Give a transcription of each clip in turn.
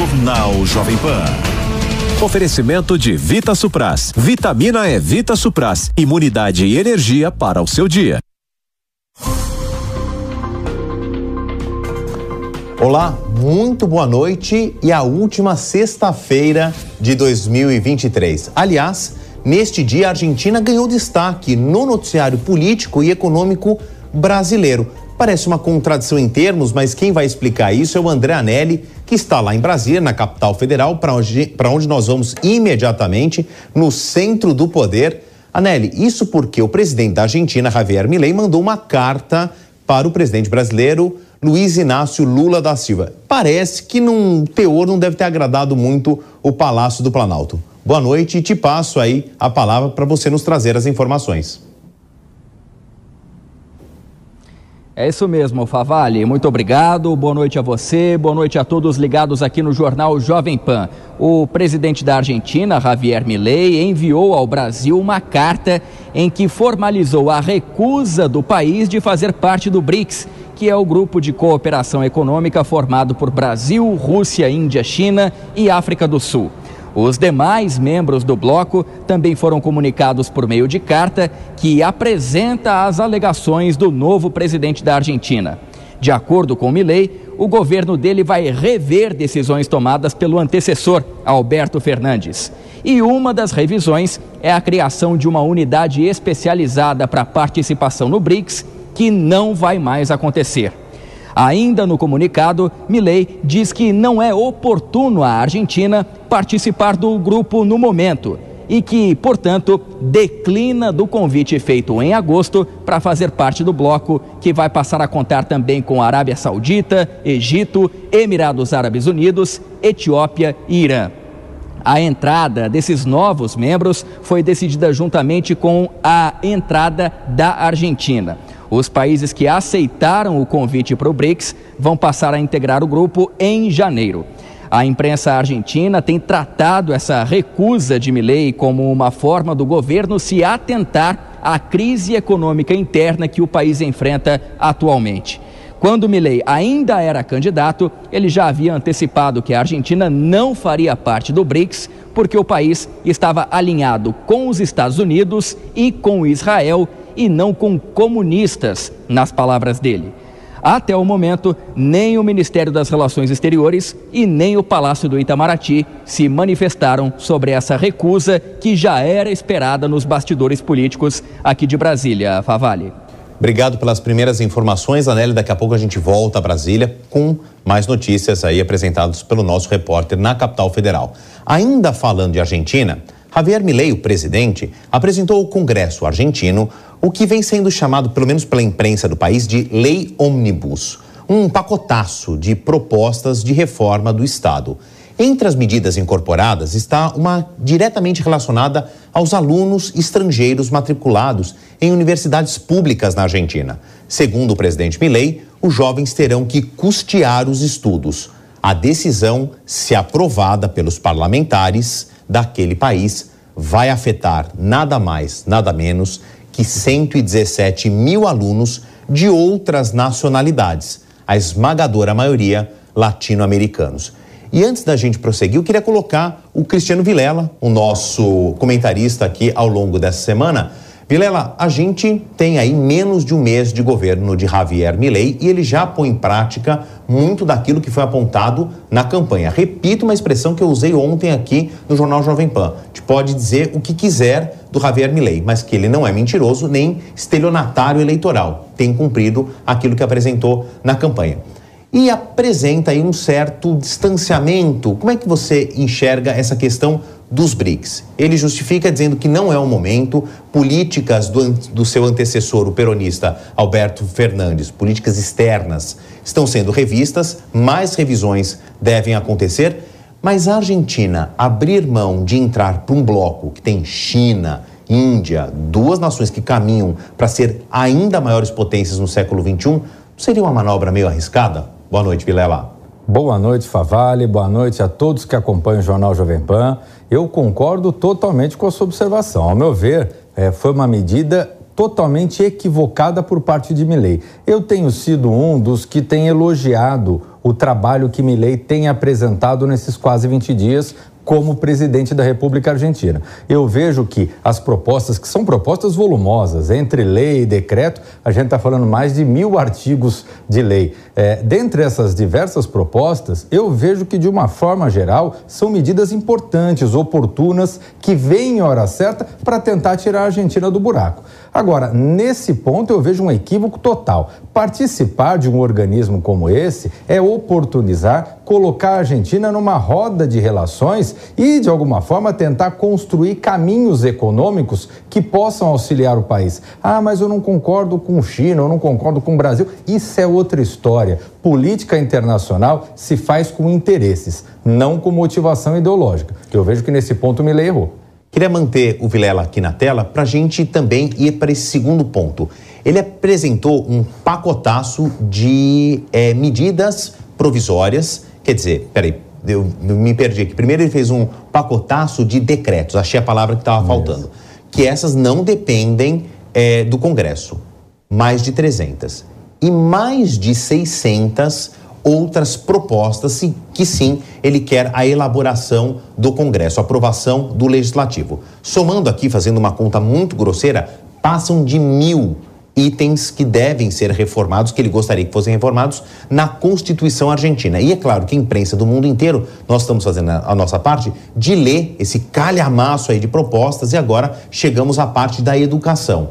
Jornal Jovem Pan. Oferecimento de Vita Supras. Vitamina é Vita Supras. Imunidade e energia para o seu dia. Olá, muito boa noite e a última sexta-feira de 2023. Aliás, neste dia a Argentina ganhou destaque no noticiário político e econômico brasileiro. Parece uma contradição em termos, mas quem vai explicar isso é o André Anelli, que está lá em Brasília, na capital federal, para onde, onde nós vamos imediatamente, no centro do poder. Anelli, isso porque o presidente da Argentina, Javier Milei, mandou uma carta para o presidente brasileiro Luiz Inácio Lula da Silva. Parece que num teor não deve ter agradado muito o Palácio do Planalto. Boa noite e te passo aí a palavra para você nos trazer as informações. É isso mesmo, Favale. Muito obrigado. Boa noite a você. Boa noite a todos ligados aqui no jornal Jovem Pan. O presidente da Argentina, Javier Milei, enviou ao Brasil uma carta em que formalizou a recusa do país de fazer parte do BRICS que é o grupo de cooperação econômica formado por Brasil, Rússia, Índia, China e África do Sul. Os demais membros do bloco também foram comunicados por meio de carta que apresenta as alegações do novo presidente da Argentina. De acordo com Milei, o governo dele vai rever decisões tomadas pelo antecessor, Alberto Fernandes. E uma das revisões é a criação de uma unidade especializada para participação no BRICS que não vai mais acontecer. Ainda no comunicado, Milei diz que não é oportuno a Argentina participar do grupo no momento e que, portanto, declina do convite feito em agosto para fazer parte do bloco, que vai passar a contar também com Arábia Saudita, Egito, Emirados Árabes Unidos, Etiópia e Irã. A entrada desses novos membros foi decidida juntamente com a entrada da Argentina. Os países que aceitaram o convite para o BRICS vão passar a integrar o grupo em janeiro. A imprensa argentina tem tratado essa recusa de Milei como uma forma do governo se atentar à crise econômica interna que o país enfrenta atualmente. Quando Milei ainda era candidato, ele já havia antecipado que a Argentina não faria parte do BRICS porque o país estava alinhado com os Estados Unidos e com Israel e não com comunistas, nas palavras dele. Até o momento, nem o Ministério das Relações Exteriores e nem o Palácio do Itamaraty se manifestaram sobre essa recusa que já era esperada nos bastidores políticos aqui de Brasília. Favale. Obrigado pelas primeiras informações, Anélio. Daqui a pouco a gente volta a Brasília com mais notícias aí apresentadas pelo nosso repórter na capital federal. Ainda falando de Argentina, Javier Milei, o presidente, apresentou ao Congresso argentino o que vem sendo chamado, pelo menos pela imprensa do país, de Lei Omnibus, um pacotaço de propostas de reforma do Estado. Entre as medidas incorporadas está uma diretamente relacionada aos alunos estrangeiros matriculados em universidades públicas na Argentina. Segundo o presidente Milei, os jovens terão que custear os estudos. A decisão, se aprovada pelos parlamentares daquele país, vai afetar nada mais, nada menos que 117 mil alunos de outras nacionalidades, a esmagadora maioria latino-americanos. E antes da gente prosseguir, eu queria colocar o Cristiano Vilela, o nosso comentarista aqui ao longo dessa semana, Vilela, a gente tem aí menos de um mês de governo de Javier Milei e ele já põe em prática muito daquilo que foi apontado na campanha. Repito uma expressão que eu usei ontem aqui no Jornal Jovem Pan. A gente pode dizer o que quiser do Javier Milei, mas que ele não é mentiroso nem estelionatário eleitoral. Tem cumprido aquilo que apresentou na campanha e apresenta aí um certo distanciamento. Como é que você enxerga essa questão dos BRICS. Ele justifica dizendo que não é o momento, políticas do, do seu antecessor, o peronista Alberto Fernandes, políticas externas, estão sendo revistas, mais revisões devem acontecer, mas a Argentina abrir mão de entrar para um bloco que tem China, Índia, duas nações que caminham para ser ainda maiores potências no século XXI, seria uma manobra meio arriscada? Boa noite, Vilela. Boa noite, Favale. Boa noite a todos que acompanham o Jornal Jovem Pan. Eu concordo totalmente com a sua observação. Ao meu ver, é, foi uma medida totalmente equivocada por parte de Milley. Eu tenho sido um dos que tem elogiado o trabalho que Milei tem apresentado nesses quase 20 dias como presidente da República Argentina. Eu vejo que as propostas, que são propostas volumosas, entre lei e decreto, a gente está falando mais de mil artigos de lei. É, dentre essas diversas propostas, eu vejo que, de uma forma geral, são medidas importantes, oportunas, que vêm em hora certa para tentar tirar a Argentina do buraco. Agora, nesse ponto, eu vejo um equívoco total. Participar de um organismo como esse é oportunizar, colocar a Argentina numa roda de relações e, de alguma forma, tentar construir caminhos econômicos que possam auxiliar o país. Ah, mas eu não concordo com China, eu não concordo com o Brasil. Isso é outra história. Política internacional se faz com interesses, não com motivação ideológica. Eu vejo que nesse ponto o errou. Queria manter o Vilela aqui na tela para a gente também ir para esse segundo ponto. Ele apresentou um pacotaço de é, medidas provisórias, quer dizer, peraí, eu me perdi aqui. Primeiro ele fez um pacotaço de decretos, achei a palavra que estava faltando. Que essas não dependem é, do Congresso. Mais de 300. E mais de 600 outras propostas que sim ele quer a elaboração do Congresso, a aprovação do Legislativo. Somando aqui, fazendo uma conta muito grosseira, passam de mil itens que devem ser reformados, que ele gostaria que fossem reformados na Constituição Argentina. E é claro que a imprensa do mundo inteiro, nós estamos fazendo a, nossa parte de ler esse calhamaço aí de propostas e agora chegamos à parte da educação.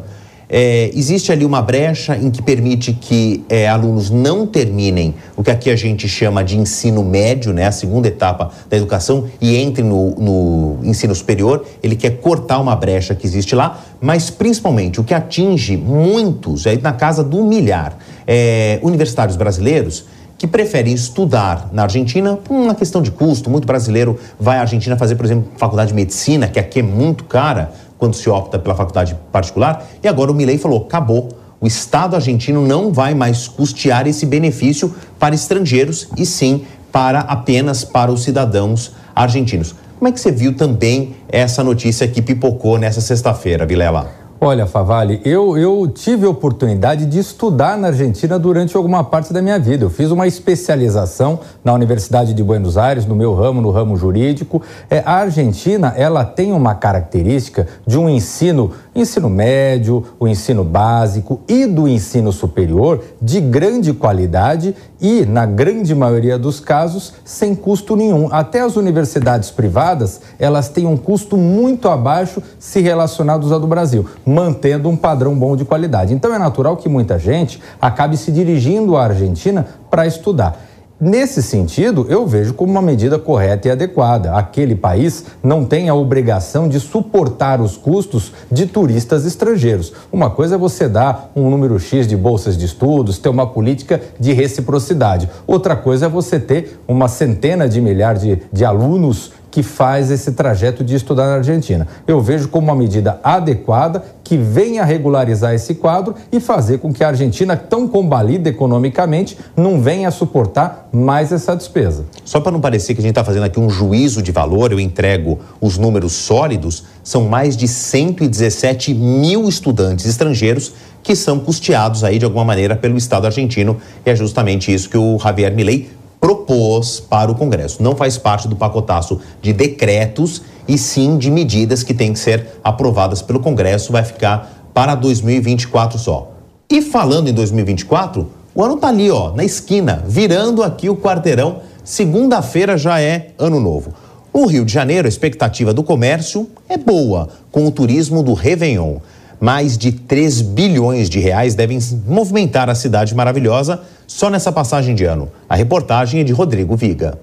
É, existe ali uma brecha em que permite que é, alunos não terminem o que aqui a gente chama de ensino médio, né, a segunda etapa da educação, e entrem no, no ensino superior. Ele quer cortar uma brecha que existe lá, mas principalmente o que atinge muitos, é na casa do milhar, é, universitários brasileiros que preferem estudar na Argentina por uma questão de custo. Muito brasileiro vai à Argentina fazer, por exemplo, faculdade de medicina, que aqui é muito cara quando se opta pela faculdade particular. E agora o Milei falou: acabou. O Estado argentino não vai mais custear esse benefício para estrangeiros e sim para apenas para os cidadãos argentinos. Como é que você viu também essa notícia que pipocou nessa sexta-feira, Vilela? Olha, Favale, eu, eu tive a oportunidade de estudar na Argentina durante alguma parte da minha vida. Eu fiz uma especialização na Universidade de Buenos Aires, no meu ramo, no ramo jurídico. É, a Argentina, ela tem uma característica de um ensino ensino médio, o ensino básico e do ensino superior de grande qualidade e, na grande maioria dos casos, sem custo nenhum. Até as universidades privadas, elas têm um custo muito abaixo se relacionados ao do Brasil, mantendo um padrão bom de qualidade. Então é natural que muita gente acabe se dirigindo à Argentina para estudar. Nesse sentido, eu vejo como uma medida correta e adequada. Aquele país não tem a obrigação de suportar os custos de turistas estrangeiros. Uma coisa é você dar um número X de bolsas de estudos, ter uma política de reciprocidade. Outra coisa é você ter uma centena de milhares de, de alunos que faz esse trajeto de estudar na Argentina. Eu vejo como uma medida adequada que venha regularizar esse quadro e fazer com que a Argentina, tão combalida economicamente, não venha suportar mais essa despesa. Só para não parecer que a gente está fazendo aqui um juízo de valor, eu entrego os números sólidos, são mais de 117 mil estudantes estrangeiros que são custeados aí de alguma maneira pelo Estado argentino e é justamente isso que o Javier Milei propôs para o Congresso. Não faz parte do pacotaço de decretos e sim de medidas que têm que ser aprovadas pelo Congresso, vai ficar para 2024 só. E falando em 2024, o ano tá ali, ó, na esquina, virando aqui o quarteirão. Segunda-feira já é ano novo. No Rio de Janeiro, a expectativa do comércio é boa, com o turismo do Réveillon. Mais de 3 bilhões de reais devem movimentar a cidade maravilhosa só nessa passagem de ano. A reportagem é de Rodrigo Viga.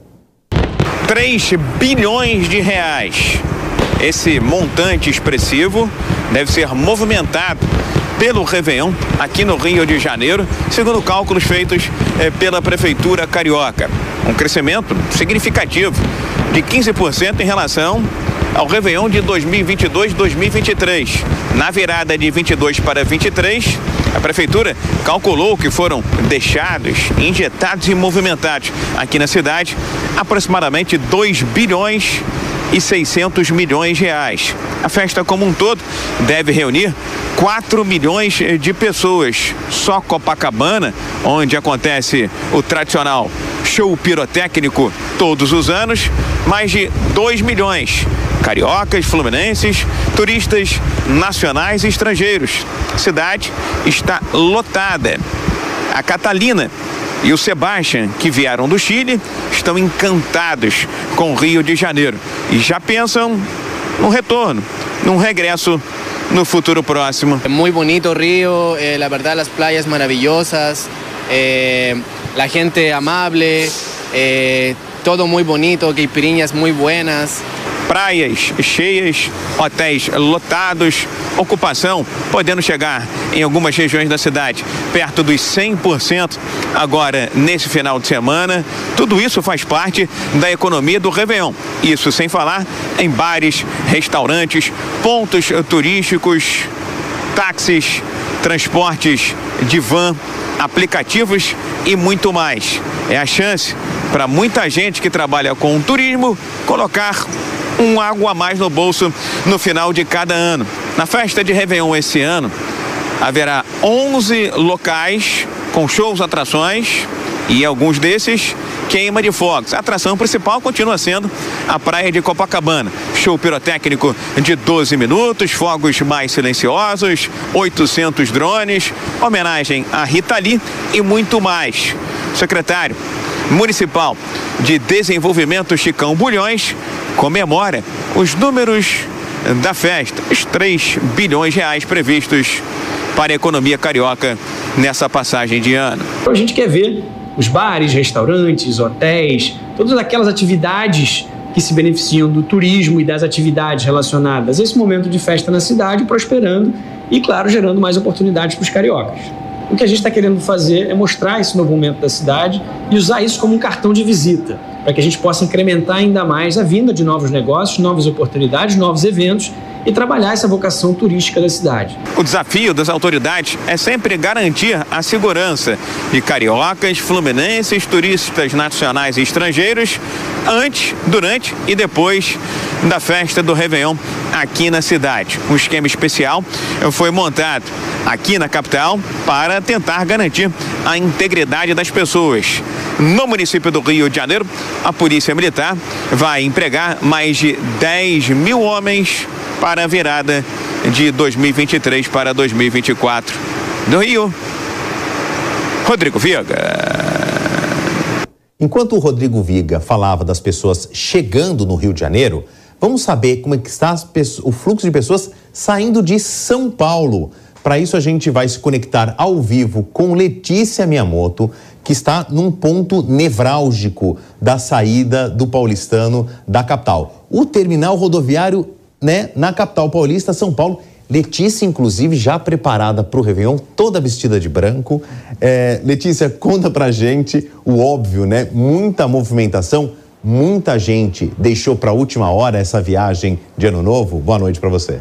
3 bilhões de reais. Esse montante expressivo deve ser movimentado pelo Réveillon aqui no Rio de Janeiro, segundo cálculos feitos eh, pela Prefeitura Carioca. Um crescimento significativo de 15% em relação ao Réveillon de 2022-2023. Na virada de 22 para 23, a prefeitura calculou que foram deixados, injetados e movimentados aqui na cidade aproximadamente 2 bilhões e 600 milhões de reais. A festa como um todo deve reunir 4 milhões de pessoas. Só Copacabana, onde acontece o tradicional Show pirotécnico todos os anos, mais de 2 milhões. Cariocas, fluminenses, turistas nacionais e estrangeiros. A cidade está lotada. A Catalina e o Sebastian, que vieram do Chile, estão encantados com o Rio de Janeiro e já pensam no retorno, num regresso no futuro próximo. É muito bonito o Rio, eh, la verdad las playas maravillosas, eh, la gente amable, eh, todo muy bonito, caipirinhas muy buenas. Praias cheias, hotéis lotados, ocupação podendo chegar em algumas regiões da cidade perto dos 100% agora nesse final de semana. Tudo isso faz parte da economia do Réveillon. Isso sem falar em bares, restaurantes, pontos turísticos, táxis, transportes de van, aplicativos e muito mais. É a chance para muita gente que trabalha com turismo colocar um água a mais no bolso no final de cada ano. Na festa de Réveillon esse ano, haverá 11 locais com shows, atrações e alguns desses queima de fogos. A atração principal continua sendo a praia de Copacabana. Show pirotécnico de 12 minutos, fogos mais silenciosos, 800 drones, homenagem a Rita Lee e muito mais. Secretário Municipal de Desenvolvimento Chicão Bulhões comemora os números da festa, os 3 bilhões de reais previstos para a economia carioca nessa passagem de ano. A gente quer ver os bares, restaurantes, hotéis, todas aquelas atividades que se beneficiam do turismo e das atividades relacionadas a esse momento de festa na cidade prosperando e, claro, gerando mais oportunidades para os cariocas. O que a gente está querendo fazer é mostrar esse novo momento da cidade e usar isso como um cartão de visita, para que a gente possa incrementar ainda mais a vinda de novos negócios, novas oportunidades, novos eventos e trabalhar essa vocação turística da cidade. O desafio das autoridades é sempre garantir a segurança de cariocas, fluminenses, turistas nacionais e estrangeiros antes, durante e depois da festa do Réveillon aqui na cidade. Um esquema especial foi montado aqui na capital para tentar garantir a integridade das pessoas. No município do Rio de Janeiro, a Polícia Militar vai empregar mais de 10 mil homens para a virada de 2023 para 2024. Do Rio, Rodrigo Viga. Enquanto o Rodrigo Viga falava das pessoas chegando no Rio de Janeiro, vamos saber como é que está o fluxo de pessoas saindo de São Paulo. Para isso a gente vai se conectar ao vivo com Letícia Miyamoto, que está num ponto nevrálgico da saída do paulistano da capital. O terminal rodoviário né, na capital paulista, São Paulo. Letícia, inclusive, já preparada para o Réveillon, toda vestida de branco. É, Letícia, conta pra gente o óbvio, né? Muita movimentação, muita gente deixou para a última hora essa viagem de ano novo. Boa noite para você.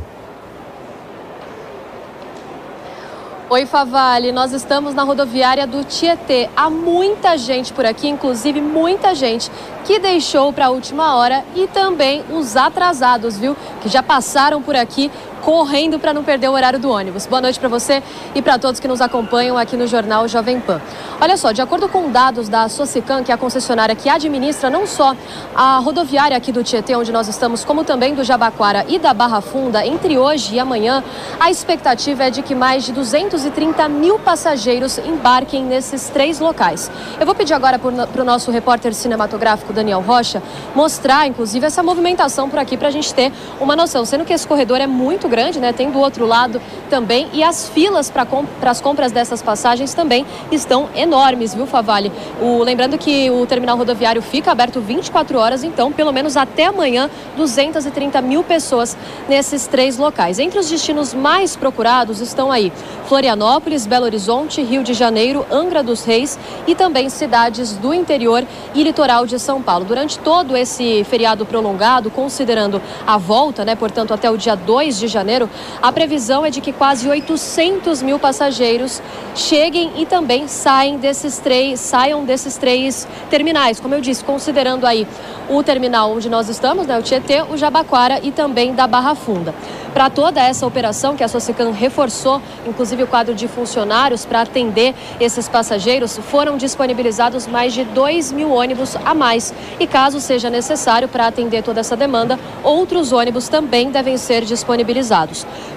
Oi, Favale. Nós estamos na rodoviária do Tietê. Há muita gente por aqui, inclusive muita gente que deixou para a última hora e também os atrasados, viu? Que já passaram por aqui correndo para não perder o horário do ônibus. Boa noite para você e para todos que nos acompanham aqui no Jornal Jovem Pan. Olha só, de acordo com dados da Socicam, que é a concessionária que administra não só a rodoviária aqui do Tietê, onde nós estamos, como também do Jabaquara e da Barra Funda, entre hoje e amanhã, a expectativa é de que mais de 230 mil passageiros embarquem nesses três locais. Eu vou pedir agora para o nosso repórter cinematográfico Daniel Rocha mostrar, inclusive, essa movimentação por aqui para a gente ter uma noção, sendo que esse corredor é muito grande, né? Tem do outro lado também e as filas para comp as compras dessas passagens também estão enormes, viu, Favale? O, lembrando que o terminal rodoviário fica aberto 24 horas, então pelo menos até amanhã 230 mil pessoas nesses três locais. Entre os destinos mais procurados estão aí Florianópolis, Belo Horizonte, Rio de Janeiro, Angra dos Reis e também cidades do interior e litoral de São Paulo. Durante todo esse feriado prolongado, considerando a volta, né, portanto até o dia 2 de janeiro Janeiro, a previsão é de que quase 800 mil passageiros cheguem e também saem desses três, saiam desses três terminais. Como eu disse, considerando aí o terminal onde nós estamos, né, o Tietê, o Jabaquara e também da Barra Funda. Para toda essa operação que a Socicam reforçou, inclusive o quadro de funcionários para atender esses passageiros, foram disponibilizados mais de 2 mil ônibus a mais. E caso seja necessário para atender toda essa demanda, outros ônibus também devem ser disponibilizados.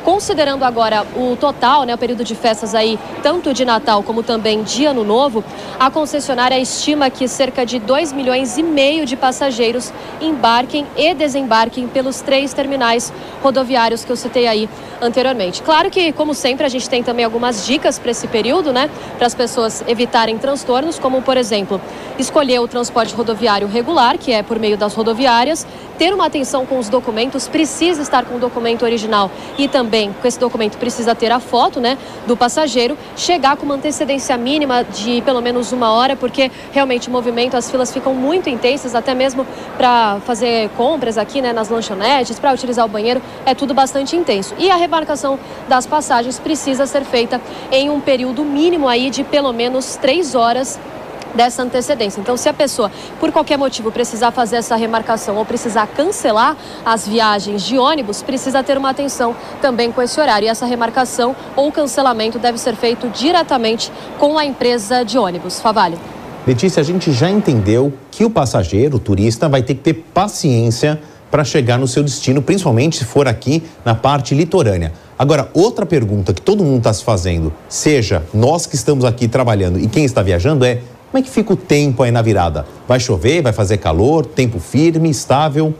Considerando agora o total, né, o período de festas aí, tanto de Natal como também de Ano Novo, a concessionária estima que cerca de 2 milhões e meio de passageiros embarquem e desembarquem pelos três terminais rodoviários que eu citei aí anteriormente. Claro que, como sempre, a gente tem também algumas dicas para esse período, né? Para as pessoas evitarem transtornos, como, por exemplo, escolher o transporte rodoviário regular, que é por meio das rodoviárias, ter uma atenção com os documentos, precisa estar com o documento original e também com esse documento precisa ter a foto, né, do passageiro, chegar com uma antecedência mínima de pelo menos uma hora, porque realmente o movimento, as filas ficam muito intensas, até mesmo para fazer compras aqui, né, nas lanchonetes, para utilizar o banheiro, é tudo bastante intenso. E a remarcação das passagens precisa ser feita em um período mínimo aí de pelo menos três horas dessa antecedência. Então, se a pessoa, por qualquer motivo, precisar fazer essa remarcação ou precisar cancelar as viagens de ônibus, precisa ter uma atenção também com esse horário. E essa remarcação ou cancelamento deve ser feito diretamente com a empresa de ônibus. Favalho. Letícia, a gente já entendeu que o passageiro, o turista, vai ter que ter paciência para chegar no seu destino, principalmente se for aqui na parte litorânea. Agora, outra pergunta que todo mundo está se fazendo, seja nós que estamos aqui trabalhando e quem está viajando, é como é que fica o tempo aí na virada? Vai chover? Vai fazer calor? Tempo firme, estável?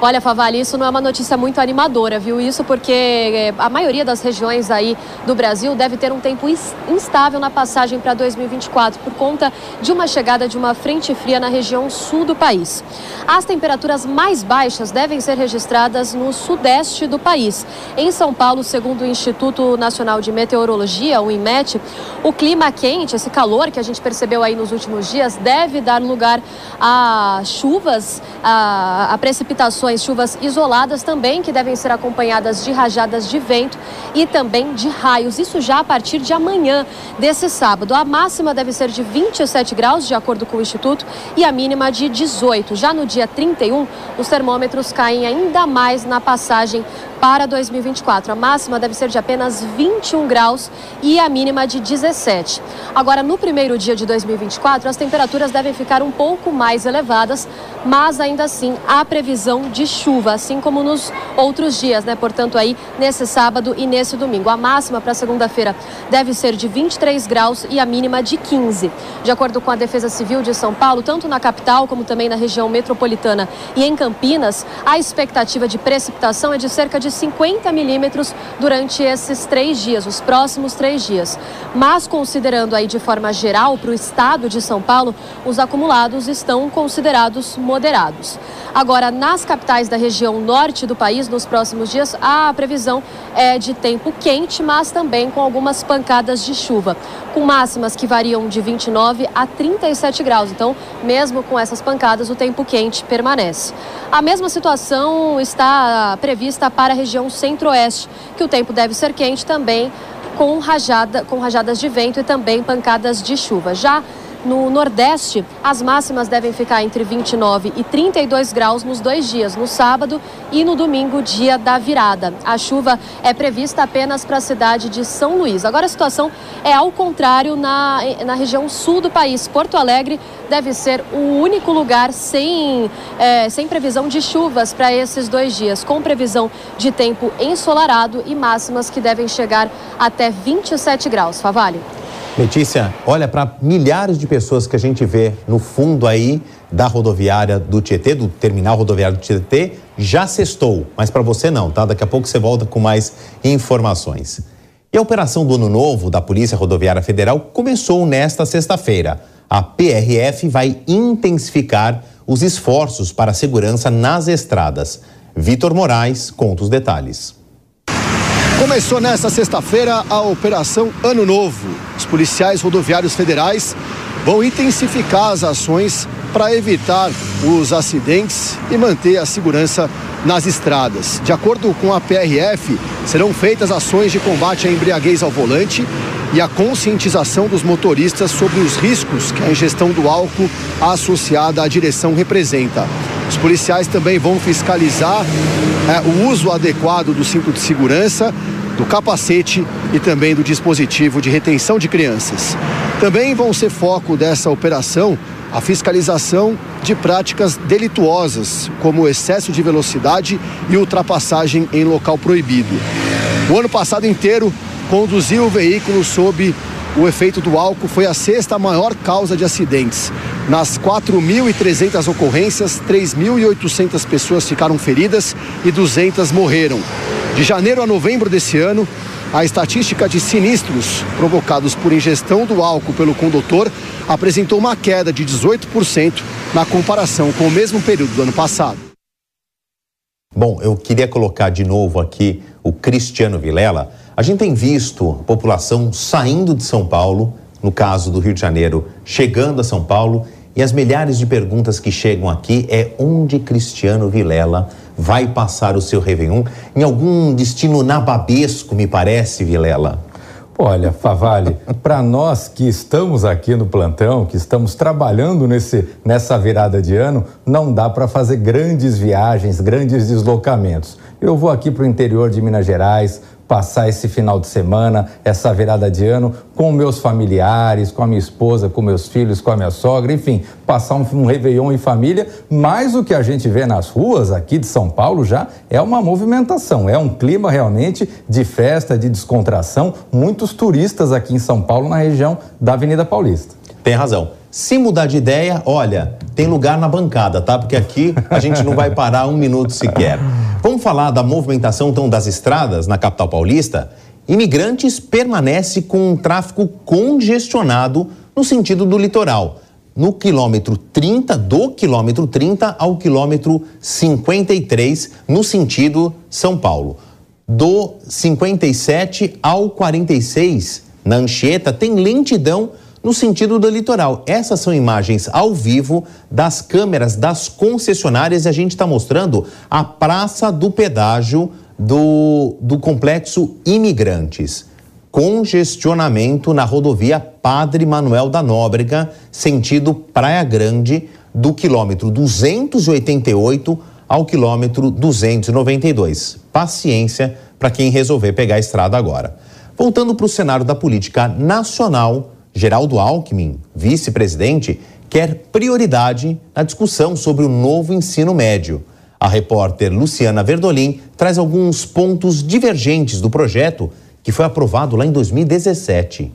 Olha, Favali, isso não é uma notícia muito animadora, viu? Isso porque eh, a maioria das regiões aí do Brasil deve ter um tempo instável na passagem para 2024 por conta de uma chegada de uma frente fria na região sul do país. As temperaturas mais baixas devem ser registradas no sudeste do país. Em São Paulo, segundo o Instituto Nacional de Meteorologia, o INMET, o clima quente, esse calor que a gente percebeu aí nos últimos dias, deve dar lugar a chuvas, a, a precipitações chuvas isoladas também, que devem ser acompanhadas de rajadas de vento e também de raios. Isso já a partir de amanhã, desse sábado. A máxima deve ser de 27 graus, de acordo com o Instituto, e a mínima de 18. Já no dia 31, os termômetros caem ainda mais na passagem para 2024. A máxima deve ser de apenas 21 graus e a mínima de 17. Agora, no primeiro dia de 2024, as temperaturas devem ficar um pouco mais elevadas, mas ainda assim há previsão de chuva, assim como nos outros dias, né? Portanto, aí nesse sábado e nesse domingo. A máxima para segunda-feira deve ser de 23 graus e a mínima de 15. De acordo com a Defesa Civil de São Paulo, tanto na capital como também na região metropolitana e em Campinas, a expectativa de precipitação é de cerca de de 50 milímetros durante esses três dias, os próximos três dias. Mas considerando aí de forma geral para o estado de São Paulo, os acumulados estão considerados moderados. Agora, nas capitais da região norte do país, nos próximos dias, a previsão é de tempo quente, mas também com algumas pancadas de chuva, com máximas que variam de 29 a 37 graus. Então, mesmo com essas pancadas, o tempo quente permanece. A mesma situação está prevista para região centro-oeste, que o tempo deve ser quente também, com, rajada, com rajadas de vento e também pancadas de chuva. Já no Nordeste, as máximas devem ficar entre 29 e 32 graus nos dois dias, no sábado e no domingo, dia da virada. A chuva é prevista apenas para a cidade de São Luís. Agora a situação é ao contrário na, na região sul do país. Porto Alegre deve ser o único lugar sem, é, sem previsão de chuvas para esses dois dias, com previsão de tempo ensolarado e máximas que devem chegar até 27 graus. Favale. Letícia, olha para milhares de pessoas que a gente vê no fundo aí da rodoviária do Tietê, do terminal rodoviário do Tietê, já sextou, mas para você não, tá? Daqui a pouco você volta com mais informações. E a operação do Ano Novo da Polícia Rodoviária Federal começou nesta sexta-feira. A PRF vai intensificar os esforços para a segurança nas estradas. Vitor Moraes conta os detalhes. Começou nesta sexta-feira a Operação Ano Novo. Os policiais rodoviários federais vão intensificar as ações para evitar os acidentes e manter a segurança nas estradas. De acordo com a PRF, serão feitas ações de combate à embriaguez ao volante e a conscientização dos motoristas sobre os riscos que a ingestão do álcool associada à direção representa. Os policiais também vão fiscalizar é, o uso adequado do cinto de segurança, do capacete e também do dispositivo de retenção de crianças. Também vão ser foco dessa operação a fiscalização de práticas delituosas, como excesso de velocidade e ultrapassagem em local proibido. O ano passado inteiro, conduzir o veículo sob o efeito do álcool foi a sexta maior causa de acidentes. Nas 4.300 ocorrências, 3.800 pessoas ficaram feridas e 200 morreram. De janeiro a novembro desse ano, a estatística de sinistros provocados por ingestão do álcool pelo condutor apresentou uma queda de 18% na comparação com o mesmo período do ano passado. Bom, eu queria colocar de novo aqui o Cristiano Vilela a gente tem visto a população saindo de São Paulo, no caso do Rio de Janeiro, chegando a São Paulo, e as milhares de perguntas que chegam aqui é onde Cristiano Vilela vai passar o seu Réveillon? Em algum destino nababesco, me parece, Vilela. Olha, Favale, para nós que estamos aqui no plantão, que estamos trabalhando nesse, nessa virada de ano, não dá para fazer grandes viagens, grandes deslocamentos. Eu vou aqui para o interior de Minas Gerais, passar esse final de semana, essa virada de ano com meus familiares, com a minha esposa, com meus filhos, com a minha sogra, enfim, passar um, um Réveillon em família. Mas o que a gente vê nas ruas aqui de São Paulo já é uma movimentação, é um clima realmente de festa, de descontração. Muitos turistas aqui em São Paulo, na região da Avenida Paulista. Tem razão. Se mudar de ideia, olha, tem lugar na bancada, tá? Porque aqui a gente não vai parar um minuto sequer. Vamos falar da movimentação então das estradas na capital paulista? Imigrantes permanece com um tráfego congestionado no sentido do litoral. No quilômetro 30, do quilômetro 30 ao quilômetro 53, no sentido São Paulo. Do 57 ao 46, na Anchieta, tem lentidão no sentido do litoral. Essas são imagens ao vivo das câmeras das concessionárias e a gente está mostrando a praça do pedágio do, do complexo Imigrantes. Congestionamento na rodovia Padre Manuel da Nóbrega, sentido Praia Grande, do quilômetro 288 ao quilômetro 292. Paciência para quem resolver pegar a estrada agora. Voltando para o cenário da política nacional, Geraldo Alckmin, vice-presidente, quer prioridade na discussão sobre o novo ensino médio. A repórter Luciana Verdolim traz alguns pontos divergentes do projeto que foi aprovado lá em 2017.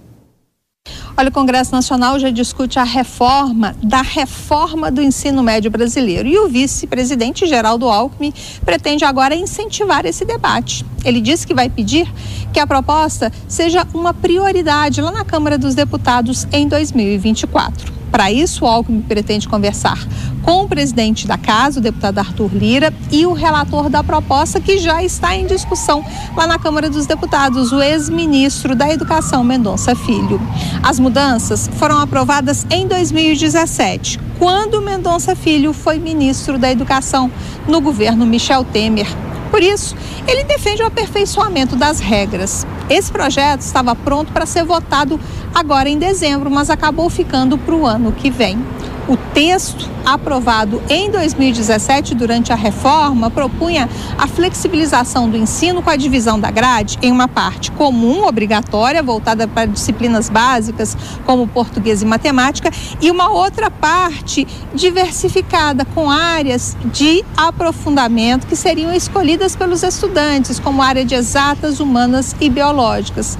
Olha, o Congresso Nacional já discute a reforma da reforma do ensino médio brasileiro. E o vice-presidente Geraldo Alckmin pretende agora incentivar esse debate. Ele disse que vai pedir que a proposta seja uma prioridade lá na Câmara dos Deputados em 2024. Para isso, o Alckmin pretende conversar com o presidente da casa, o deputado Arthur Lira, e o relator da proposta que já está em discussão lá na Câmara dos Deputados, o ex-ministro da Educação, Mendonça Filho. As mudanças foram aprovadas em 2017, quando Mendonça Filho foi ministro da Educação no governo Michel Temer. Por isso, ele defende o aperfeiçoamento das regras. Esse projeto estava pronto para ser votado agora em dezembro, mas acabou ficando para o ano que vem. O texto aprovado em 2017 durante a reforma propunha a flexibilização do ensino com a divisão da grade em uma parte comum, obrigatória, voltada para disciplinas básicas como português e matemática, e uma outra parte diversificada com áreas de aprofundamento que seriam escolhidas pelos estudantes, como área de exatas, humanas e biológicas.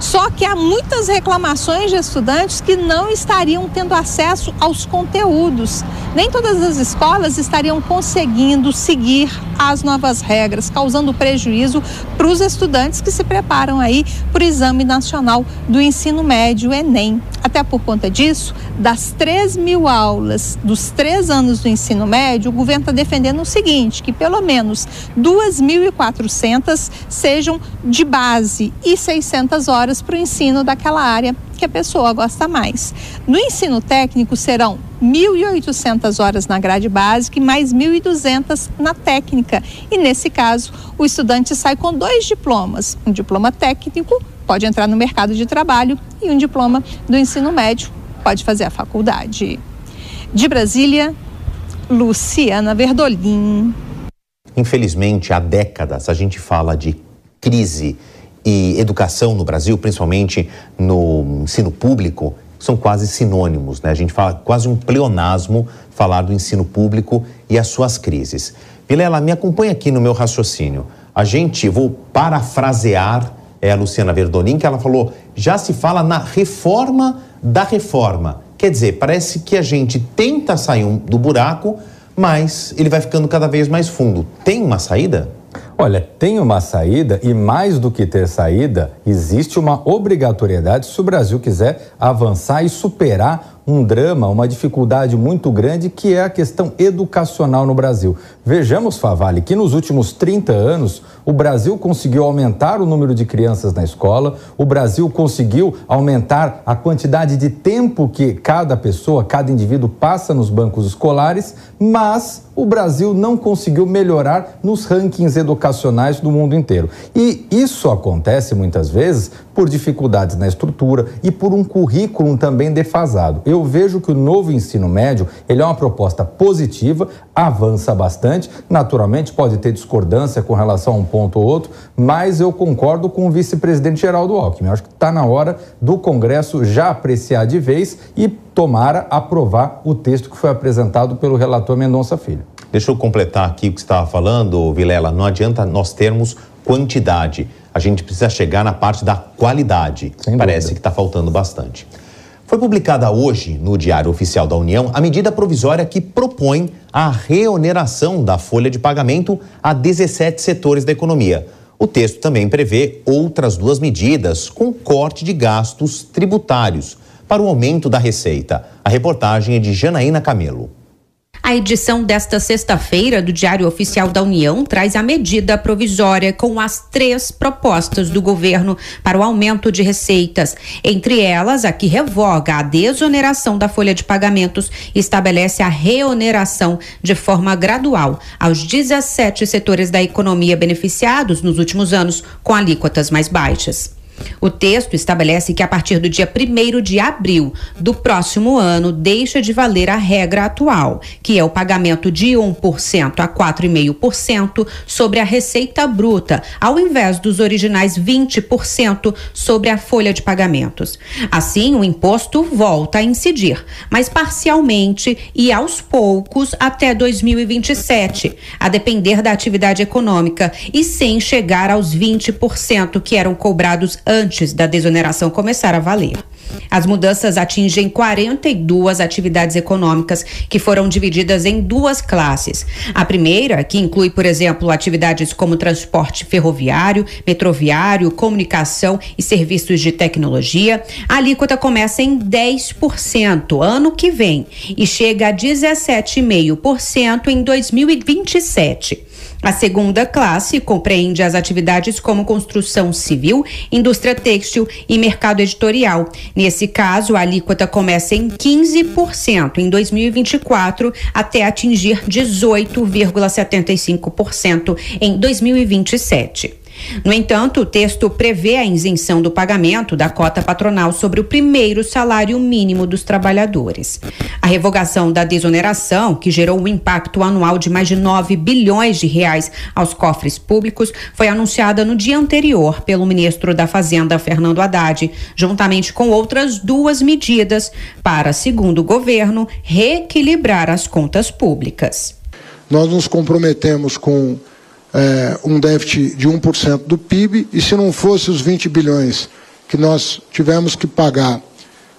Só que há muitas reclamações de estudantes que não estariam tendo acesso aos conteúdos. Nem todas as escolas estariam conseguindo seguir as novas regras, causando prejuízo para os estudantes que se preparam aí para o Exame Nacional do Ensino Médio, Enem. Até por conta disso, das 3 mil aulas dos três anos do ensino médio, o governo está defendendo o seguinte: que pelo menos 2.400 sejam de base e 600 horas para o ensino daquela área que a pessoa gosta mais. No ensino técnico serão 1.800 horas na grade básica e mais 1.200 na técnica. E nesse caso, o estudante sai com dois diplomas: um diploma técnico, pode entrar no mercado de trabalho, e um diploma do ensino médio, pode fazer a faculdade. De Brasília, Luciana Verdolim. Infelizmente, há décadas a gente fala de crise e educação no Brasil, principalmente no ensino público, são quase sinônimos, né? A gente fala quase um pleonasmo falar do ensino público e as suas crises. Vilela, me acompanha aqui no meu raciocínio. A gente, vou parafrasear é, a Luciana Verdonin, que ela falou, já se fala na reforma da reforma. Quer dizer, parece que a gente tenta sair do buraco, mas ele vai ficando cada vez mais fundo. Tem uma saída? Olha, tem uma saída e mais do que ter saída, existe uma obrigatoriedade se o Brasil quiser avançar e superar um drama, uma dificuldade muito grande que é a questão educacional no Brasil. Vejamos, Favale, que nos últimos 30 anos o Brasil conseguiu aumentar o número de crianças na escola, o Brasil conseguiu aumentar a quantidade de tempo que cada pessoa, cada indivíduo passa nos bancos escolares, mas o Brasil não conseguiu melhorar nos rankings educacionais do mundo inteiro. E isso acontece muitas vezes por dificuldades na estrutura e por um currículo também defasado. Eu vejo que o novo ensino médio ele é uma proposta positiva, avança bastante. Naturalmente, pode ter discordância com relação a um ponto ou outro, mas eu concordo com o vice-presidente Geraldo Alckmin. Eu acho que está na hora do Congresso já apreciar de vez e tomara aprovar o texto que foi apresentado pelo relator Mendonça Filho. Deixa eu completar aqui o que você estava falando, Vilela. Não adianta nós termos quantidade a gente precisa chegar na parte da qualidade. Parece que está faltando bastante. Foi publicada hoje no Diário Oficial da União a medida provisória que propõe a reoneração da folha de pagamento a 17 setores da economia. O texto também prevê outras duas medidas com corte de gastos tributários para o aumento da receita. A reportagem é de Janaína Camelo. A edição desta sexta-feira do Diário Oficial da União traz a medida provisória com as três propostas do governo para o aumento de receitas. Entre elas, a que revoga a desoneração da folha de pagamentos e estabelece a reoneração de forma gradual aos 17 setores da economia beneficiados nos últimos anos com alíquotas mais baixas. O texto estabelece que a partir do dia 1 de abril do próximo ano deixa de valer a regra atual, que é o pagamento de 1% a 4,5% sobre a receita bruta, ao invés dos originais 20% sobre a folha de pagamentos. Assim, o imposto volta a incidir, mas parcialmente e aos poucos até 2027, a depender da atividade econômica e sem chegar aos 20% que eram cobrados antes da desoneração começar a valer. As mudanças atingem 42 atividades econômicas que foram divididas em duas classes. A primeira, que inclui, por exemplo, atividades como transporte ferroviário, metroviário, comunicação e serviços de tecnologia, a alíquota começa em 10% ano que vem e chega a 17,5% em 2027. A segunda classe compreende as atividades como construção civil, indústria têxtil e mercado editorial. Nesse caso, a alíquota começa em 15% em 2024 até atingir 18,75% em 2027. No entanto, o texto prevê a isenção do pagamento da cota patronal sobre o primeiro salário mínimo dos trabalhadores. A revogação da desoneração, que gerou um impacto anual de mais de 9 bilhões de reais aos cofres públicos, foi anunciada no dia anterior pelo ministro da Fazenda, Fernando Haddad, juntamente com outras duas medidas para, segundo o governo, reequilibrar as contas públicas. Nós nos comprometemos com é, um déficit de 1% do PIB, e se não fosse os 20 bilhões que nós tivemos que pagar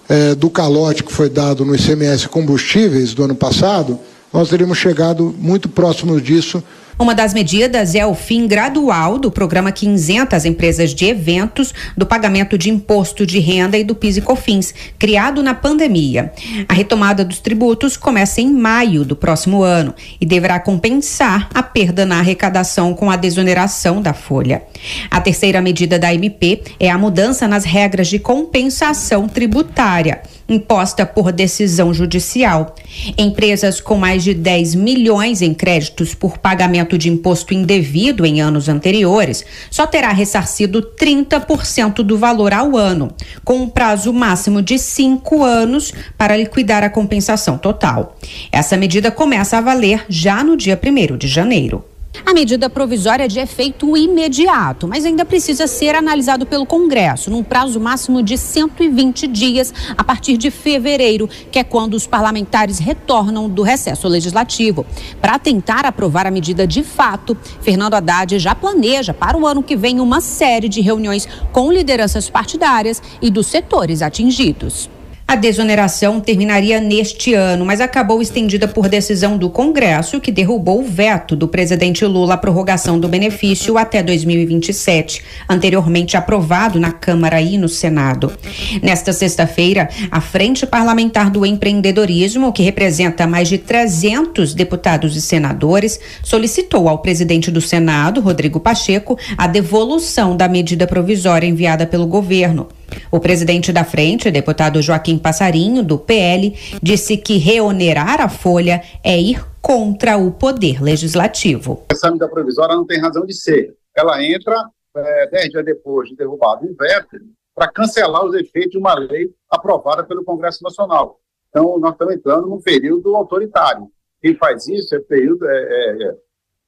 é, do calote que foi dado no ICMS combustíveis do ano passado, nós teríamos chegado muito próximo disso uma das medidas é o fim gradual do programa que isenta as empresas de eventos do pagamento de imposto de renda e do PIS e COFINS, criado na pandemia. A retomada dos tributos começa em maio do próximo ano e deverá compensar a perda na arrecadação com a desoneração da folha. A terceira medida da MP é a mudança nas regras de compensação tributária imposta por decisão judicial. Empresas com mais de 10 milhões em créditos por pagamento de imposto indevido em anos anteriores só terá ressarcido 30% do valor ao ano, com um prazo máximo de cinco anos para liquidar a compensação total. Essa medida começa a valer já no dia 1 de janeiro. A medida provisória é de efeito imediato, mas ainda precisa ser analisado pelo Congresso num prazo máximo de 120 dias a partir de fevereiro, que é quando os parlamentares retornam do recesso legislativo. Para tentar aprovar a medida de fato, Fernando Haddad já planeja para o ano que vem uma série de reuniões com lideranças partidárias e dos setores atingidos. A desoneração terminaria neste ano, mas acabou estendida por decisão do Congresso, que derrubou o veto do presidente Lula à prorrogação do benefício até 2027, anteriormente aprovado na Câmara e no Senado. Nesta sexta-feira, a Frente Parlamentar do Empreendedorismo, que representa mais de 300 deputados e senadores, solicitou ao presidente do Senado, Rodrigo Pacheco, a devolução da medida provisória enviada pelo governo. O presidente da frente, deputado Joaquim Passarinho, do PL, disse que reonerar a folha é ir contra o poder legislativo. Essa medida provisória não tem razão de ser. Ela entra é, dez dias depois de derrubado o veto para cancelar os efeitos de uma lei aprovada pelo Congresso Nacional. Então, nós estamos entrando num período autoritário. Quem faz isso é período é, é,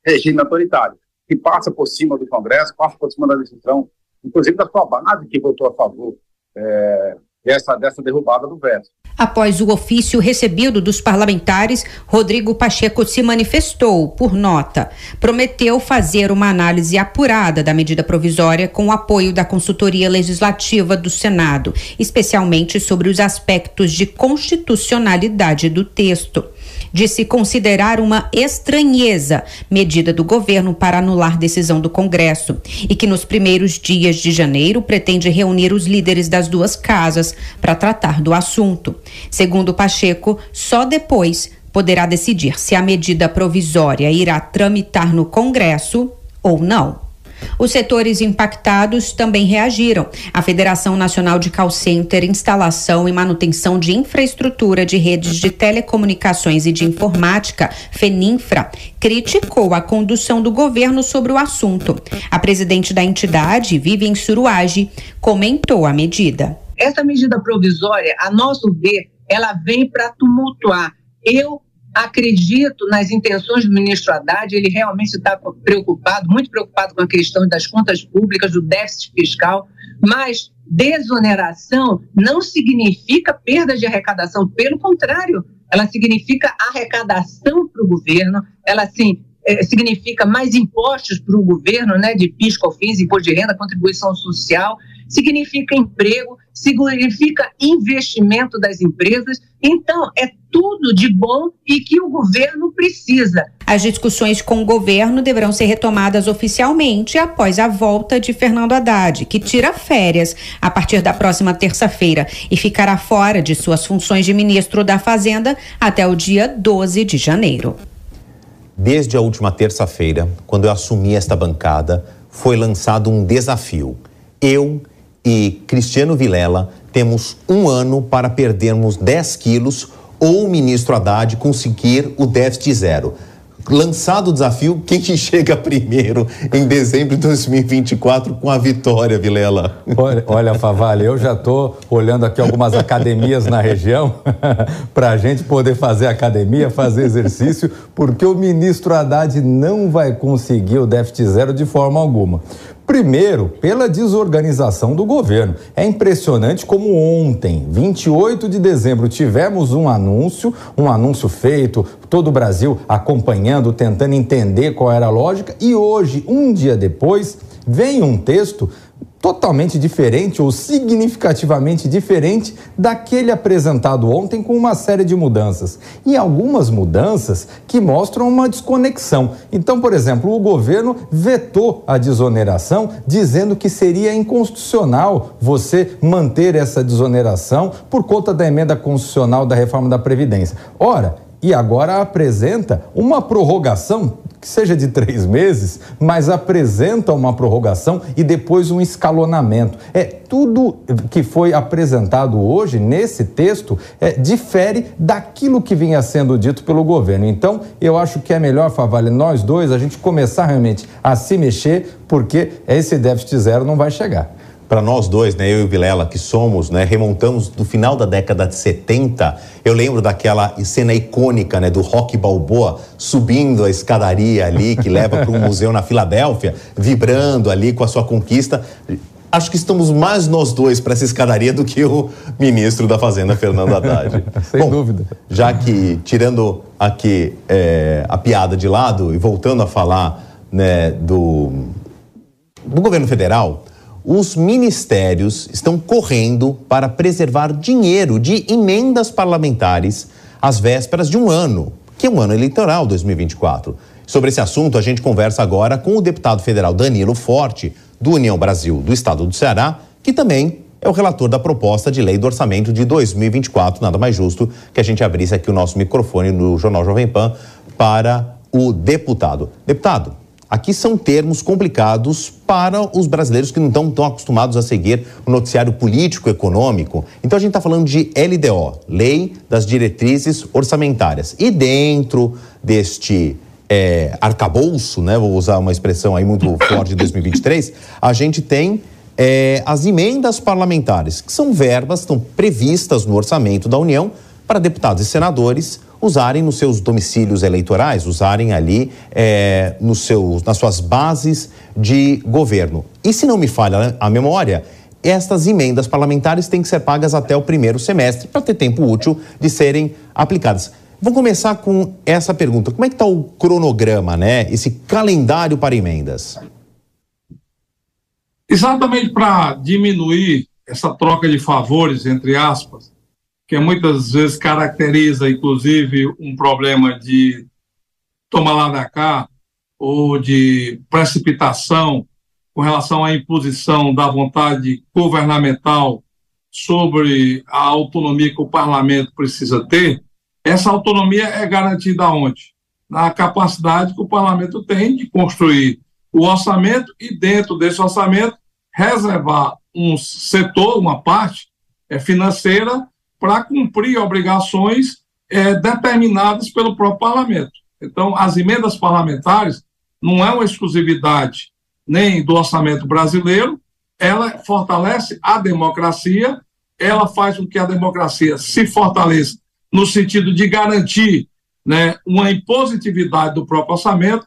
é regime autoritário, que passa por cima do Congresso, passa por cima da decisão inclusive da sua base que votou a favor é, dessa, dessa derrubada do veto. Após o ofício recebido dos parlamentares, Rodrigo Pacheco se manifestou por nota. Prometeu fazer uma análise apurada da medida provisória com o apoio da consultoria legislativa do Senado, especialmente sobre os aspectos de constitucionalidade do texto de se considerar uma estranheza medida do governo para anular decisão do Congresso e que nos primeiros dias de janeiro pretende reunir os líderes das duas casas para tratar do assunto. Segundo Pacheco, só depois poderá decidir se a medida provisória irá tramitar no Congresso ou não. Os setores impactados também reagiram. A Federação Nacional de Call Center, Instalação e Manutenção de Infraestrutura de Redes de Telecomunicações e de Informática, FENINFRA, criticou a condução do governo sobre o assunto. A presidente da entidade, Vivian Suruage, comentou a medida. Essa medida provisória, a nosso ver, ela vem para tumultuar. Eu Acredito nas intenções do ministro Haddad, ele realmente está preocupado, muito preocupado com a questão das contas públicas, do déficit fiscal, mas desoneração não significa perda de arrecadação, pelo contrário, ela significa arrecadação para o governo, ela sim é, significa mais impostos para o governo, né, de PIS, COFINS, imposto de renda, contribuição social, significa emprego, significa investimento das empresas. Então, é tudo de bom e que o governo precisa. As discussões com o governo deverão ser retomadas oficialmente após a volta de Fernando Haddad, que tira férias a partir da próxima terça-feira e ficará fora de suas funções de ministro da Fazenda até o dia 12 de janeiro. Desde a última terça-feira, quando eu assumi esta bancada, foi lançado um desafio. Eu e Cristiano Vilela temos um ano para perdermos 10 quilos ou o ministro Haddad conseguir o déficit zero. Lançado o desafio, quem que chega primeiro em dezembro de 2024 com a vitória, Vilela? Olha, olha Favale, eu já estou olhando aqui algumas academias na região para a gente poder fazer academia, fazer exercício, porque o ministro Haddad não vai conseguir o déficit zero de forma alguma. Primeiro, pela desorganização do governo. É impressionante como ontem, 28 de dezembro, tivemos um anúncio, um anúncio feito, todo o Brasil acompanhando, tentando entender qual era a lógica, e hoje, um dia depois, vem um texto totalmente diferente ou significativamente diferente daquele apresentado ontem com uma série de mudanças. E algumas mudanças que mostram uma desconexão. Então, por exemplo, o governo vetou a desoneração, dizendo que seria inconstitucional você manter essa desoneração por conta da emenda constitucional da reforma da Previdência. Ora, e agora apresenta uma prorrogação, que seja de três meses, mas apresenta uma prorrogação e depois um escalonamento. É tudo que foi apresentado hoje nesse texto é, difere daquilo que vinha sendo dito pelo governo. Então, eu acho que é melhor, Favale, nós dois, a gente começar realmente a se mexer, porque esse déficit zero não vai chegar para nós dois, né, eu e o Vilela, que somos, né, remontamos do final da década de 70, eu lembro daquela cena icônica, né, do Rock Balboa subindo a escadaria ali que leva para um museu na Filadélfia, vibrando ali com a sua conquista. Acho que estamos mais nós dois para essa escadaria do que o ministro da Fazenda, Fernando Haddad. Sem Bom, dúvida. Já que, tirando aqui é, a piada de lado e voltando a falar né, do, do governo federal, os ministérios estão correndo para preservar dinheiro de emendas parlamentares às vésperas de um ano, que é um ano eleitoral 2024. Sobre esse assunto, a gente conversa agora com o deputado federal Danilo Forte, do União Brasil do Estado do Ceará, que também é o relator da proposta de lei do orçamento de 2024. Nada mais justo que a gente abrisse aqui o nosso microfone no Jornal Jovem Pan para o deputado. Deputado, Aqui são termos complicados para os brasileiros que não estão tão acostumados a seguir o noticiário político econômico. Então a gente está falando de LDO, Lei das Diretrizes Orçamentárias. E dentro deste é, arcabouço, né, vou usar uma expressão aí muito forte de 2023, a gente tem é, as emendas parlamentares, que são verbas, estão previstas no orçamento da União para deputados e senadores usarem nos seus domicílios eleitorais, usarem ali é, seus, nas suas bases de governo. E se não me falha a memória, estas emendas parlamentares têm que ser pagas até o primeiro semestre para ter tempo útil de serem aplicadas. Vou começar com essa pergunta: como é que está o cronograma, né? Esse calendário para emendas? Exatamente para diminuir essa troca de favores, entre aspas, que muitas vezes caracteriza, inclusive, um problema de toma lá da cá ou de precipitação com relação à imposição da vontade governamental sobre a autonomia que o parlamento precisa ter, essa autonomia é garantida onde? Na capacidade que o parlamento tem de construir o orçamento e, dentro desse orçamento, reservar um setor, uma parte é, financeira para cumprir obrigações é, determinadas pelo próprio parlamento. Então, as emendas parlamentares não é uma exclusividade nem do orçamento brasileiro, ela fortalece a democracia, ela faz com que a democracia se fortaleça no sentido de garantir né, uma impositividade do próprio orçamento,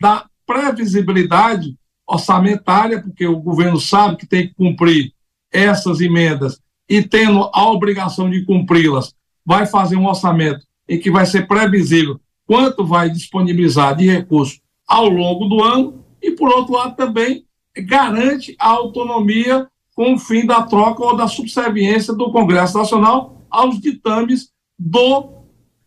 da previsibilidade orçamentária, porque o governo sabe que tem que cumprir essas emendas e tendo a obrigação de cumpri-las, vai fazer um orçamento em que vai ser previsível quanto vai disponibilizar de recursos ao longo do ano e, por outro lado, também garante a autonomia com o fim da troca ou da subserviência do Congresso Nacional aos ditames do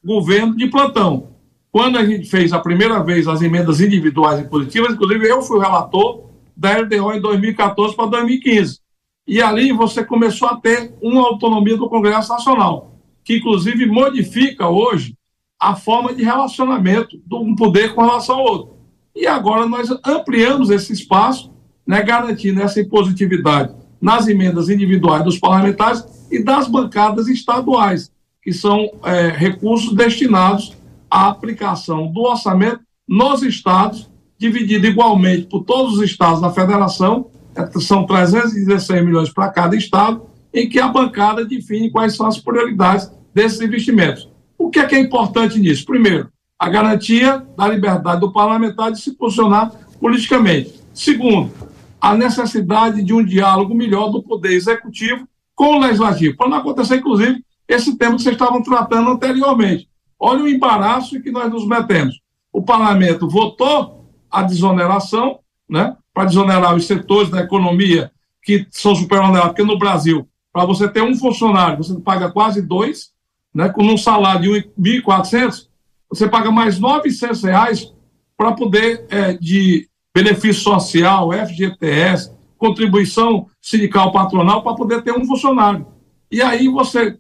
governo de plantão. Quando a gente fez a primeira vez as emendas individuais e positivas, inclusive eu fui relator da LDO em 2014 para 2015. E ali você começou a ter uma autonomia do Congresso Nacional, que inclusive modifica hoje a forma de relacionamento de um poder com relação ao outro. E agora nós ampliamos esse espaço, né, garantindo essa impositividade nas emendas individuais dos parlamentares e das bancadas estaduais, que são é, recursos destinados à aplicação do orçamento nos estados, dividido igualmente por todos os estados da federação são 316 milhões para cada estado, em que a bancada define quais são as prioridades desses investimentos. O que é que é importante nisso? Primeiro, a garantia da liberdade do parlamentar de se posicionar politicamente. Segundo, a necessidade de um diálogo melhor do poder executivo com o legislativo, para não acontecer, inclusive, esse tema que vocês estavam tratando anteriormente. Olha o embaraço em que nós nos metemos. O parlamento votou a desoneração, né? Para desonerar os setores da economia que são superonerados, porque no Brasil, para você ter um funcionário, você paga quase dois, né, com um salário de 1.400, você paga mais 900 reais para poder, é, de benefício social, FGTS, contribuição sindical patronal, para poder ter um funcionário. E aí você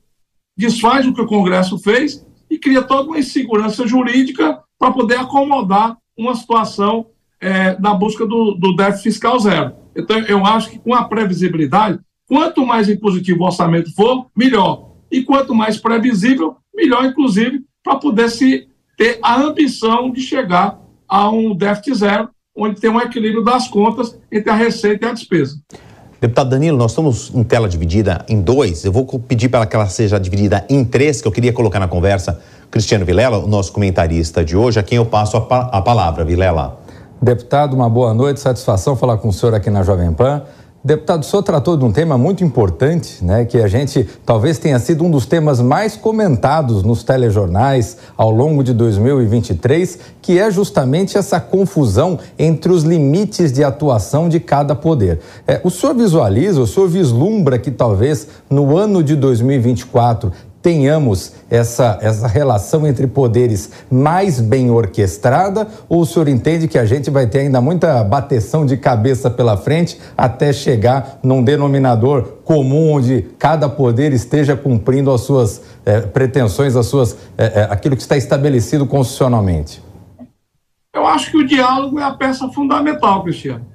desfaz o que o Congresso fez e cria toda uma insegurança jurídica para poder acomodar uma situação é, na busca do, do déficit fiscal zero. Então, eu acho que com a previsibilidade, quanto mais impositivo o orçamento for, melhor. E quanto mais previsível, melhor, inclusive, para poder se ter a ambição de chegar a um déficit zero, onde tem um equilíbrio das contas entre a receita e a despesa. Deputado Danilo, nós estamos em tela dividida em dois. Eu vou pedir para que ela seja dividida em três, que eu queria colocar na conversa Cristiano Vilela, o nosso comentarista de hoje, a quem eu passo a, pa a palavra. Vilela. Deputado, uma boa noite, satisfação falar com o senhor aqui na Jovem Pan. Deputado, o senhor tratou de um tema muito importante, né, que a gente talvez tenha sido um dos temas mais comentados nos telejornais ao longo de 2023, que é justamente essa confusão entre os limites de atuação de cada poder. É, o senhor visualiza, o senhor vislumbra que talvez no ano de 2024 tenhamos essa, essa relação entre poderes mais bem orquestrada ou o senhor entende que a gente vai ter ainda muita bateção de cabeça pela frente até chegar num denominador comum onde cada poder esteja cumprindo as suas eh, pretensões, as suas, eh, aquilo que está estabelecido constitucionalmente? Eu acho que o diálogo é a peça fundamental, Cristiano.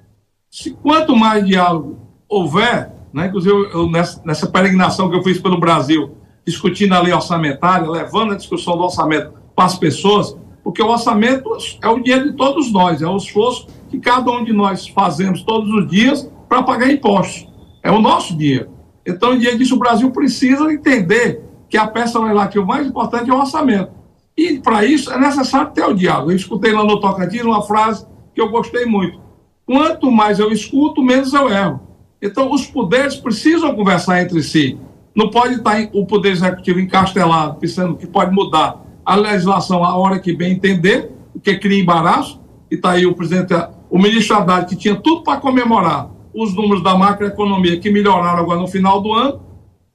Se quanto mais diálogo houver, né, inclusive eu, nessa, nessa peregrinação que eu fiz pelo Brasil, discutindo a lei orçamentária, levando a discussão do orçamento para as pessoas, porque o orçamento é o dinheiro de todos nós, é o esforço que cada um de nós fazemos todos os dias para pagar impostos. É o nosso dinheiro. Então, em dia disso, o Brasil precisa entender que a peça legislativa mais importante é o orçamento. E, para isso, é necessário ter o diálogo. Eu escutei lá no Tocantins uma frase que eu gostei muito. Quanto mais eu escuto, menos eu erro. Então, os poderes precisam conversar entre si. Não pode estar o Poder Executivo encastelado, pensando que pode mudar a legislação a hora que bem entender, o que cria embaraço. E está aí o presidente, o ministro Haddad, que tinha tudo para comemorar os números da macroeconomia que melhoraram agora no final do ano,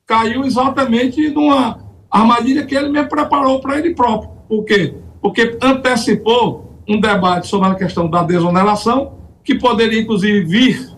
caiu exatamente numa armadilha que ele mesmo preparou para ele próprio. Por quê? Porque antecipou um debate sobre a questão da desoneração, que poderia, inclusive, vir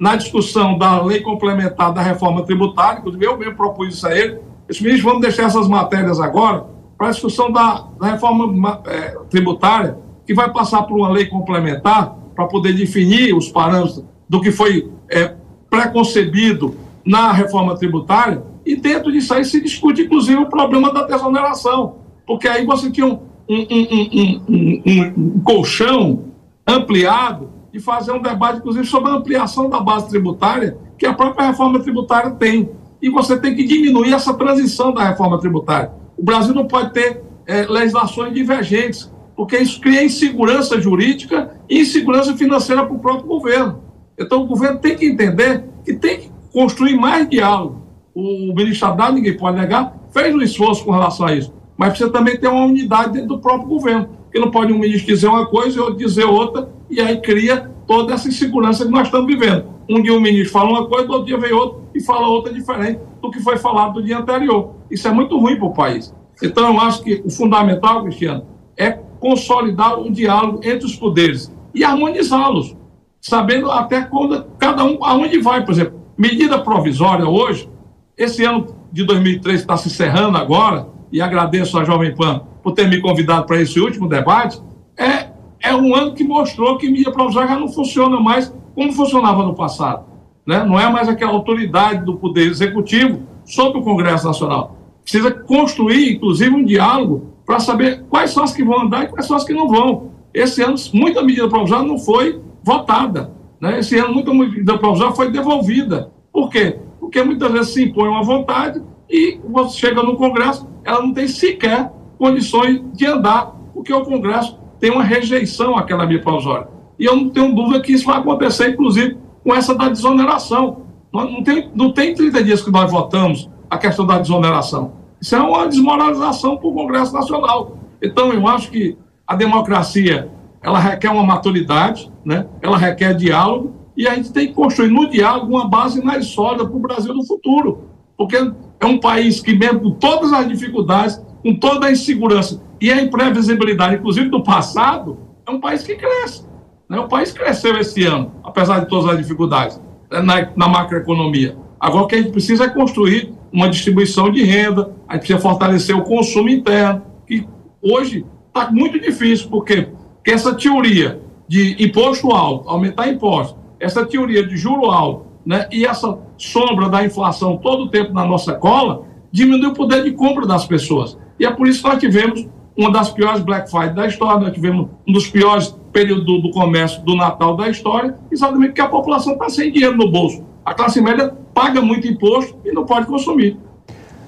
na discussão da lei complementar da reforma tributária, inclusive eu mesmo propus isso a ele, ministro, vamos deixar essas matérias agora para a discussão da, da reforma é, tributária, que vai passar por uma lei complementar para poder definir os parâmetros do que foi é, preconcebido na reforma tributária, e dentro disso aí se discute, inclusive, o problema da desoneração, porque aí você tinha um, um, um, um colchão ampliado de fazer um debate, inclusive, sobre a ampliação da base tributária, que a própria reforma tributária tem. E você tem que diminuir essa transição da reforma tributária. O Brasil não pode ter é, legislações divergentes, porque isso cria insegurança jurídica e insegurança financeira para o próprio governo. Então, o governo tem que entender que tem que construir mais diálogo. O ministro Haddad, ninguém pode negar, fez um esforço com relação a isso, mas precisa também ter uma unidade dentro do próprio governo, porque não pode um ministro dizer uma coisa e outro dizer outra, e aí cria toda essa insegurança que nós estamos vivendo. Um dia o ministro fala uma coisa, outro dia vem outro e fala outra diferente do que foi falado do dia anterior. Isso é muito ruim para o país. Então, eu acho que o fundamental, Cristiano, é consolidar o diálogo entre os poderes e harmonizá-los, sabendo até quando cada um, aonde vai. Por exemplo, medida provisória hoje, esse ano de 2003 está se encerrando agora, e agradeço a Jovem Pan por ter me convidado para esse último debate, é é um ano que mostrou que mídia provisória não funciona mais como funcionava no passado. Né? Não é mais aquela autoridade do Poder Executivo sobre o Congresso Nacional. Precisa construir, inclusive, um diálogo para saber quais são as que vão andar e quais são as que não vão. Esse ano, muita medida provisória não foi votada. Né? Esse ano, muita medida provisória foi devolvida. Por quê? Porque muitas vezes se impõe uma vontade e você chega no Congresso, ela não tem sequer condições de andar, porque o Congresso tem uma rejeição àquela medida provisória. E eu não tenho dúvida que isso vai acontecer, inclusive, com essa da desoneração. Não tem, não tem 30 dias que nós votamos a questão da desoneração. Isso é uma desmoralização para o Congresso Nacional. Então, eu acho que a democracia ela requer uma maturidade, né? ela requer diálogo, e a gente tem que construir no diálogo uma base mais sólida para o Brasil do futuro. Porque é um país que, mesmo com todas as dificuldades, com toda a insegurança e a imprevisibilidade, inclusive do passado, é um país que cresce. Né? O país cresceu esse ano, apesar de todas as dificuldades né, na, na macroeconomia. Agora, o que a gente precisa é construir uma distribuição de renda, a gente precisa fortalecer o consumo interno, que hoje está muito difícil, porque, essa teoria de imposto alto, aumentar imposto, essa teoria de juro alto, né, e essa sombra da inflação todo o tempo na nossa cola, diminui o poder de compra das pessoas. E é por isso que nós tivemos uma das piores Black Friday da história, nós tivemos um dos piores períodos do, do comércio do Natal da história, exatamente porque a população está sem dinheiro no bolso. A classe média paga muito imposto e não pode consumir.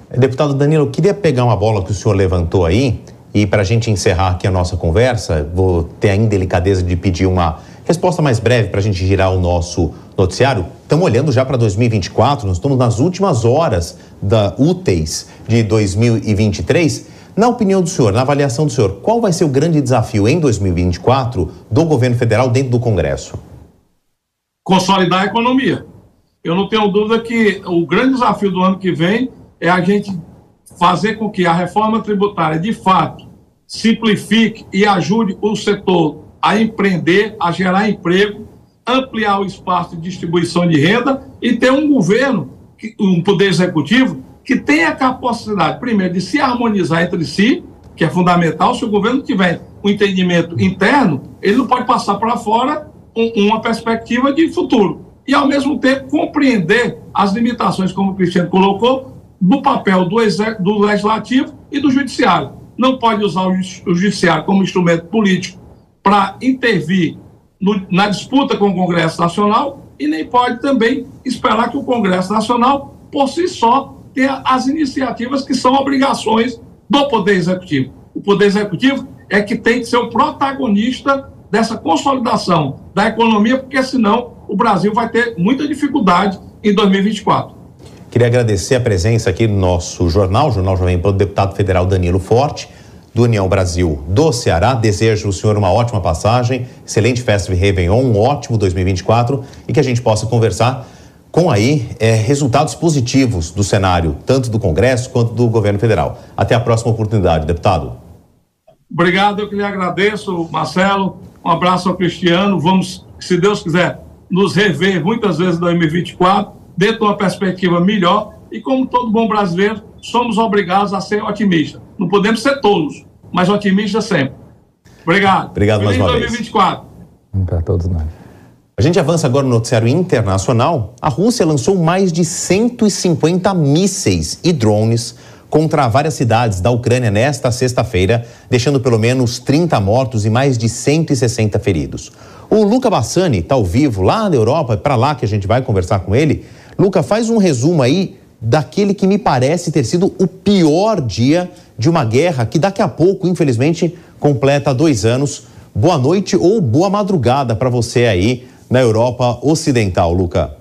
Deputado Danilo, eu queria pegar uma bola que o senhor levantou aí e para a gente encerrar aqui a nossa conversa, vou ter a indelicadeza de pedir uma resposta mais breve para a gente girar o nosso noticiário. Estamos olhando já para 2024, nós estamos nas últimas horas da úteis de 2023. Na opinião do senhor, na avaliação do senhor, qual vai ser o grande desafio em 2024 do governo federal dentro do Congresso? Consolidar a economia. Eu não tenho dúvida que o grande desafio do ano que vem é a gente fazer com que a reforma tributária, de fato, simplifique e ajude o setor a empreender, a gerar emprego, ampliar o espaço de distribuição de renda e ter um governo, um poder executivo, que tenha a capacidade, primeiro, de se harmonizar entre si, que é fundamental. Se o governo tiver um entendimento interno, ele não pode passar para fora um, uma perspectiva de futuro. E, ao mesmo tempo, compreender as limitações, como o Cristiano colocou, do papel do, do legislativo e do judiciário. Não pode usar o, judiciário como instrumento político para intervir no, na disputa com o Congresso Nacional e nem pode também esperar que o Congresso Nacional, por si só, tenha as iniciativas que são obrigações do Poder Executivo. O Poder Executivo é que tem que ser o protagonista dessa consolidação da economia, porque senão o Brasil vai ter muita dificuldade em 2024. Queria agradecer a presença aqui no nosso jornal, Jornal Jovem Pan, do deputado federal Danilo Forte, do União Brasil do Ceará. Desejo ao senhor uma ótima passagem, excelente festa de Réveillon, um ótimo 2024 e que a gente possa conversar com aí é, resultados positivos do cenário, tanto do Congresso quanto do governo federal. Até a próxima oportunidade, deputado. Obrigado, eu que lhe agradeço, Marcelo. Um abraço ao Cristiano. Vamos, se Deus quiser, nos rever muitas vezes em 2024 dentro de uma perspectiva melhor e, como todo bom brasileiro, somos obrigados a ser otimistas. Não podemos ser tolos, mas otimistas sempre. Obrigado. Obrigado Feliz mais uma 2024. vez. Para todos nós. A gente avança agora no noticiário internacional. A Rússia lançou mais de 150 mísseis e drones contra várias cidades da Ucrânia nesta sexta-feira, deixando pelo menos 30 mortos e mais de 160 feridos. O Luca Bassani está ao vivo lá na Europa, é para lá que a gente vai conversar com ele. Luca, faz um resumo aí daquele que me parece ter sido o pior dia de uma guerra que daqui a pouco, infelizmente, completa dois anos. Boa noite ou boa madrugada para você aí na Europa Ocidental, Luca.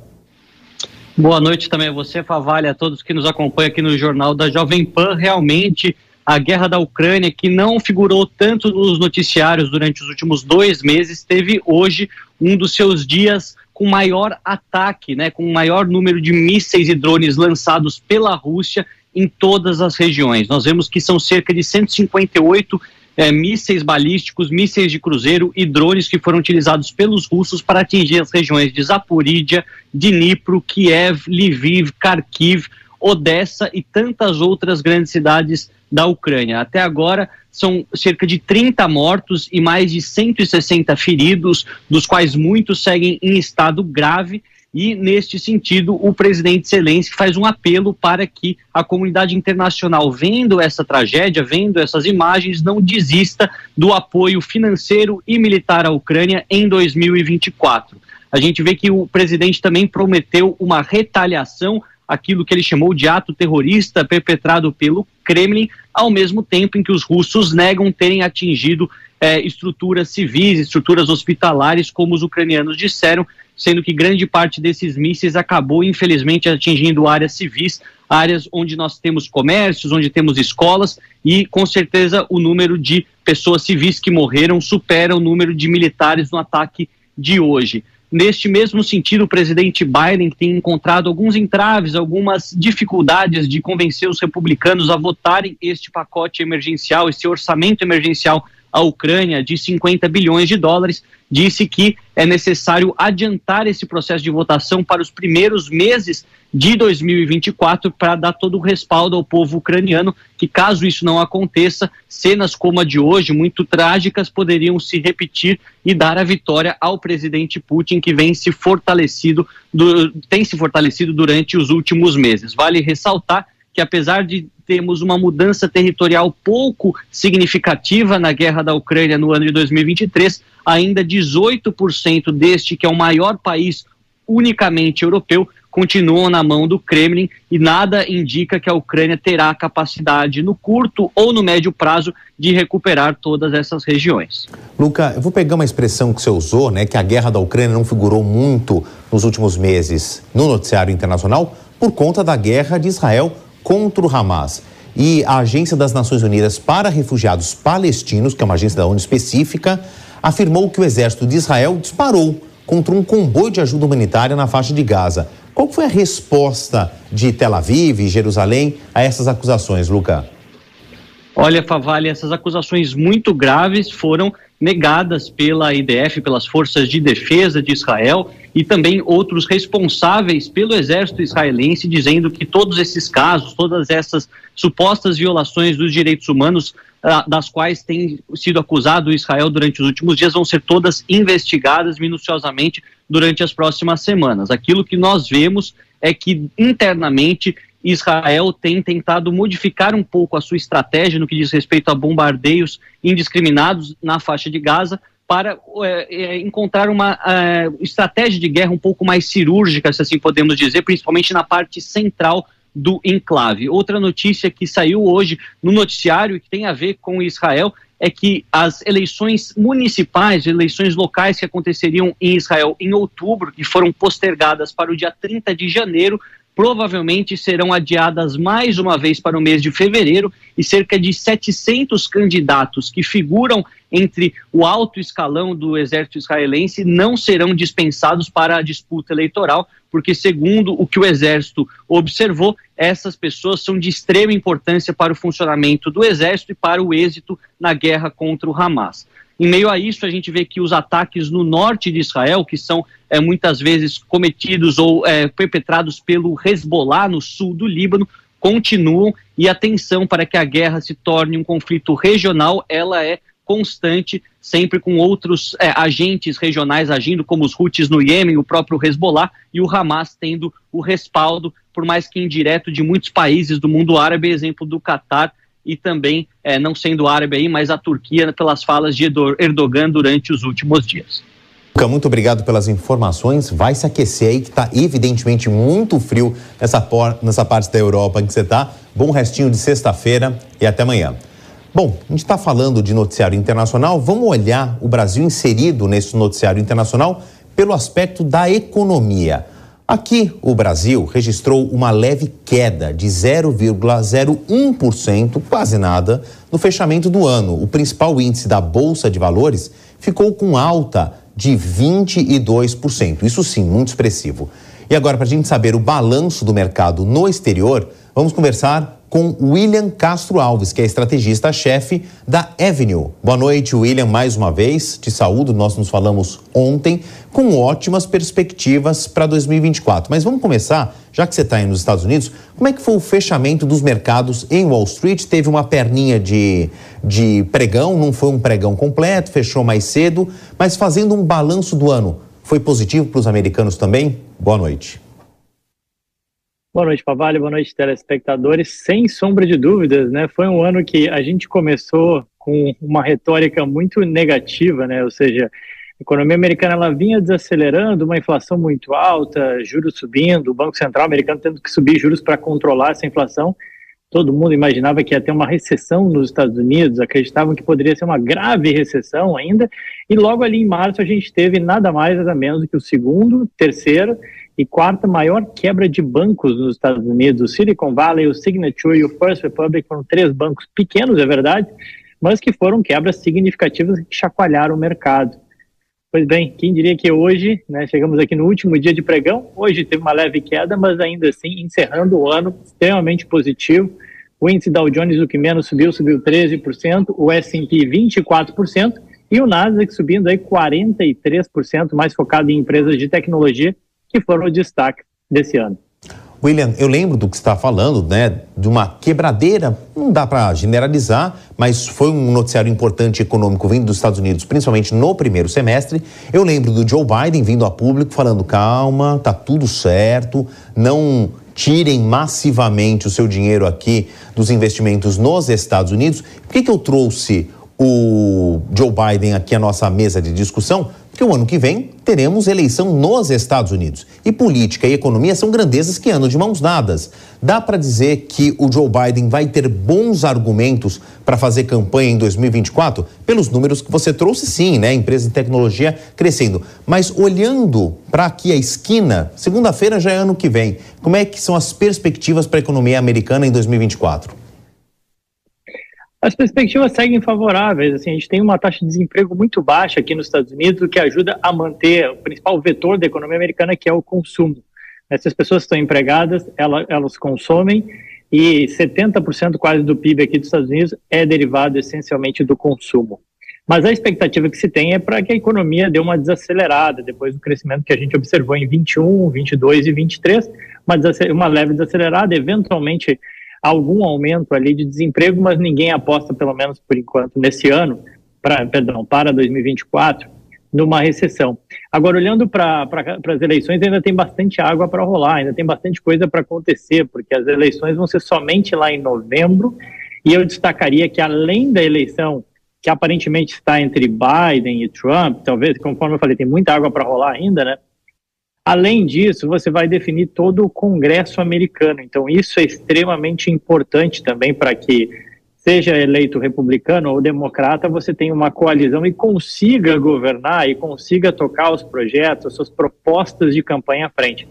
Boa noite também a você, Favalha, a todos que nos acompanham aqui no Jornal da Jovem Pan. Realmente, a guerra da Ucrânia, que não figurou tanto nos noticiários durante os últimos dois meses, teve hoje um dos seus dias com maior ataque, né, com maior número de mísseis e drones lançados pela Rússia em todas as regiões. Nós vemos que são cerca de 158 é, mísseis balísticos, mísseis de cruzeiro e drones que foram utilizados pelos russos para atingir as regiões de Zaporídia, Dnipro, Kiev, Lviv, Kharkiv, Odessa e tantas outras grandes cidades da Ucrânia. Até agora, são cerca de 30 mortos e mais de 160 feridos, dos quais muitos seguem em estado grave. E, neste sentido, o presidente Zelensky faz um apelo para que a comunidade internacional, vendo essa tragédia, vendo essas imagens, não desista do apoio financeiro e militar à Ucrânia em 2024. A gente vê que o presidente também prometeu uma retaliação aquilo que ele chamou de ato terrorista perpetrado pelo Kremlin, ao mesmo tempo em que os russos negam terem atingido é, estruturas civis, estruturas hospitalares, como os ucranianos disseram, sendo que grande parte desses mísseis acabou, infelizmente, atingindo áreas civis, áreas onde nós temos comércios, onde temos escolas, e com certeza o número de pessoas civis que morreram supera o número de militares no ataque de hoje. Neste mesmo sentido, o presidente Biden tem encontrado alguns entraves, algumas dificuldades de convencer os republicanos a votarem este pacote emergencial, este orçamento emergencial à Ucrânia de 50 bilhões de dólares, disse que é necessário adiantar esse processo de votação para os primeiros meses de 2024 para dar todo o respaldo ao povo ucraniano, que caso isso não aconteça, cenas como a de hoje, muito trágicas, poderiam se repetir e dar a vitória ao presidente Putin, que vem se fortalecido, do, tem se fortalecido durante os últimos meses. Vale ressaltar que apesar de termos uma mudança territorial pouco significativa na guerra da Ucrânia no ano de 2023, ainda 18% deste, que é o maior país unicamente europeu, continuam na mão do Kremlin e nada indica que a Ucrânia terá capacidade no curto ou no médio prazo de recuperar todas essas regiões. Luca, eu vou pegar uma expressão que você usou, né, que a guerra da Ucrânia não figurou muito nos últimos meses no noticiário internacional por conta da guerra de Israel contra o Hamas. E a Agência das Nações Unidas para Refugiados Palestinos, que é uma agência da ONU específica, afirmou que o exército de Israel disparou contra um comboio de ajuda humanitária na faixa de Gaza. Qual foi a resposta de Tel Aviv e Jerusalém a essas acusações, Luca? Olha, Favale, essas acusações muito graves foram negadas pela IDF, pelas forças de defesa de Israel e também outros responsáveis pelo exército israelense, dizendo que todos esses casos, todas essas supostas violações dos direitos humanos, ah, das quais tem sido acusado Israel durante os últimos dias, vão ser todas investigadas minuciosamente durante as próximas semanas. Aquilo que nós vemos é que internamente Israel tem tentado modificar um pouco a sua estratégia no que diz respeito a bombardeios indiscriminados na faixa de Gaza para é, encontrar uma é, estratégia de guerra um pouco mais cirúrgica, se assim podemos dizer, principalmente na parte central do enclave. Outra notícia que saiu hoje no noticiário que tem a ver com Israel é que as eleições municipais, eleições locais que aconteceriam em Israel em outubro, que foram postergadas para o dia 30 de janeiro, provavelmente serão adiadas mais uma vez para o mês de fevereiro e cerca de 700 candidatos que figuram entre o alto escalão do exército israelense não serão dispensados para a disputa eleitoral, porque, segundo o que o exército observou, essas pessoas são de extrema importância para o funcionamento do exército e para o êxito na guerra contra o Hamas. Em meio a isso, a gente vê que os ataques no norte de Israel, que são é, muitas vezes cometidos ou é, perpetrados pelo Hezbollah no sul do Líbano, continuam. E a tensão para que a guerra se torne um conflito regional, ela é constante, sempre com outros é, agentes regionais agindo, como os Houthis no Iêmen, o próprio Hezbollah e o Hamas tendo o respaldo, por mais que indireto, de muitos países do mundo árabe, exemplo do Catar, e também, é, não sendo árabe aí, mas a Turquia pelas falas de Erdogan durante os últimos dias. Muito obrigado pelas informações. Vai se aquecer aí, que está evidentemente muito frio nessa, por, nessa parte da Europa em que você está. Bom restinho de sexta-feira e até amanhã. Bom, a gente está falando de noticiário internacional. Vamos olhar o Brasil inserido nesse noticiário internacional pelo aspecto da economia. Aqui, o Brasil registrou uma leve queda de 0,01%, quase nada, no fechamento do ano. O principal índice da Bolsa de Valores ficou com alta de 22%. Isso sim, muito expressivo. E agora, para a gente saber o balanço do mercado no exterior, vamos conversar com William Castro Alves, que é estrategista-chefe da Avenue. Boa noite, William, mais uma vez. Te saúdo, nós nos falamos ontem, com ótimas perspectivas para 2024. Mas vamos começar, já que você está aí nos Estados Unidos, como é que foi o fechamento dos mercados em Wall Street? Teve uma perninha de, de pregão, não foi um pregão completo, fechou mais cedo, mas fazendo um balanço do ano, foi positivo para os americanos também? Boa noite. Boa noite, Pavalho. Boa noite, telespectadores. Sem sombra de dúvidas, né? Foi um ano que a gente começou com uma retórica muito negativa, né? Ou seja, a economia americana ela vinha desacelerando, uma inflação muito alta, juros subindo, o Banco Central americano tendo que subir juros para controlar essa inflação. Todo mundo imaginava que ia ter uma recessão nos Estados Unidos, acreditavam que poderia ser uma grave recessão ainda, e logo ali em março a gente teve nada mais nada menos do que o segundo, terceiro e quarta maior quebra de bancos nos Estados Unidos. O Silicon Valley, o Signature e o First Republic foram três bancos pequenos, é verdade, mas que foram quebras significativas que chacoalharam o mercado. Pois bem, quem diria que hoje, né, chegamos aqui no último dia de pregão, hoje teve uma leve queda, mas ainda assim encerrando o ano extremamente positivo. O índice Dow Jones, o que menos subiu, subiu 13%, o S&P 24% e o Nasdaq subindo aí 43%, mais focado em empresas de tecnologia, que foram o destaque desse ano. William, eu lembro do que está falando, né, de uma quebradeira, não dá para generalizar, mas foi um noticiário importante econômico vindo dos Estados Unidos, principalmente no primeiro semestre. Eu lembro do Joe Biden vindo a público falando: calma, tá tudo certo, não tirem massivamente o seu dinheiro aqui dos investimentos nos Estados Unidos. Por que, que eu trouxe o Joe Biden aqui à nossa mesa de discussão? Porque o ano que vem teremos eleição nos Estados Unidos. E política e economia são grandezas que andam de mãos dadas. Dá para dizer que o Joe Biden vai ter bons argumentos para fazer campanha em 2024? Pelos números que você trouxe, sim, né? Empresa de tecnologia crescendo. Mas olhando para aqui a esquina, segunda-feira já é ano que vem. Como é que são as perspectivas para a economia americana em 2024? As perspectivas seguem favoráveis. Assim, a gente tem uma taxa de desemprego muito baixa aqui nos Estados Unidos, o que ajuda a manter o principal vetor da economia americana, que é o consumo. Essas pessoas estão empregadas, elas, elas consomem, e 70% quase do PIB aqui dos Estados Unidos é derivado essencialmente do consumo. Mas a expectativa que se tem é para que a economia dê uma desacelerada depois do crescimento que a gente observou em 21, 22 e 23, uma, uma leve desacelerada, eventualmente algum aumento ali de desemprego, mas ninguém aposta, pelo menos por enquanto, nesse ano, pra, perdão, para 2024, numa recessão. Agora, olhando para as eleições, ainda tem bastante água para rolar, ainda tem bastante coisa para acontecer, porque as eleições vão ser somente lá em novembro, e eu destacaria que, além da eleição que aparentemente está entre Biden e Trump, talvez, conforme eu falei, tem muita água para rolar ainda, né? Além disso, você vai definir todo o Congresso americano. Então, isso é extremamente importante também para que, seja eleito republicano ou democrata, você tenha uma coalizão e consiga governar e consiga tocar os projetos, as suas propostas de campanha à frente.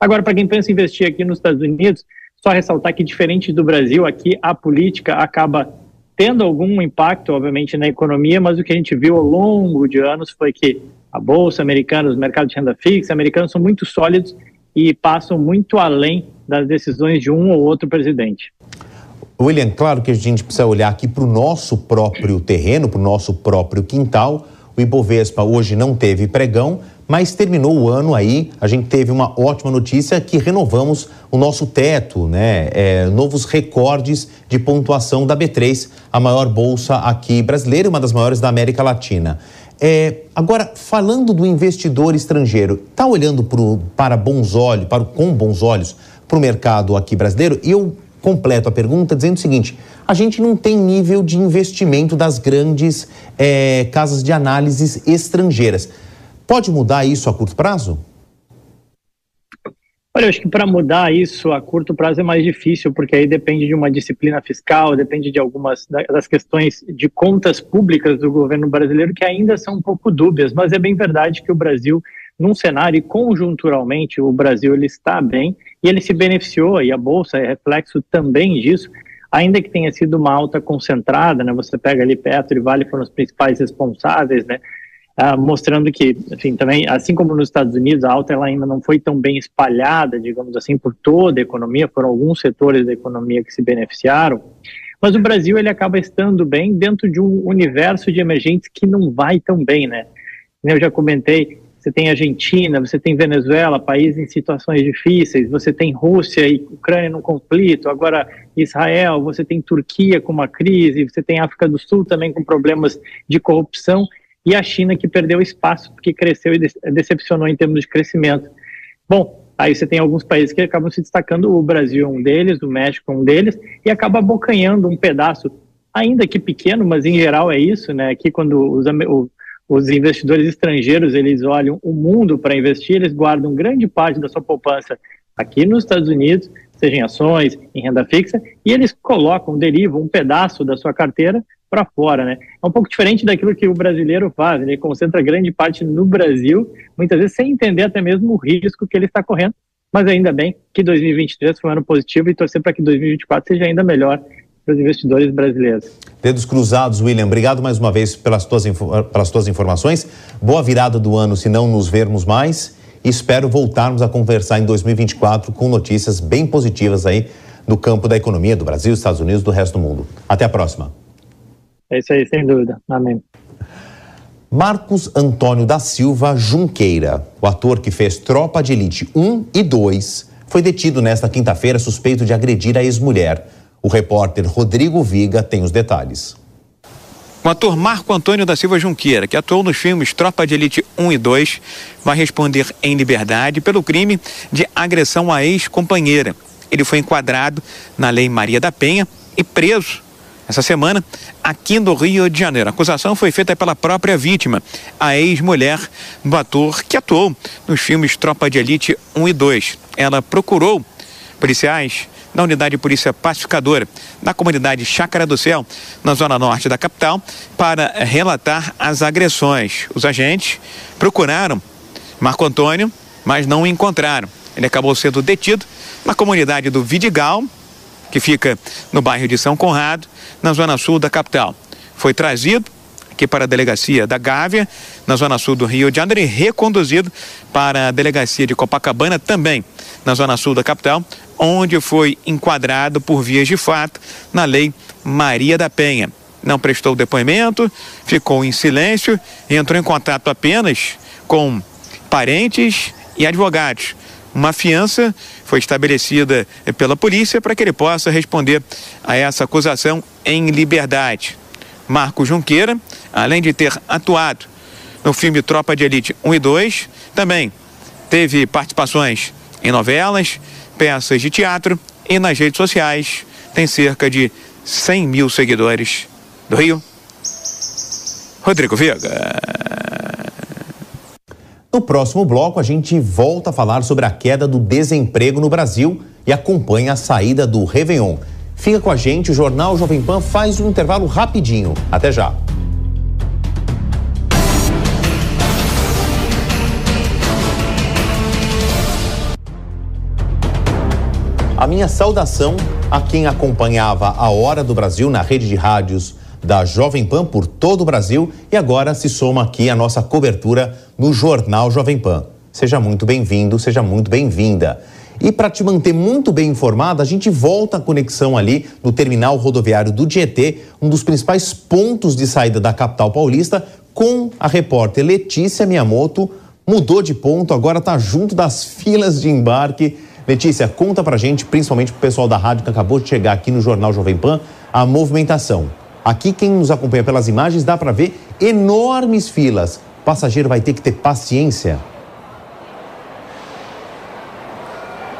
Agora, para quem pensa em investir aqui nos Estados Unidos, só ressaltar que, diferente do Brasil, aqui a política acaba tendo algum impacto, obviamente, na economia, mas o que a gente viu ao longo de anos foi que a bolsa americana, os mercados de renda fixa americanos são muito sólidos e passam muito além das decisões de um ou outro presidente. William, claro que a gente precisa olhar aqui para o nosso próprio terreno, para o nosso próprio quintal. O Ibovespa hoje não teve pregão, mas terminou o ano aí. A gente teve uma ótima notícia que renovamos o nosso teto, né? É, novos recordes de pontuação da B3, a maior bolsa aqui brasileira, uma das maiores da América Latina. É, agora, falando do investidor estrangeiro, está olhando pro, para bons olhos, para, com bons olhos para o mercado aqui brasileiro? E eu completo a pergunta dizendo o seguinte: a gente não tem nível de investimento das grandes é, casas de análises estrangeiras. Pode mudar isso a curto prazo? Olha, eu acho que para mudar isso a curto prazo é mais difícil, porque aí depende de uma disciplina fiscal, depende de algumas das questões de contas públicas do governo brasileiro que ainda são um pouco dúbias, mas é bem verdade que o Brasil, num cenário e conjunturalmente, o Brasil ele está bem e ele se beneficiou, e a Bolsa é reflexo também disso, ainda que tenha sido uma alta concentrada, né, você pega ali Petro e Vale foram os principais responsáveis, né, ah, mostrando que, enfim, também, assim como nos Estados Unidos, a alta ela ainda não foi tão bem espalhada, digamos assim, por toda a economia, foram alguns setores da economia que se beneficiaram, mas o Brasil ele acaba estando bem dentro de um universo de emergentes que não vai tão bem, né? Eu já comentei, você tem Argentina, você tem Venezuela, países em situações difíceis, você tem Rússia e Ucrânia num conflito, agora Israel, você tem Turquia com uma crise, você tem África do Sul também com problemas de corrupção, e a China que perdeu espaço porque cresceu e decepcionou em termos de crescimento. Bom, aí você tem alguns países que acabam se destacando, o Brasil é um deles, o México é um deles, e acaba abocanhando um pedaço, ainda que pequeno, mas em geral é isso, né? Aqui quando os, os investidores estrangeiros eles olham o mundo para investir, eles guardam grande parte da sua poupança aqui nos Estados Unidos, seja em ações, em renda fixa, e eles colocam, derivam um pedaço da sua carteira para fora, né? É um pouco diferente daquilo que o brasileiro faz, ele concentra grande parte no Brasil, muitas vezes sem entender até mesmo o risco que ele está correndo, mas ainda bem que 2023 foi um ano positivo e torcer para que 2024 seja ainda melhor para os investidores brasileiros. Dedos cruzados, William. Obrigado mais uma vez pelas tuas, pelas tuas informações. Boa virada do ano, se não nos vermos mais. Espero voltarmos a conversar em 2024 com notícias bem positivas aí no campo da economia do Brasil, Estados Unidos do resto do mundo. Até a próxima. É isso aí, sem dúvida. Amém. Marcos Antônio da Silva Junqueira, o ator que fez Tropa de Elite 1 e 2, foi detido nesta quinta-feira suspeito de agredir a ex-mulher. O repórter Rodrigo Viga tem os detalhes. O ator Marco Antônio da Silva Junqueira, que atuou nos filmes Tropa de Elite 1 e 2, vai responder em liberdade pelo crime de agressão à ex-companheira. Ele foi enquadrado na Lei Maria da Penha e preso essa semana aqui no Rio de Janeiro. A acusação foi feita pela própria vítima, a ex-mulher do ator que atuou nos filmes Tropa de Elite 1 e 2. Ela procurou policiais na unidade de polícia pacificadora na comunidade Chácara do Céu, na zona norte da capital, para relatar as agressões. Os agentes procuraram Marco Antônio, mas não o encontraram. Ele acabou sendo detido na comunidade do Vidigal, que fica no bairro de São Conrado, na zona sul da capital. Foi trazido aqui para a delegacia da Gávea, na zona sul do Rio de Janeiro, e reconduzido para a delegacia de Copacabana, também na zona sul da capital, onde foi enquadrado por vias de fato na lei Maria da Penha. Não prestou depoimento, ficou em silêncio entrou em contato apenas com parentes e advogados. Uma fiança foi estabelecida pela polícia para que ele possa responder a essa acusação em liberdade. Marco Junqueira, além de ter atuado no filme Tropa de Elite 1 e 2, também teve participações em novelas, peças de teatro e nas redes sociais. Tem cerca de 100 mil seguidores do Rio. Rodrigo Viga. No próximo bloco, a gente volta a falar sobre a queda do desemprego no Brasil e acompanha a saída do Réveillon. Fica com a gente, o Jornal Jovem Pan faz um intervalo rapidinho. Até já. A minha saudação a quem acompanhava a Hora do Brasil na rede de rádios da Jovem Pan por todo o Brasil e agora se soma aqui a nossa cobertura no Jornal Jovem Pan. Seja muito bem-vindo, seja muito bem-vinda. E para te manter muito bem informado, a gente volta a conexão ali no terminal rodoviário do Tietê, um dos principais pontos de saída da capital paulista, com a repórter Letícia Miyamoto. Mudou de ponto, agora está junto das filas de embarque Letícia, conta pra gente, principalmente pro pessoal da rádio que acabou de chegar aqui no Jornal Jovem Pan, a movimentação. Aqui, quem nos acompanha pelas imagens, dá para ver enormes filas. O passageiro vai ter que ter paciência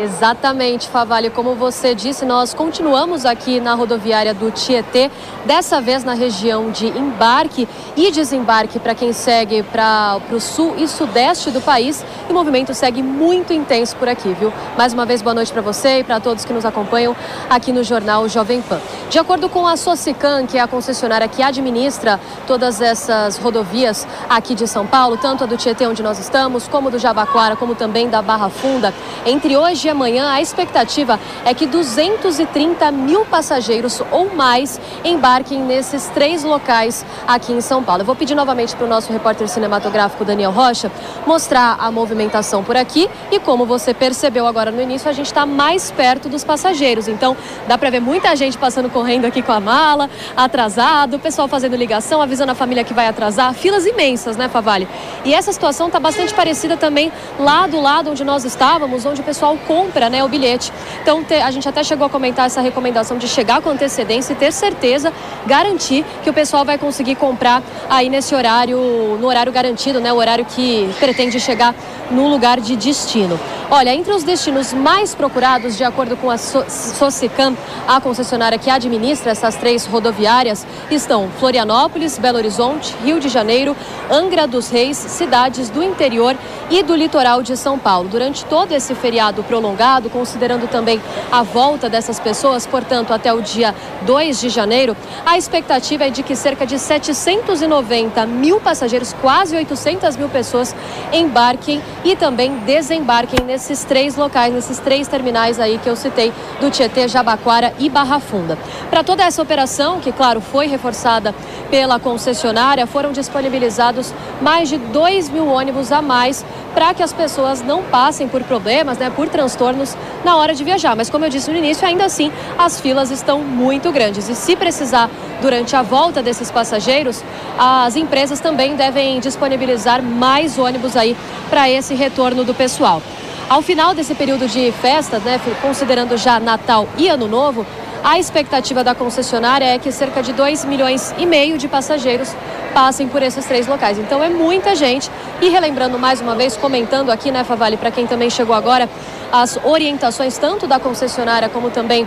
Exatamente, Favale. Como você disse, nós continuamos aqui na rodoviária do Tietê, dessa vez na região de embarque e desembarque para quem segue para o sul e sudeste do país. E o movimento segue muito intenso por aqui, viu? Mais uma vez, boa noite para você e para todos que nos acompanham aqui no Jornal Jovem Pan. De acordo com a Socican, que é a concessionária que administra todas essas rodovias aqui de São Paulo, tanto a do Tietê, onde nós estamos, como do Jabaquara, como também da Barra Funda, entre hoje amanhã, a expectativa é que 230 mil passageiros ou mais embarquem nesses três locais aqui em São Paulo. Eu vou pedir novamente para o nosso repórter cinematográfico Daniel Rocha mostrar a movimentação por aqui e como você percebeu agora no início, a gente está mais perto dos passageiros. Então dá para ver muita gente passando correndo aqui com a mala, atrasado, o pessoal fazendo ligação, avisando a família que vai atrasar, filas imensas, né, Favale? E essa situação está bastante parecida também lá do lado onde nós estávamos, onde o pessoal compra né, o bilhete. Então a gente até chegou a comentar essa recomendação de chegar com antecedência e ter certeza, garantir que o pessoal vai conseguir comprar aí nesse horário, no horário garantido, né, o horário que pretende chegar no lugar de destino. Olha, entre os destinos mais procurados, de acordo com a Socicam, a concessionária que administra essas três rodoviárias, estão Florianópolis, Belo Horizonte, Rio de Janeiro, Angra dos Reis, cidades do interior e do litoral de São Paulo. Durante todo esse feriado prolongado, considerando também a volta dessas pessoas, portanto, até o dia 2 de janeiro, a expectativa é de que cerca de 790 mil passageiros, quase 800 mil pessoas, embarquem e também desembarquem nesses três locais, nesses três terminais aí que eu citei, do Tietê, Jabaquara e Barra Funda. Para toda essa operação, que claro foi reforçada pela concessionária, foram disponibilizados mais de 2 mil ônibus a mais para que as pessoas não passem por problemas, né, por transtornos na hora de viajar. Mas como eu disse no início, ainda assim as filas estão muito grandes e se precisar durante a volta desses passageiros, as empresas também devem disponibilizar mais ônibus aí para esse retorno do pessoal. Ao final desse período de festas, né, considerando já Natal e Ano Novo, a expectativa da concessionária é que cerca de 2 milhões e meio de passageiros passem por esses três locais. Então é muita gente. E relembrando mais uma vez, comentando aqui, né, Favale, para quem também chegou agora, as orientações tanto da concessionária como também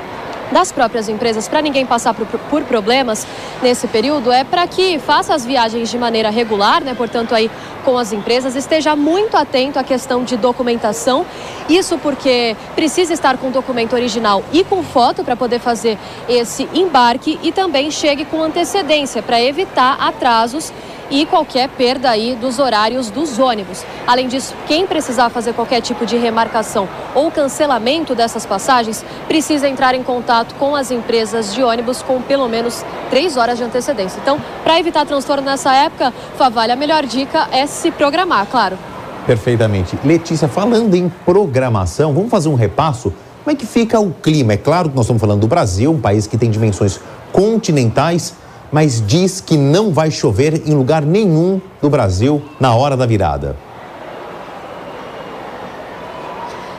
das próprias empresas para ninguém passar por, por, problemas nesse período é para que faça as viagens de maneira regular, né? Portanto, aí com as empresas, esteja muito atento à questão de documentação. Isso porque precisa estar com documento original e com foto para poder fazer esse embarque e também chegue com antecedência para evitar atrasos e qualquer perda aí dos horários dos ônibus. Além disso, quem precisar fazer qualquer tipo de remarcação ou cancelamento dessas passagens, precisa entrar em contato com as empresas de ônibus com pelo menos três horas de antecedência. Então, para evitar transtorno nessa época, Favalha, a melhor dica é se programar, claro. Perfeitamente. Letícia, falando em programação, vamos fazer um repasso? Como é que fica o clima? É claro que nós estamos falando do Brasil, um país que tem dimensões continentais mas diz que não vai chover em lugar nenhum do Brasil na hora da virada.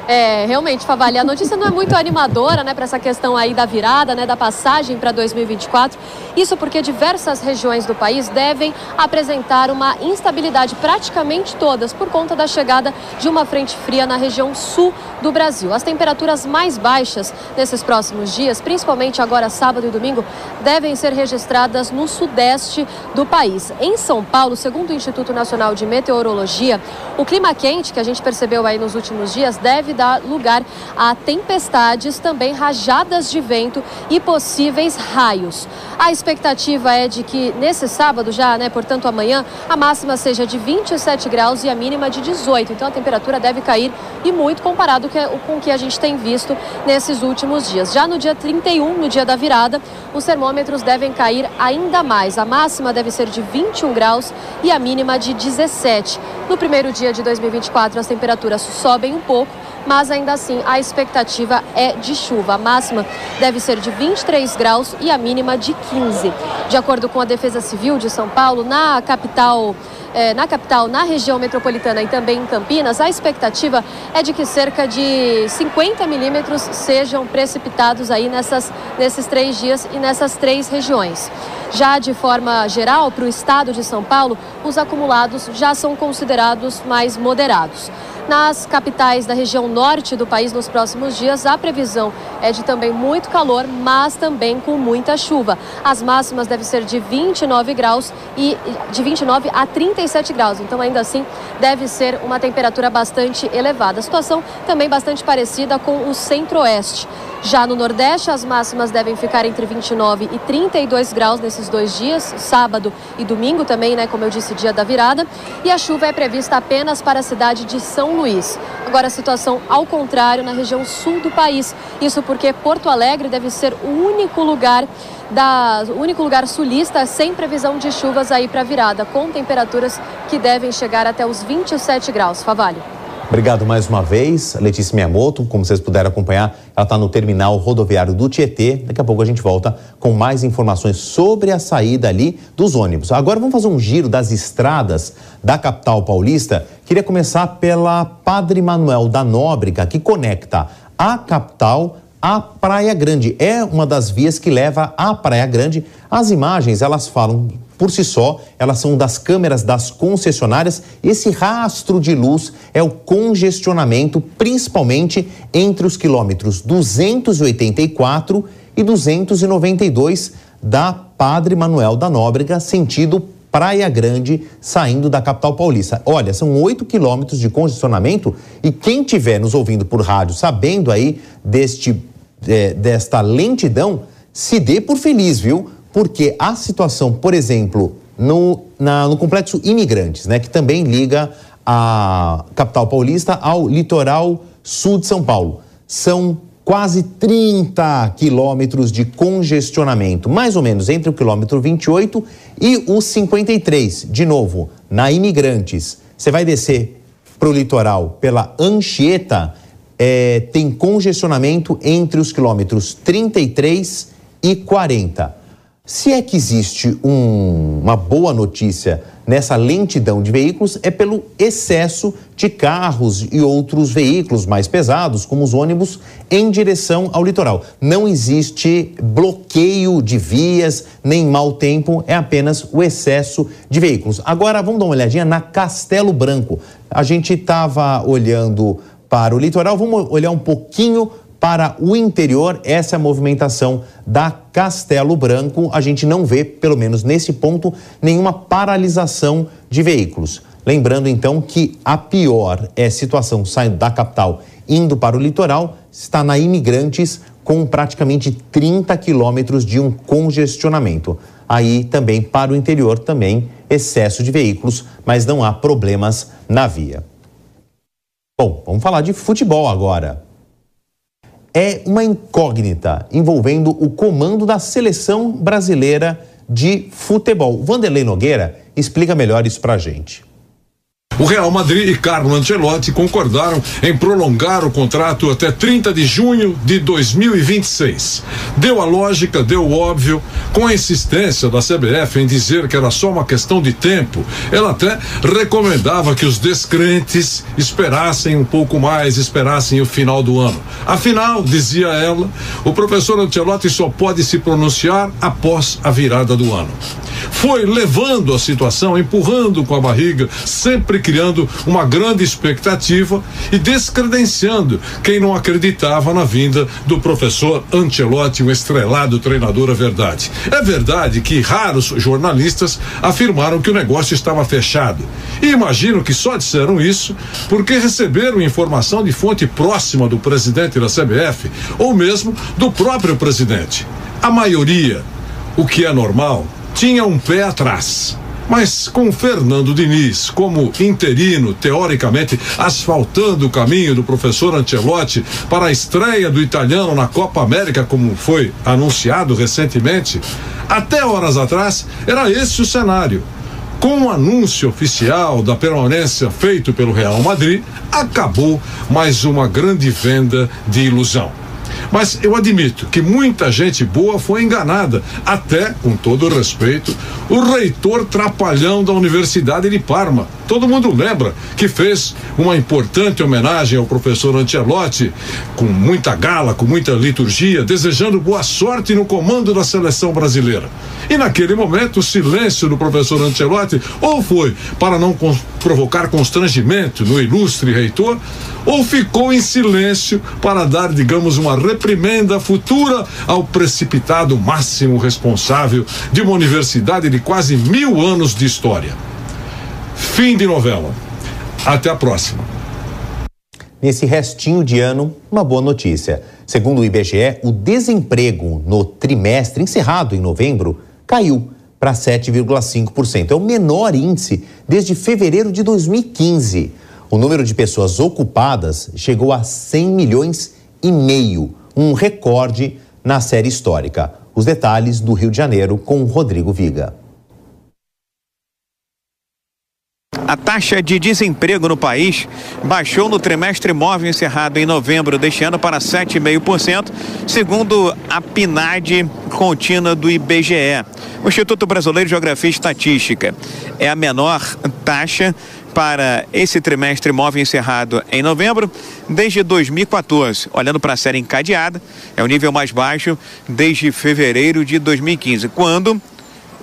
É, realmente, Favali, a notícia não é muito animadora, né, para essa questão aí da virada, né, da passagem para 2024. Isso porque diversas regiões do país devem apresentar uma instabilidade, praticamente todas, por conta da chegada de uma frente fria na região sul do Brasil. As temperaturas mais baixas nesses próximos dias, principalmente agora sábado e domingo, devem ser registradas no sudeste do país. Em São Paulo, segundo o Instituto Nacional de Meteorologia, o clima quente que a gente percebeu aí nos últimos dias deve dar lugar a tempestades, também rajadas de vento e possíveis raios. A expectativa é de que nesse sábado já, né, portanto amanhã, a máxima seja de 27 graus e a mínima de 18. Então a temperatura deve cair e muito comparado com o que a gente tem visto nesses últimos dias. Já no dia 31, no dia da virada, os termômetros devem cair ainda mais. A máxima deve ser de 21 graus e a mínima de 17. No primeiro dia de 2024, as temperaturas sobem um pouco mas ainda assim a expectativa é de chuva. A máxima deve ser de 23 graus e a mínima de 15. De acordo com a Defesa Civil de São Paulo, na capital é, na capital, na região metropolitana e também em Campinas, a expectativa é de que cerca de 50 milímetros sejam precipitados aí nessas, nesses três dias e nessas três regiões. Já de forma geral, para o estado de São Paulo, os acumulados já são considerados mais moderados. Nas capitais da região norte do país nos próximos dias, a previsão é de também muito calor, mas também com muita chuva. As máximas devem ser de 29 graus e de 29 a 37 graus. Então, ainda assim, deve ser uma temperatura bastante elevada. A situação também bastante parecida com o centro-oeste. Já no Nordeste, as máximas devem ficar entre 29 e 32 graus nesses dois dias, sábado e domingo também, né? Como eu disse, dia da virada. E a chuva é prevista apenas para a cidade de São Luís. Agora, a situação ao contrário na região sul do país. Isso porque Porto Alegre deve ser o único lugar da o único lugar sulista sem previsão de chuvas aí para virada, com temperaturas que devem chegar até os 27 graus. Favalho. Obrigado mais uma vez, Letícia Miyamoto. Como vocês puderam acompanhar, ela está no terminal rodoviário do Tietê. Daqui a pouco a gente volta com mais informações sobre a saída ali dos ônibus. Agora vamos fazer um giro das estradas da capital paulista. Queria começar pela Padre Manuel da Nóbrega, que conecta a capital à Praia Grande. É uma das vias que leva à Praia Grande. As imagens, elas falam por si só, elas são das câmeras das concessionárias. Esse rastro de luz é o congestionamento, principalmente entre os quilômetros 284 e 292 da Padre Manuel da Nóbrega, sentido Praia Grande, saindo da capital paulista. Olha, são 8 quilômetros de congestionamento e quem estiver nos ouvindo por rádio, sabendo aí deste, é, desta lentidão, se dê por feliz, viu? Porque a situação, por exemplo, no, na, no complexo Imigrantes, né, que também liga a capital paulista ao litoral sul de São Paulo. São quase 30 quilômetros de congestionamento, mais ou menos entre o quilômetro 28 e o 53. De novo, na Imigrantes, você vai descer para o litoral pela Anchieta, é, tem congestionamento entre os quilômetros 33 e 40. Se é que existe um, uma boa notícia nessa lentidão de veículos, é pelo excesso de carros e outros veículos mais pesados, como os ônibus, em direção ao litoral. Não existe bloqueio de vias, nem mau tempo, é apenas o excesso de veículos. Agora vamos dar uma olhadinha na Castelo Branco. A gente estava olhando para o litoral, vamos olhar um pouquinho para o interior, essa é movimentação da Castelo Branco. A gente não vê, pelo menos nesse ponto, nenhuma paralisação de veículos. Lembrando então que a pior é a situação saindo da capital indo para o litoral está na Imigrantes com praticamente 30 quilômetros de um congestionamento. Aí também para o interior também excesso de veículos, mas não há problemas na via. Bom, vamos falar de futebol agora é uma incógnita envolvendo o comando da seleção brasileira de futebol. Vanderlei Nogueira explica melhor isso pra gente. O Real Madrid e Carlo Ancelotti concordaram em prolongar o contrato até 30 de junho de 2026. Deu a lógica, deu o óbvio, com a insistência da CBF em dizer que era só uma questão de tempo. Ela até recomendava que os descrentes esperassem um pouco mais, esperassem o final do ano. Afinal, dizia ela, o professor Ancelotti só pode se pronunciar após a virada do ano. Foi levando a situação, empurrando com a barriga, sempre criando uma grande expectativa e descredenciando quem não acreditava na vinda do professor Ancelotti, um estrelado treinador, a verdade. É verdade que raros jornalistas afirmaram que o negócio estava fechado. E imagino que só disseram isso porque receberam informação de fonte próxima do presidente da CBF ou mesmo do próprio presidente. A maioria, o que é normal, tinha um pé atrás. Mas com Fernando Diniz como interino, teoricamente asfaltando o caminho do professor Ancelotti para a estreia do italiano na Copa América, como foi anunciado recentemente, até horas atrás era esse o cenário. Com o anúncio oficial da permanência feito pelo Real Madrid, acabou mais uma grande venda de ilusão. Mas eu admito que muita gente boa foi enganada, até, com todo respeito, o reitor trapalhão da Universidade de Parma. Todo mundo lembra que fez uma importante homenagem ao professor Ancelotti, com muita gala, com muita liturgia, desejando boa sorte no comando da seleção brasileira. E naquele momento, o silêncio do professor Ancelotti ou foi para não con provocar constrangimento no ilustre reitor, ou ficou em silêncio para dar, digamos, uma reprimenda futura ao precipitado máximo responsável de uma universidade de quase mil anos de história. Fim de novela. Até a próxima. Nesse restinho de ano, uma boa notícia. Segundo o IBGE, o desemprego no trimestre encerrado em novembro caiu para 7,5%. É o menor índice desde fevereiro de 2015. O número de pessoas ocupadas chegou a 100 milhões e meio, um recorde na série histórica. Os detalhes do Rio de Janeiro com Rodrigo Viga. A taxa de desemprego no país baixou no trimestre móvel encerrado em novembro deste ano para 7,5%, segundo a PNAD contínua do IBGE. O Instituto Brasileiro de Geografia e Estatística é a menor taxa para esse trimestre móvel encerrado em novembro desde 2014. Olhando para a série encadeada, é o nível mais baixo desde fevereiro de 2015, quando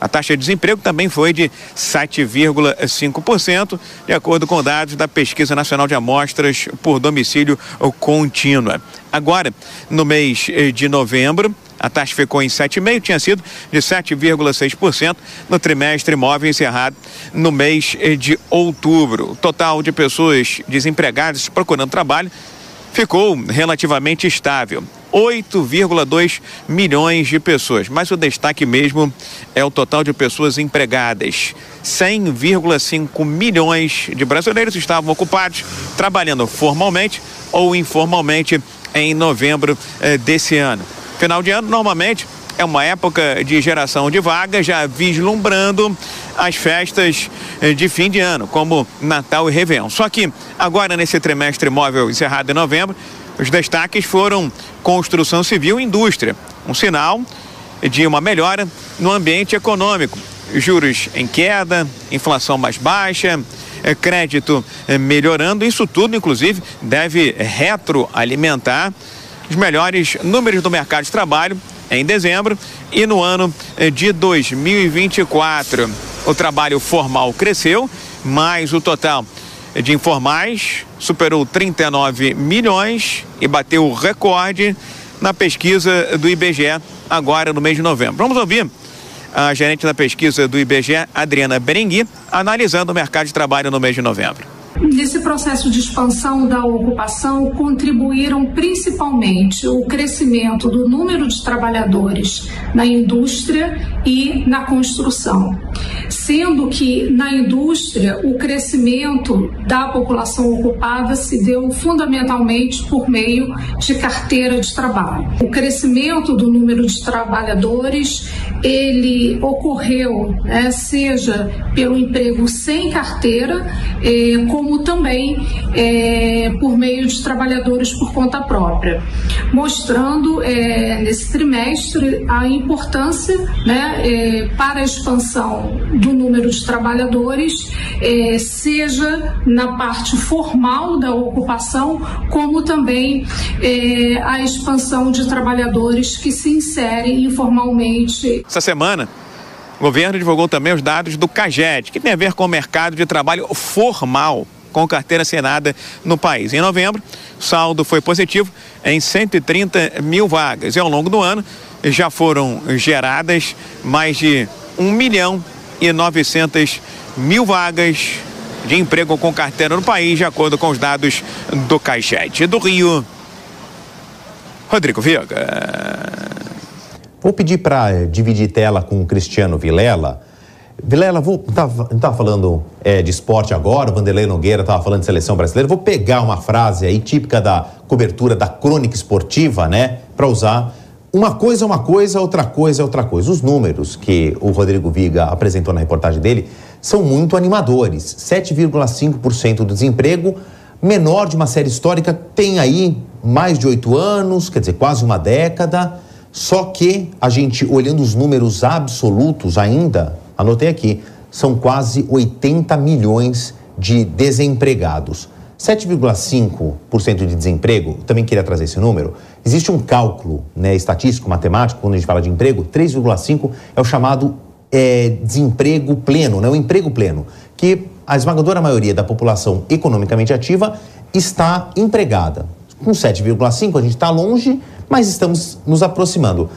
a taxa de desemprego também foi de 7,5%, de acordo com dados da Pesquisa Nacional de Amostras por Domicílio Contínua. Agora, no mês de novembro, A taxa ficou em 7,5%, tinha sido de 7,6% no trimestre imóvel encerrado no mês de outubro. O total de pessoas desempregadas procurando trabalho ficou relativamente estável. 8,2 milhões de pessoas. Mas o destaque mesmo é o total de pessoas empregadas. 100,5 milhões de brasileiros estavam ocupados, trabalhando formalmente ou informalmente em novembro eh, desse ano. Final de ano, normalmente, é uma época de geração de vagas, já vislumbrando as festas eh, de fim de ano, como Natal e Réveillon. Só que agora, nesse trimestre móvel encerrado em novembro, os destaques foram construção civil e indústria, um sinal de uma melhora no ambiente econômico. Juros em queda, inflação mais baixa, eh, crédito eh, melhorando, isso tudo, inclusive, deve retroalimentar os melhores números do mercado de trabalho em dezembro e no ano eh, de 2024. O trabalho formal cresceu, mas o total de informais superou 39 milhões e bateu o recorde na pesquisa do IBGE agora no mês de novembro. Vamos ouvir a gerente da pesquisa do IBGE, Adriana Berengui, analisando o mercado de trabalho no mês de novembro. Nesse processo de expansão da ocupação, contribuíram principalmente o crescimento do número de trabalhadores na indústria e na construção. Sendo que na indústria o crescimento da população ocupada se deu fundamentalmente por meio de carteira de trabalho. O crescimento do número de trabalhadores ele ocorreu, né, seja pelo emprego sem carteira, eh, como também é, por meio de trabalhadores por conta própria, mostrando é, nesse trimestre a importância né, é, para a expansão do número de trabalhadores, é, seja na parte formal da ocupação, como também é, a expansão de trabalhadores que se inserem informalmente. Essa semana, o governo divulgou também os dados do CAGED, que tem a ver com o mercado de trabalho formal com carteira assinada no país. Em novembro, o saldo foi positivo em 130 mil vagas e ao longo do ano já foram geradas mais de 1 milhão e 900 mil vagas de emprego com carteira no país, de acordo com os dados do Caixete do Rio. Rodrigo Viga. Vou pedir para dividir tela com o Cristiano Vilela Vilela, vou tava, tava falando é, de esporte agora, o Vanderlei Nogueira estava falando de seleção brasileira. Vou pegar uma frase aí típica da cobertura da crônica esportiva, né, para usar. Uma coisa é uma coisa, outra coisa é outra coisa. Os números que o Rodrigo Viga apresentou na reportagem dele são muito animadores. 7,5% do desemprego, menor de uma série histórica, tem aí mais de oito anos, quer dizer, quase uma década. Só que a gente, olhando os números absolutos ainda, anotei aqui, são quase 80 milhões de desempregados. 7,5% de desemprego, também queria trazer esse número. Existe um cálculo né, estatístico, matemático, quando a gente fala de emprego, 3,5% é o chamado é, desemprego pleno, né, o emprego pleno, que a esmagadora maioria da população economicamente ativa está empregada. Com 7,5% a gente está longe, mas estamos nos aproximando.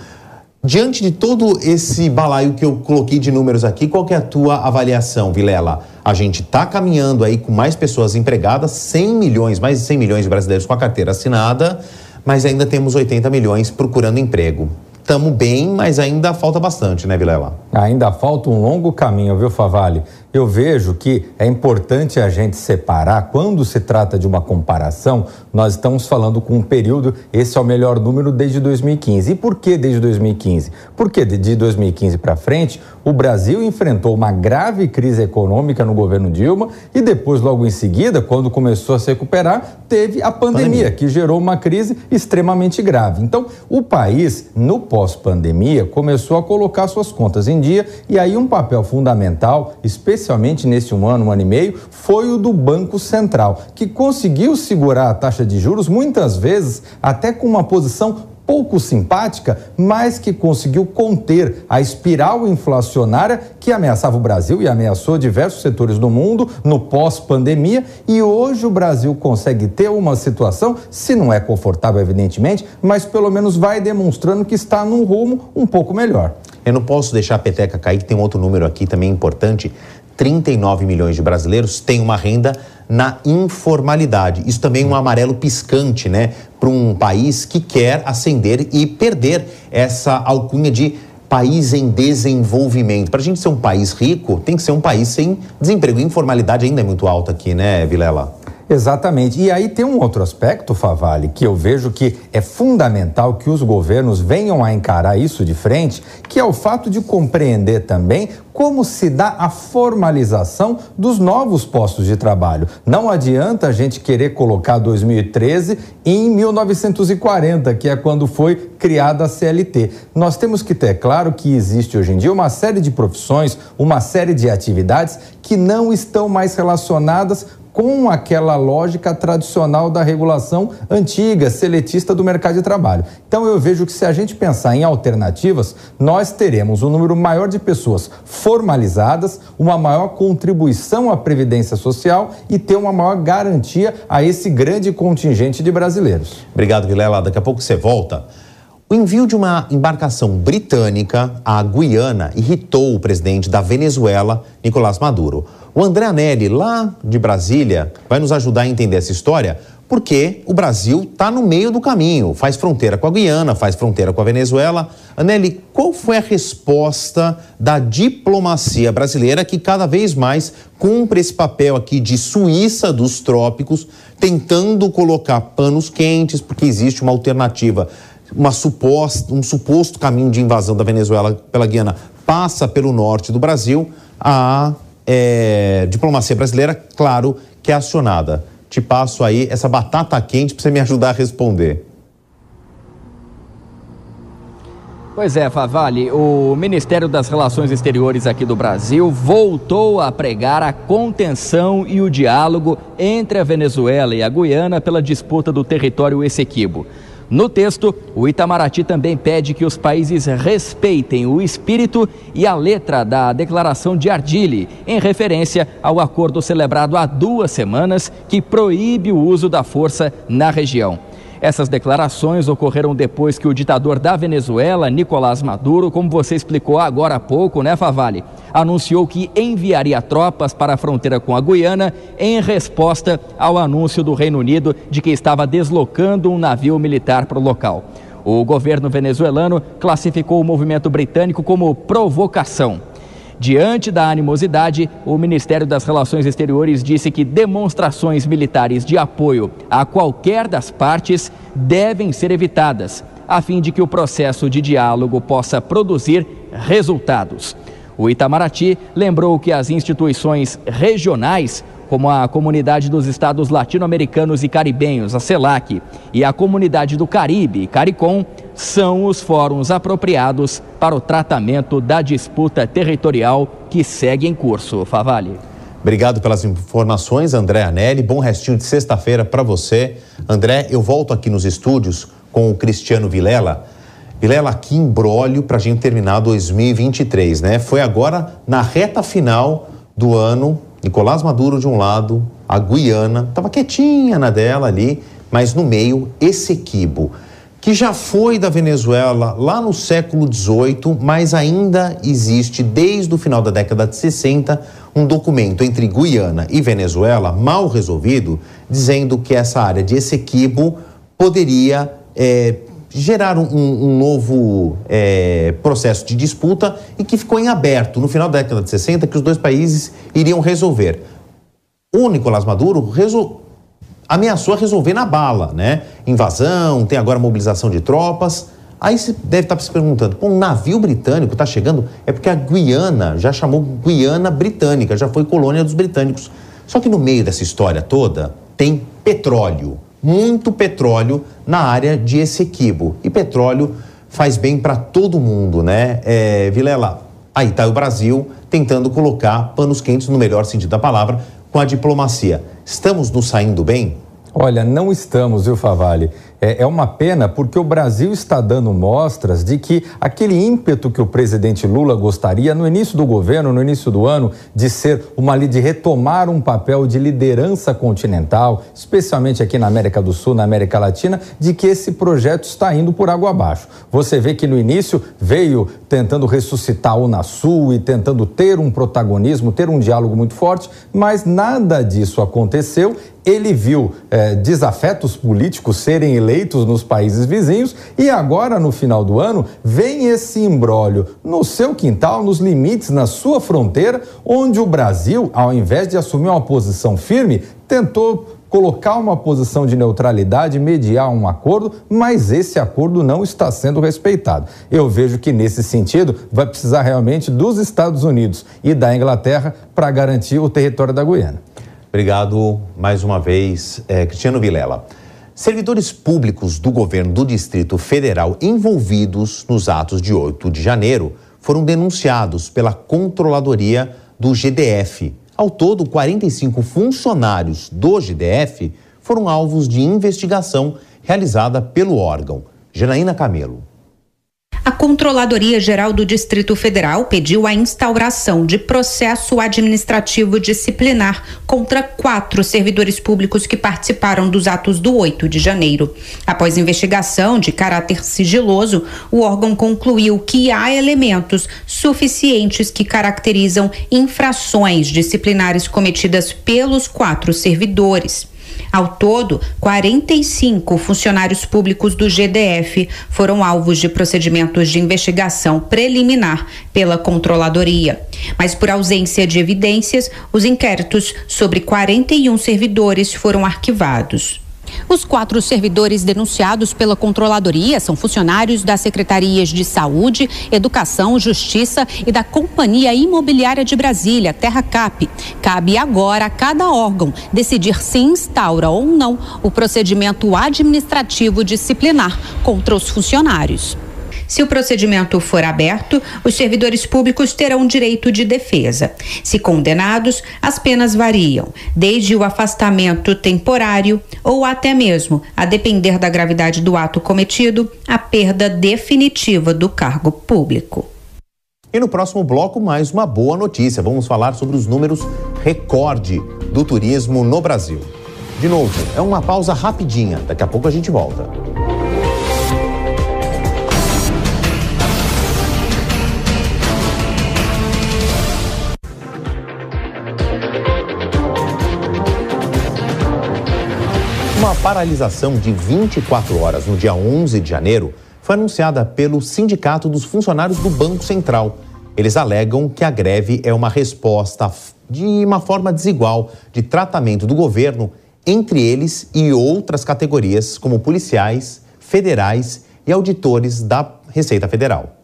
Diante de todo esse balaio que eu coloquei de números aqui, qual é a tua avaliação, Vilela? A gente está caminhando aí com mais pessoas empregadas, 100 milhões, mais de 100 milhões de brasileiros com a carteira assinada, mas ainda temos 80 milhões procurando emprego. Estamos bem, mas ainda falta bastante, né, Vilela? Ainda falta um longo caminho, viu, Favale? Eu vejo que é importante a gente separar, quando se trata de uma comparação, nós estamos falando com um período, esse é o melhor número desde 2015. E por que desde 2015? Porque de 2015 para frente, o Brasil enfrentou uma grave crise econômica no governo Dilma e depois, logo em seguida, quando começou a se recuperar, teve a pandemia, pandemia. que gerou uma crise extremamente grave. Então, o país, no pós-pandemia, começou a colocar suas contas em dia e aí um papel fundamental, especialmente nesse um ano, um ano e meio, foi o do Banco Central, que conseguiu segurar a taxa de juros muitas vezes até com uma posição pouco simpática, mas que conseguiu conter a espiral inflacionária que ameaçava o Brasil e ameaçou diversos setores do mundo no pós-pandemia. E hoje o Brasil consegue ter uma situação, se não é confortável, evidentemente, mas pelo menos vai demonstrando que está num rumo um pouco melhor. Eu não posso deixar a peteca cair, que tem um outro número aqui também importante. 39 milhões de brasileiros têm uma renda na informalidade. Isso também é um amarelo piscante, né, para um país que quer ascender e perder essa alcunha de país em desenvolvimento. Para a gente ser um país rico, tem que ser um país sem desemprego. Informalidade ainda é muito alta aqui, né, Vilela? Exatamente. E aí tem um outro aspecto, Favale, que eu vejo que é fundamental que os governos venham a encarar isso de frente, que é o fato de compreender também como se dá a formalização dos novos postos de trabalho. Não adianta a gente querer colocar 2013 em 1940, que é quando foi criada a CLT. Nós temos que ter claro que existe hoje em dia uma série de profissões, uma série de atividades que não estão mais relacionadas com aquela lógica tradicional da regulação antiga, seletista do mercado de trabalho. Então eu vejo que se a gente pensar em alternativas, nós teremos um número maior de pessoas formalizadas, uma maior contribuição à previdência social e ter uma maior garantia a esse grande contingente de brasileiros. Obrigado, Vilela. Daqui a pouco você volta. O envio de uma embarcação britânica à Guiana irritou o presidente da Venezuela, Nicolás Maduro. O André Anelli, lá de Brasília, vai nos ajudar a entender essa história, porque o Brasil está no meio do caminho, faz fronteira com a Guiana, faz fronteira com a Venezuela. Anelli, qual foi a resposta da diplomacia brasileira que cada vez mais cumpre esse papel aqui de Suíça dos trópicos, tentando colocar panos quentes, porque existe uma alternativa, uma suposta, um suposto caminho de invasão da Venezuela pela Guiana passa pelo norte do Brasil, a é, diplomacia brasileira, claro, que é acionada. Te passo aí essa batata quente para você me ajudar a responder. Pois é, Favale, o Ministério das Relações Exteriores aqui do Brasil voltou a pregar a contenção e o diálogo entre a Venezuela e a Guiana pela disputa do território Essequibo. No texto, o Itamaraty também pede que os países respeitem o espírito e a letra da Declaração de Ardili, em referência ao acordo celebrado há duas semanas que proíbe o uso da força na região. Essas declarações ocorreram depois que o ditador da Venezuela, Nicolás Maduro, como você explicou agora há pouco, né, Favale, anunciou que enviaria tropas para a fronteira com a Guiana em resposta ao anúncio do Reino Unido de que estava deslocando um navio militar para o local. O governo venezuelano classificou o movimento britânico como provocação. Diante da animosidade, o Ministério das Relações Exteriores disse que demonstrações militares de apoio a qualquer das partes devem ser evitadas, a fim de que o processo de diálogo possa produzir resultados. O Itamaraty lembrou que as instituições regionais como a Comunidade dos Estados Latino-Americanos e Caribenhos, a CELAC, e a Comunidade do Caribe, CARICOM, são os fóruns apropriados para o tratamento da disputa territorial que segue em curso. Favale. Obrigado pelas informações, André Anelli. Bom restinho de sexta-feira para você. André, eu volto aqui nos estúdios com o Cristiano Vilela. Vilela, que embrólio para a gente terminar 2023, né? Foi agora na reta final do ano Nicolás Maduro de um lado, a Guiana, estava quietinha na dela ali, mas no meio, Essequibo, que já foi da Venezuela lá no século XVIII, mas ainda existe desde o final da década de 60 um documento entre Guiana e Venezuela mal resolvido, dizendo que essa área de Essequibo poderia é, gerar um, um novo é, processo de disputa e que ficou em aberto no final da década de 60 que os dois países iriam resolver. O Nicolás Maduro resol... ameaçou resolver na bala, né? Invasão, tem agora mobilização de tropas. Aí você deve estar se perguntando, um navio britânico está chegando? É porque a Guiana já chamou Guiana Britânica, já foi colônia dos britânicos. Só que no meio dessa história toda tem petróleo muito petróleo na área de Essequibo. E petróleo faz bem para todo mundo, né? É, Vilela, aí está o Brasil tentando colocar panos quentes, no melhor sentido da palavra, com a diplomacia. Estamos nos saindo bem? Olha, não estamos, viu, Favale? É, é uma pena porque o Brasil está dando mostras de que aquele ímpeto que o presidente Lula gostaria no início do governo, no início do ano, de ser uma de retomar um papel de liderança continental, especialmente aqui na América do Sul, na América Latina, de que esse projeto está indo por água abaixo. Você vê que no início veio tentando ressuscitar o Unasul e tentando ter um protagonismo, ter um diálogo muito forte, mas nada disso aconteceu ele viu é, desafetos políticos serem eleitos nos países vizinhos e agora, no final do ano, vem esse imbróglio no seu quintal, nos limites, na sua fronteira, onde o Brasil, ao invés de assumir uma posição firme, tentou colocar uma posição de neutralidade, mediar um acordo, mas esse acordo não está sendo respeitado. Eu vejo que nesse sentido vai precisar realmente dos Estados Unidos e da Inglaterra para garantir o território da Guiana. Obrigado mais uma vez, eh, Cristiano Vilela. Servidores públicos do governo do Distrito Federal envolvidos nos atos de 8 de janeiro foram denunciados pela controladoria do GDF. Ao todo, 45 funcionários do GDF foram alvos de investigação realizada pelo órgão. Janaína Camelo. A Controladoria Geral do Distrito Federal pediu a instauração de processo administrativo disciplinar contra quatro servidores públicos que participaram dos atos do 8 de janeiro. Após investigação de caráter sigiloso, o órgão concluiu que há elementos suficientes que caracterizam infrações disciplinares cometidas pelos quatro servidores. Ao todo, 45 funcionários públicos do GDF foram alvos de procedimentos de investigação preliminar pela controladoria. Mas por ausência de evidências, os inquéritos sobre 41 servidores foram arquivados. Os quatro servidores denunciados pela controladoria são funcionários das secretarias de Saúde, Educação, Justiça e da Companhia Imobiliária de Brasília, Terra Cap. Cabe agora a cada órgão decidir se instaura ou não o procedimento administrativo disciplinar contra os funcionários. Se o procedimento for aberto, os servidores públicos terão direito de defesa. Se condenados, as penas variam, desde o afastamento temporário ou até mesmo, a depender da gravidade do ato cometido, a perda definitiva do cargo público. E no próximo bloco, mais uma boa notícia. Vamos falar sobre os números recorde do turismo no Brasil. De novo, é uma pausa rapidinha. Daqui a pouco a gente volta. Paralisação de 24 horas no dia 11 de janeiro foi anunciada pelo Sindicato dos Funcionários do Banco Central. Eles alegam que a greve é uma resposta de uma forma desigual de tratamento do governo entre eles e outras categorias, como policiais, federais e auditores da Receita Federal.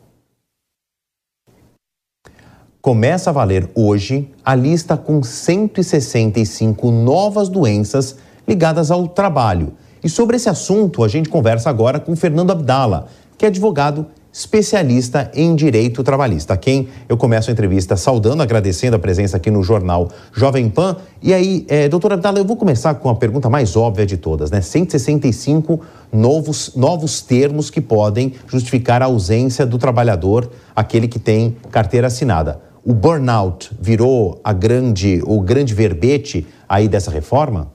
Começa a valer hoje a lista com 165 novas doenças ligadas ao trabalho. E sobre esse assunto, a gente conversa agora com Fernando Abdala, que é advogado especialista em direito trabalhista, quem eu começo a entrevista saudando, agradecendo a presença aqui no jornal Jovem Pan. E aí, é, doutora Abdala, eu vou começar com a pergunta mais óbvia de todas, né? 165 novos, novos termos que podem justificar a ausência do trabalhador, aquele que tem carteira assinada. O burnout virou a grande, o grande verbete aí dessa reforma?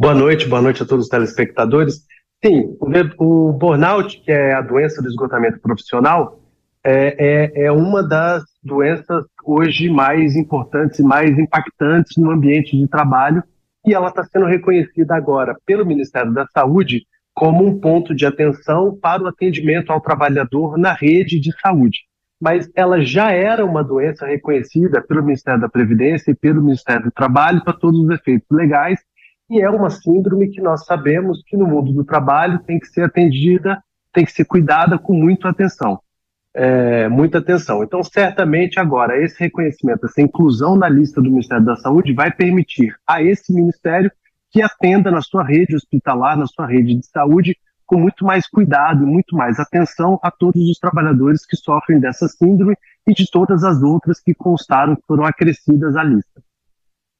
Boa noite, boa noite a todos os telespectadores. Sim, o, burnout, que é a doença do esgotamento profissional, é, é, é, uma das doenças hoje mais importantes e mais impactantes no ambiente de trabalho, e ela está sendo reconhecida agora pelo Ministério da Saúde como um ponto de atenção para o atendimento ao trabalhador na rede de saúde. Mas ela já era uma doença reconhecida pelo Ministério da Previdência e pelo Ministério do Trabalho para todos os efeitos legais, e é uma síndrome que nós sabemos que no mundo do trabalho tem que ser atendida, tem que ser cuidada com muita atenção. É, muita atenção. Então, certamente agora, esse reconhecimento, essa inclusão na lista do Ministério da Saúde vai permitir a esse ministério que atenda na sua rede hospitalar, na sua rede de saúde, com muito mais cuidado e muito mais atenção a todos os trabalhadores que sofrem dessa síndrome e de todas as outras que constaram que foram acrescidas à lista.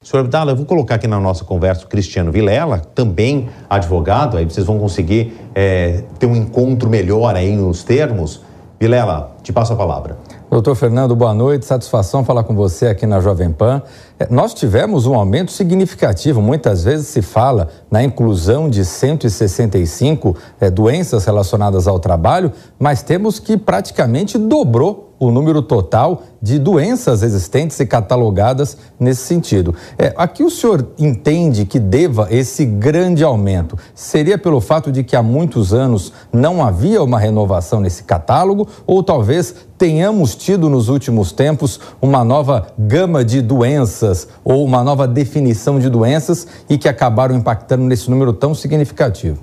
Senhor Abdala, eu vou colocar aqui na nossa conversa o Cristiano Vilela, também advogado, aí vocês vão conseguir é, ter um encontro melhor aí nos termos. Vilela, te passo a palavra. Doutor Fernando, boa noite. Satisfação falar com você aqui na Jovem Pan. É, nós tivemos um aumento significativo. Muitas vezes se fala na inclusão de 165 é, doenças relacionadas ao trabalho, mas temos que praticamente dobrou o número total de doenças existentes e catalogadas nesse sentido. É, aqui o senhor entende que deva esse grande aumento? Seria pelo fato de que há muitos anos não havia uma renovação nesse catálogo ou talvez tenhamos tido nos últimos tempos uma nova gama de doenças ou uma nova definição de doenças e que acabaram impactando nesse número tão significativo?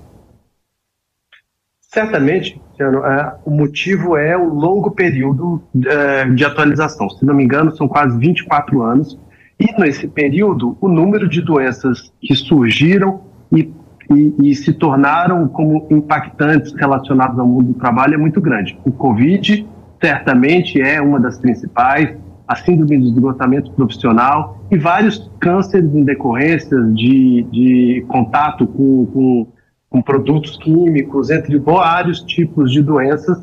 Certamente, é, o motivo é o longo período é, de atualização. Se não me engano, são quase 24 anos. E nesse período, o número de doenças que surgiram e, e, e se tornaram como impactantes relacionadas ao mundo do trabalho é muito grande. O Covid certamente é uma das principais, a síndrome do esgotamento profissional e vários cânceres em decorrência de, de contato com, com com produtos químicos, entre vários tipos de doenças,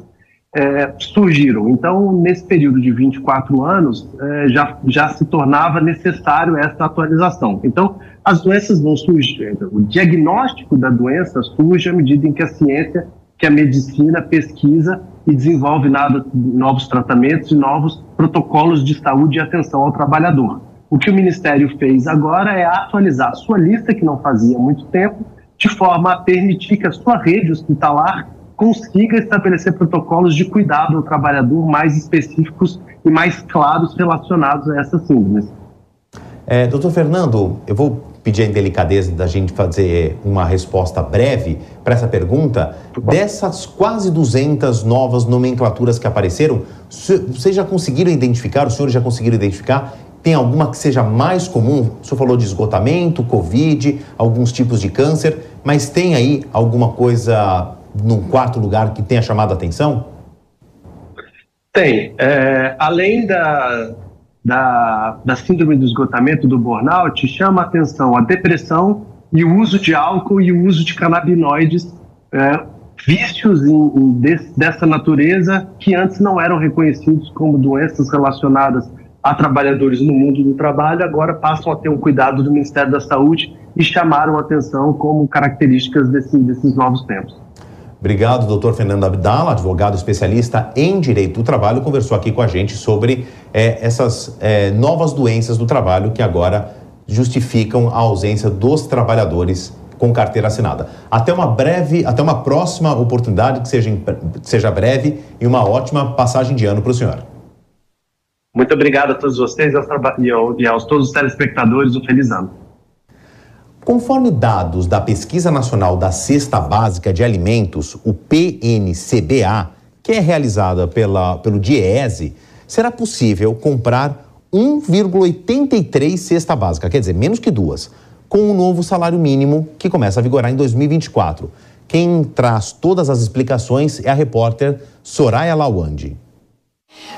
é, surgiram. Então, nesse período de 24 anos, é, já, já se tornava necessário essa atualização. Então, as doenças vão surgir, o diagnóstico da doença surge à medida em que a ciência, que a medicina pesquisa e desenvolve nada, novos tratamentos e novos protocolos de saúde e atenção ao trabalhador. O que o Ministério fez agora é atualizar a sua lista, que não fazia muito tempo, de forma a permitir que a sua rede hospitalar consiga estabelecer protocolos de cuidado ao trabalhador mais específicos e mais claros relacionados a essas síndromes. É, doutor Fernando, eu vou pedir a indelicadeza da gente fazer uma resposta breve para essa pergunta. Dessas quase 200 novas nomenclaturas que apareceram, vocês já conseguiram identificar, os senhores já conseguiram identificar tem alguma que seja mais comum? O senhor falou de esgotamento, Covid, alguns tipos de câncer, mas tem aí alguma coisa num quarto lugar que tenha chamado a atenção? Tem. É, além da, da, da síndrome do esgotamento, do burnout, chama a atenção a depressão e o uso de álcool e o uso de canabinoides, é, vícios em, em dessa natureza que antes não eram reconhecidos como doenças relacionadas a trabalhadores no mundo do trabalho, agora passam a ter um cuidado do Ministério da Saúde e chamaram a atenção como características desse, desses novos tempos. Obrigado, doutor Fernando Abdala, advogado especialista em direito do trabalho, conversou aqui com a gente sobre é, essas é, novas doenças do trabalho que agora justificam a ausência dos trabalhadores com carteira assinada. Até uma breve, até uma próxima oportunidade que seja, que seja breve e uma ótima passagem de ano para o senhor. Muito obrigado a todos vocês e, aos, e aos todos os telespectadores. Um feliz ano. Conforme dados da Pesquisa Nacional da Cesta Básica de Alimentos, o PNCBA, que é realizada pela, pelo DIEESE, será possível comprar 1,83 cesta básica, quer dizer, menos que duas, com o novo salário mínimo que começa a vigorar em 2024. Quem traz todas as explicações é a repórter Soraya Lawande.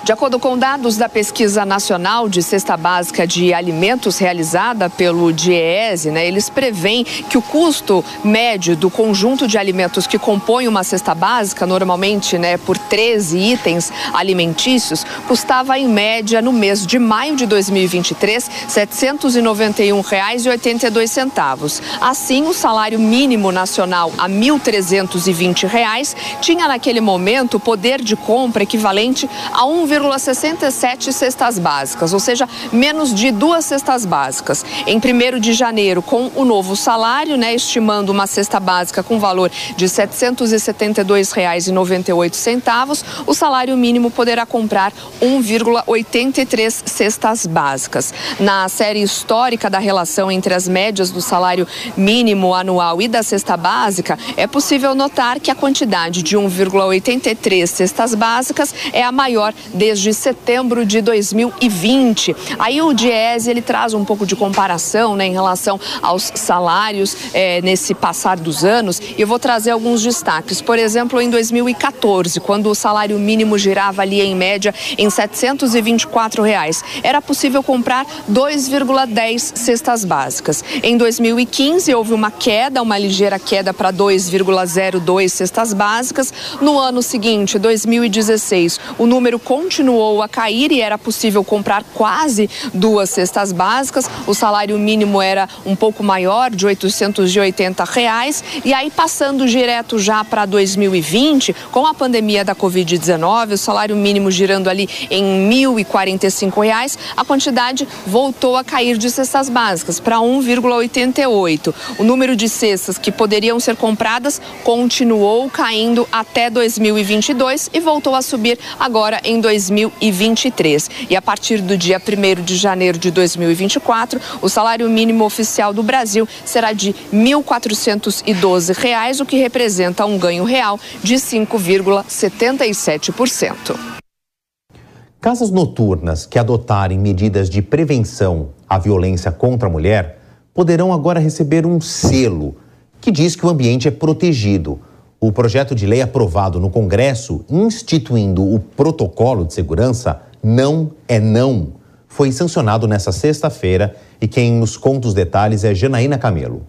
De acordo com dados da Pesquisa Nacional de Cesta Básica de Alimentos realizada pelo DIEESE, né, eles preveem que o custo médio do conjunto de alimentos que compõem uma cesta básica, normalmente né, por 13 itens alimentícios, custava em média no mês de maio de 2023 R$ 791,82. Assim, o salário mínimo nacional a R$ 1.320 tinha naquele momento poder de compra equivalente a 1,67 cestas básicas, ou seja, menos de duas cestas básicas. Em 1 de janeiro, com o novo salário, né, estimando uma cesta básica com valor de R$ 772,98, o salário mínimo poderá comprar 1,83 cestas básicas. Na série histórica da relação entre as médias do salário mínimo anual e da cesta básica, é possível notar que a quantidade de 1,83 cestas básicas é a maior desde setembro de 2020. Aí o Diese ele traz um pouco de comparação né, em relação aos salários é, nesse passar dos anos e eu vou trazer alguns destaques. Por exemplo, em 2014, quando o salário mínimo girava ali em média em 724 reais, era possível comprar 2,10 cestas básicas. Em 2015 houve uma queda, uma ligeira queda para 2,02 cestas básicas. No ano seguinte, 2016, o número continuou a cair e era possível comprar quase duas cestas básicas. O salário mínimo era um pouco maior, de 880 reais. E aí passando direto já para 2020, com a pandemia da Covid-19, o salário mínimo girando ali em 1.045 reais, a quantidade voltou a cair de cestas básicas para 1,88. O número de cestas que poderiam ser compradas continuou caindo até 2022 e voltou a subir agora em 2023. E a partir do dia 1 de janeiro de 2024, o salário mínimo oficial do Brasil será de R$ 1.412, o que representa um ganho real de 5,77%. Casas noturnas que adotarem medidas de prevenção à violência contra a mulher poderão agora receber um selo que diz que o ambiente é protegido. O projeto de lei aprovado no Congresso, instituindo o protocolo de segurança Não é Não, foi sancionado nesta sexta-feira e quem nos conta os detalhes é Janaína Camelo.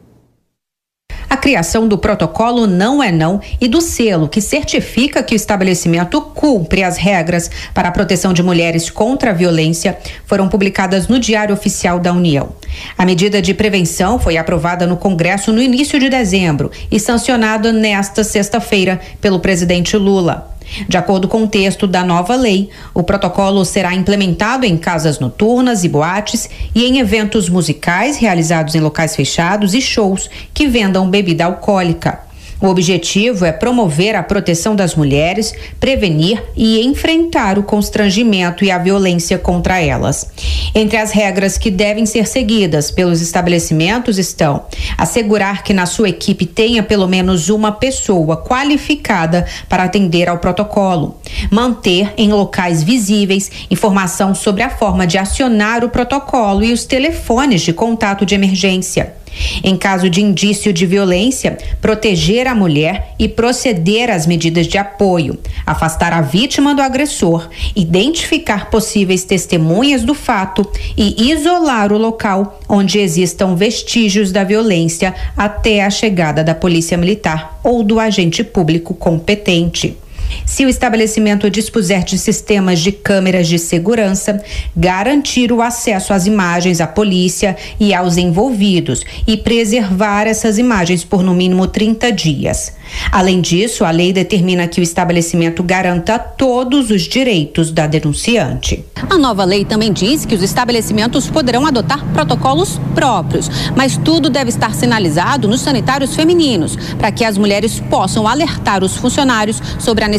A criação do protocolo não é não e do selo que certifica que o estabelecimento cumpre as regras para a proteção de mulheres contra a violência foram publicadas no Diário Oficial da União. A medida de prevenção foi aprovada no Congresso no início de dezembro e sancionada nesta sexta-feira pelo presidente Lula. De acordo com o texto da nova lei, o protocolo será implementado em casas noturnas e boates e em eventos musicais realizados em locais fechados e shows que vendam bebida alcoólica. O objetivo é promover a proteção das mulheres, prevenir e enfrentar o constrangimento e a violência contra elas. Entre as regras que devem ser seguidas pelos estabelecimentos estão assegurar que na sua equipe tenha pelo menos uma pessoa qualificada para atender ao protocolo, manter em locais visíveis informação sobre a forma de acionar o protocolo e os telefones de contato de emergência em caso de indício de violência, proteger a mulher e proceder às medidas de apoio, afastar a vítima do agressor, identificar possíveis testemunhas do fato e isolar o local onde existam vestígios da violência até a chegada da Polícia Militar ou do agente público competente. Se o estabelecimento dispuser de sistemas de câmeras de segurança, garantir o acesso às imagens à polícia e aos envolvidos e preservar essas imagens por no mínimo 30 dias. Além disso, a lei determina que o estabelecimento garanta todos os direitos da denunciante. A nova lei também diz que os estabelecimentos poderão adotar protocolos próprios, mas tudo deve estar sinalizado nos sanitários femininos, para que as mulheres possam alertar os funcionários sobre a necessidade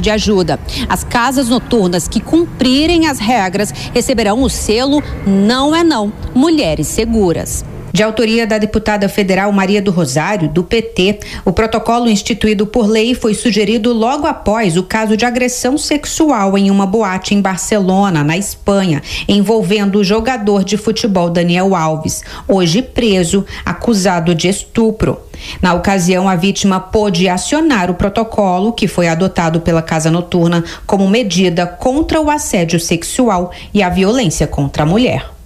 de ajuda. As casas noturnas que cumprirem as regras receberão o selo Não é Não Mulheres Seguras. De autoria da deputada federal Maria do Rosário, do PT, o protocolo instituído por lei foi sugerido logo após o caso de agressão sexual em uma boate em Barcelona, na Espanha, envolvendo o jogador de futebol Daniel Alves, hoje preso, acusado de estupro. Na ocasião, a vítima pôde acionar o protocolo que foi adotado pela Casa Noturna como medida contra o assédio sexual e a violência contra a mulher.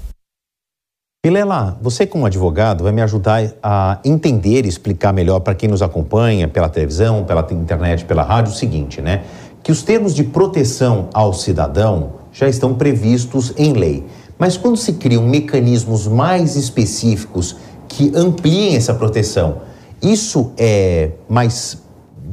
Vilela, você como advogado vai me ajudar a entender e explicar melhor para quem nos acompanha pela televisão, pela internet, pela rádio o seguinte, né? Que os termos de proteção ao cidadão já estão previstos em lei. Mas quando se criam mecanismos mais específicos que ampliem essa proteção, isso é mais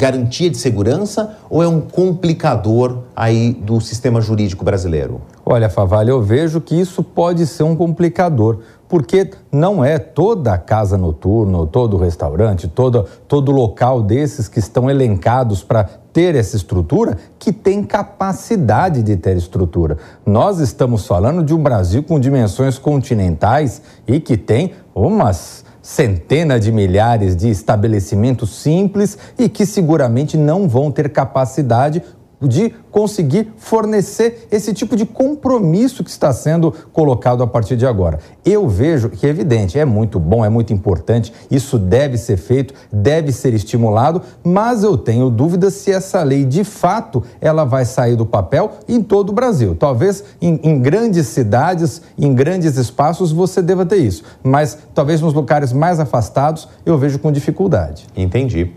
garantia de segurança ou é um complicador aí do sistema jurídico brasileiro? Olha, Favalha, eu vejo que isso pode ser um complicador, porque não é toda casa noturna, todo restaurante, todo, todo local desses que estão elencados para ter essa estrutura que tem capacidade de ter estrutura. Nós estamos falando de um Brasil com dimensões continentais e que tem umas centenas de milhares de estabelecimentos simples e que seguramente não vão ter capacidade de conseguir fornecer esse tipo de compromisso que está sendo colocado a partir de agora. Eu vejo que é evidente, é muito bom, é muito importante, isso deve ser feito, deve ser estimulado, mas eu tenho dúvidas se essa lei de fato ela vai sair do papel em todo o Brasil. Talvez em, em grandes cidades, em grandes espaços você deva ter isso, mas talvez nos lugares mais afastados eu vejo com dificuldade. Entendi.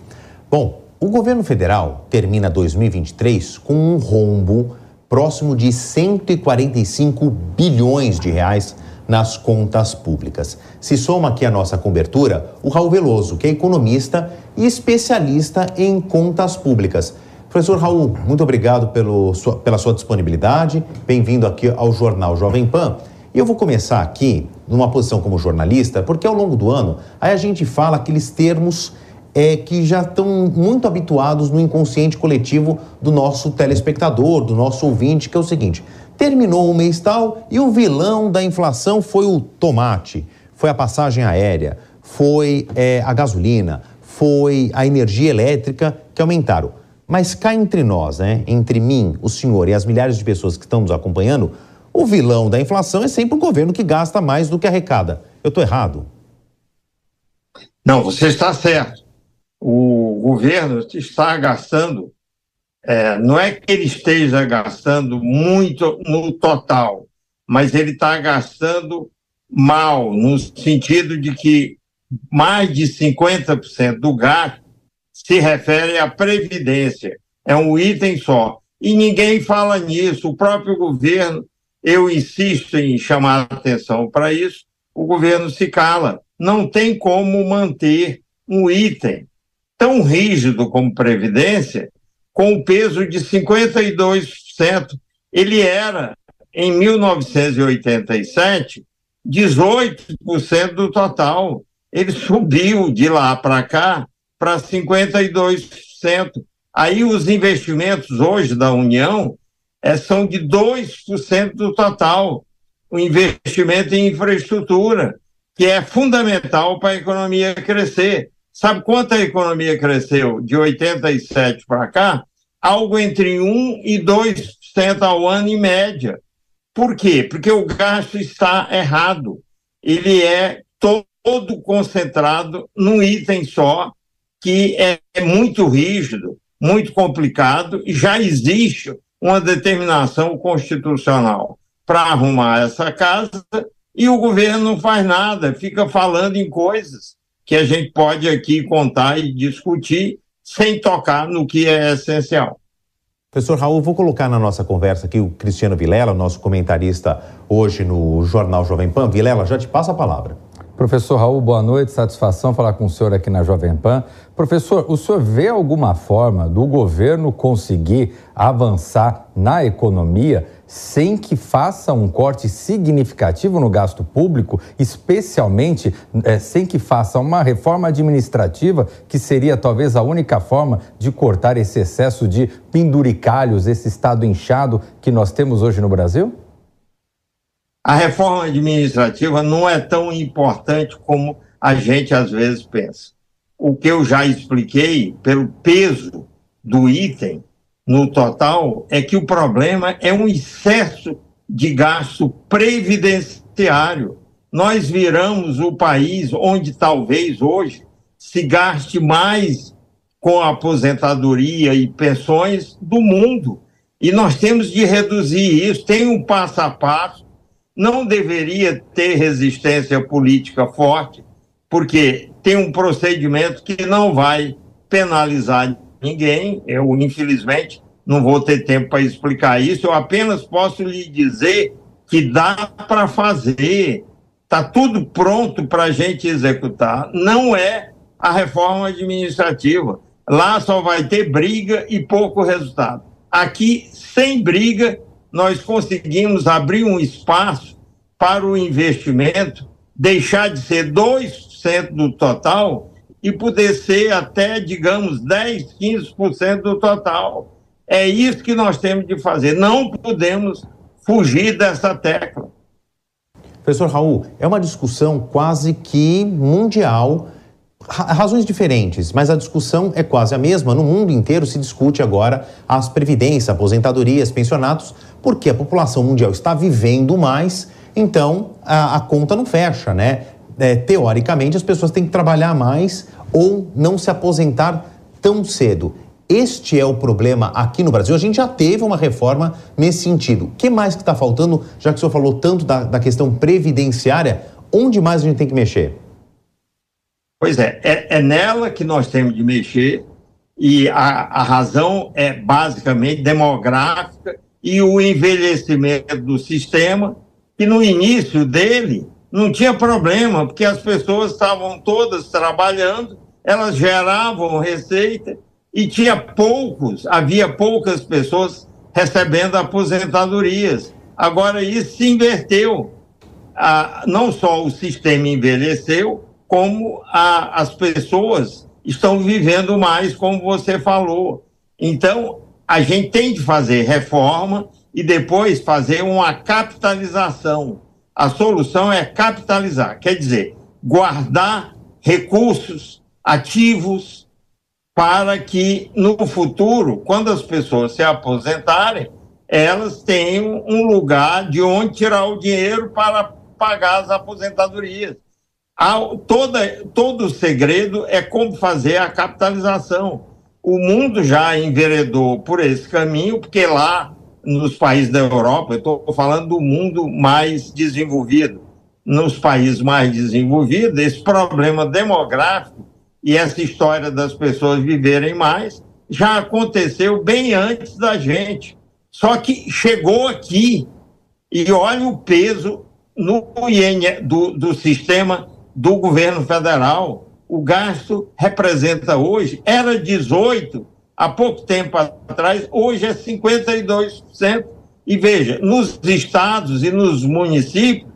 Bom, o governo federal termina 2023 com um rombo próximo de 145 bilhões de reais nas contas públicas. Se soma aqui a nossa cobertura o Raul Veloso, que é economista e especialista em contas públicas. Professor Raul, muito obrigado pelo, pela sua disponibilidade. Bem-vindo aqui ao Jornal Jovem Pan. E eu vou começar aqui numa posição como jornalista, porque ao longo do ano aí a gente fala aqueles termos é, que já estão muito habituados no inconsciente coletivo do nosso telespectador, do nosso ouvinte, que é o seguinte: terminou o mês tal e o vilão da inflação foi o tomate, foi a passagem aérea, foi é, a gasolina, foi a energia elétrica que aumentaram. Mas cá entre nós, né, entre mim, o senhor e as milhares de pessoas que estão nos acompanhando, o vilão da inflação é sempre o governo que gasta mais do que arrecada. Eu estou errado? Não, você está certo o governo está gastando, é, não é que ele esteja gastando muito no total, mas ele está gastando mal, no sentido de que mais de 50% do gasto se refere à previdência. É um item só. E ninguém fala nisso. O próprio governo, eu insisto em chamar a atenção para isso, o governo se cala. Não tem como manter um item tão rígido como Previdência, com o peso de 52%. Ele era, em 1987, 18% do total. Ele subiu de lá para cá para 52%. Aí os investimentos hoje da União é, são de 2% do total. O investimento em infraestrutura, que é fundamental para a economia crescer. Sabe quanto a economia cresceu de 87 para cá? Algo entre 1 e 2% ao ano em média. Por quê? Porque o gasto está errado. Ele é todo concentrado num item só, que é, é muito rígido, muito complicado, e já existe uma determinação constitucional para arrumar essa casa, e o governo não faz nada, fica falando em coisas que a gente pode aqui contar e discutir sem tocar no que é essencial. Professor Raul, vou colocar na nossa conversa aqui o Cristiano Vilela, nosso comentarista hoje no Jornal Jovem Pan. Vilela, já te passo a palavra. Professor Raul, boa noite, satisfação falar com o senhor aqui na Jovem Pan. Professor, o senhor vê alguma forma do governo conseguir avançar na economia sem que faça um corte significativo no gasto público, especialmente é, sem que faça uma reforma administrativa, que seria talvez a única forma de cortar esse excesso de penduricalhos, esse estado inchado que nós temos hoje no Brasil? A reforma administrativa não é tão importante como a gente às vezes pensa. O que eu já expliquei, pelo peso do item no total, é que o problema é um excesso de gasto previdenciário. Nós viramos o país onde talvez hoje se gaste mais com a aposentadoria e pensões do mundo. E nós temos de reduzir isso. Tem um passo a passo não deveria ter resistência política forte, porque tem um procedimento que não vai penalizar ninguém. Eu, infelizmente, não vou ter tempo para explicar isso. Eu apenas posso lhe dizer que dá para fazer, está tudo pronto para a gente executar. Não é a reforma administrativa. Lá só vai ter briga e pouco resultado. Aqui, sem briga, nós conseguimos abrir um espaço para o investimento deixar de ser 2% do total e poder ser até, digamos, 10, 15% do total. É isso que nós temos de fazer. Não podemos fugir dessa tecla. Professor Raul, é uma discussão quase que mundial razões diferentes, mas a discussão é quase a mesma. No mundo inteiro se discute agora as previdências, aposentadorias, pensionatos, porque a população mundial está vivendo mais, então a, a conta não fecha, né? É, teoricamente, as pessoas têm que trabalhar mais ou não se aposentar tão cedo. Este é o problema aqui no Brasil. A gente já teve uma reforma nesse sentido. O que mais que está faltando, já que o senhor falou tanto da, da questão previdenciária, onde mais a gente tem que mexer? Pois é, é, é nela que nós temos de mexer e a, a razão é basicamente demográfica e o envelhecimento do sistema, que no início dele não tinha problema, porque as pessoas estavam todas trabalhando, elas geravam receita e tinha poucos, havia poucas pessoas recebendo aposentadorias. Agora isso se inverteu. Ah, não só o sistema envelheceu, como a, as pessoas estão vivendo mais, como você falou. Então, a gente tem de fazer reforma e depois fazer uma capitalização. A solução é capitalizar, quer dizer, guardar recursos ativos para que no futuro, quando as pessoas se aposentarem, elas tenham um lugar de onde tirar o dinheiro para pagar as aposentadorias toda, todo o segredo é como fazer a capitalização. O mundo já enveredou por esse caminho, porque lá nos países da Europa, eu estou falando do mundo mais desenvolvido, nos países mais desenvolvidos, esse problema demográfico e essa história das pessoas viverem mais já aconteceu bem antes da gente. Só que chegou aqui e olha o peso no do, do sistema do governo federal. O gasto representa hoje, era 18 há pouco tempo atrás, hoje é 52%. E veja, nos estados e nos municípios,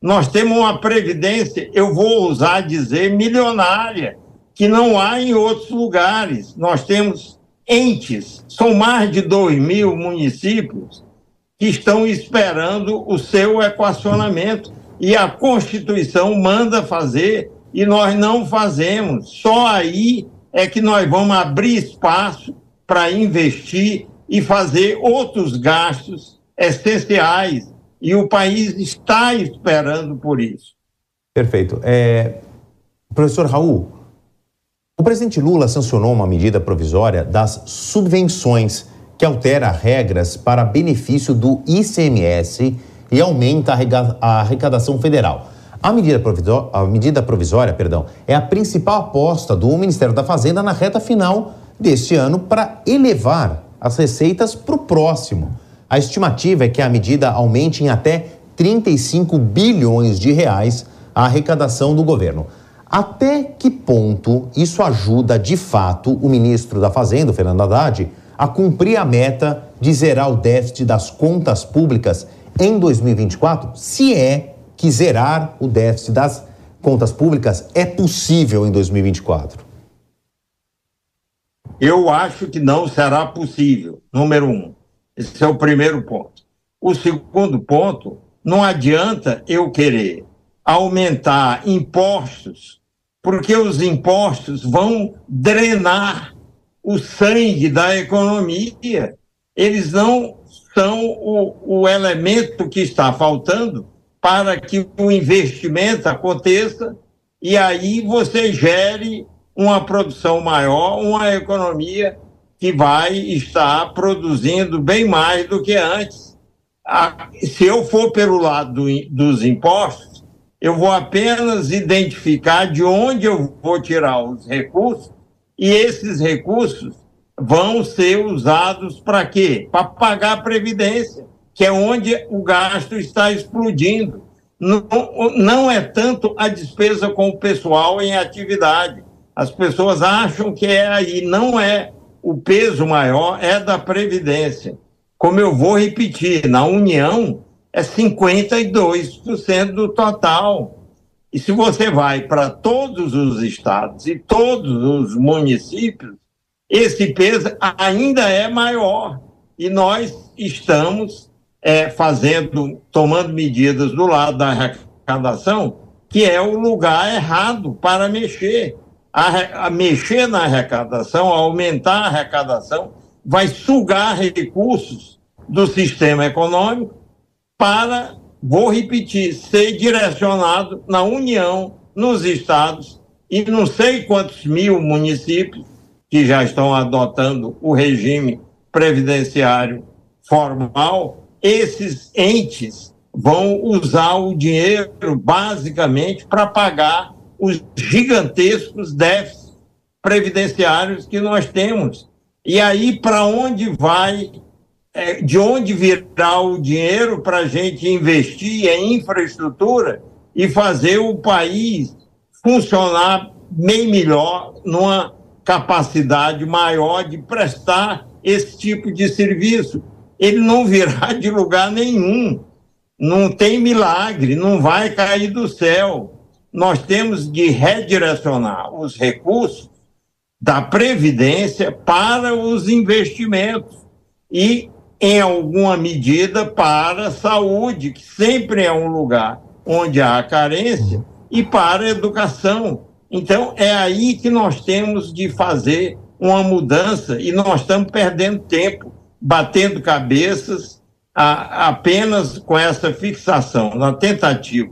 nós temos uma previdência, eu vou usar dizer, milionária, que não há em outros lugares. Nós temos entes, são mais de 2 mil municípios que estão esperando o seu equacionamento e a Constituição manda fazer e nós não fazemos. Só aí é que nós vamos abrir espaço para investir e fazer outros gastos essenciais. E o país está esperando por isso. Perfeito. É... Professor Raul, o presidente Lula sancionou uma medida provisória das subvenções que altera regras para benefício do ICMS e aumenta a arrecadação federal. A medida, provisória, a medida provisória perdão, é a principal aposta do Ministério da Fazenda na reta final deste ano para elevar as receitas para o próximo. A estimativa é que a medida aumente em até 35 bilhões de reais a arrecadação do governo. Até que ponto isso ajuda de fato o ministro da Fazenda, Fernando Haddad, a cumprir a meta de zerar o déficit das contas públicas em 2024, se é que zerar o déficit das contas públicas é possível em 2024? Eu acho que não será possível, número um. Esse é o primeiro ponto. O segundo ponto, não adianta eu querer aumentar impostos, porque os impostos vão drenar o sangue da economia. Eles não são o, o elemento que está faltando para que o investimento aconteça e aí você gere uma produção maior, uma economia que vai estar produzindo bem mais do que antes. Se eu for pelo lado do, dos impostos, eu vou apenas identificar de onde eu vou tirar os recursos e esses recursos vão ser usados para quê? Para pagar a Previdência, que é onde o gasto está explodindo. Não, não é tanto a despesa com o pessoal em atividade. As pessoas acham que é aí, não é. O peso maior é da Previdência. Como eu vou repetir, na União é 52% do total. E se você vai para todos os estados e todos os municípios, esse peso ainda é maior. E nós estamos é, fazendo, tomando medidas do lado da arrecadação, que é o lugar errado para mexer. a, a mexer na arrecadação, aumentar a arrecadação, vai sugar recursos do sistema econômico para, vou repetir, ser direcionado na União, nos estados e não sei quantos mil municípios que já estão adotando o regime previdenciário formal, esses entes vão usar o dinheiro basicamente para pagar os gigantescos déficits previdenciários que nós temos. E aí, para onde vai, é, de onde virá o dinheiro para a gente investir em infraestrutura e fazer o país funcionar bem melhor, numa capacidade maior de prestar esse tipo de serviço. Ele não virá de lugar nenhum, não tem milagre, não vai cair do céu nós temos de redirecionar os recursos da Previdência para os investimentos e, em alguma medida, para a saúde, que sempre é um lugar onde há carência, e para a educação. Então, é aí que nós temos de fazer uma mudança e nós estamos perdendo tempo, batendo cabeças a, apenas com essa fixação, na tentativa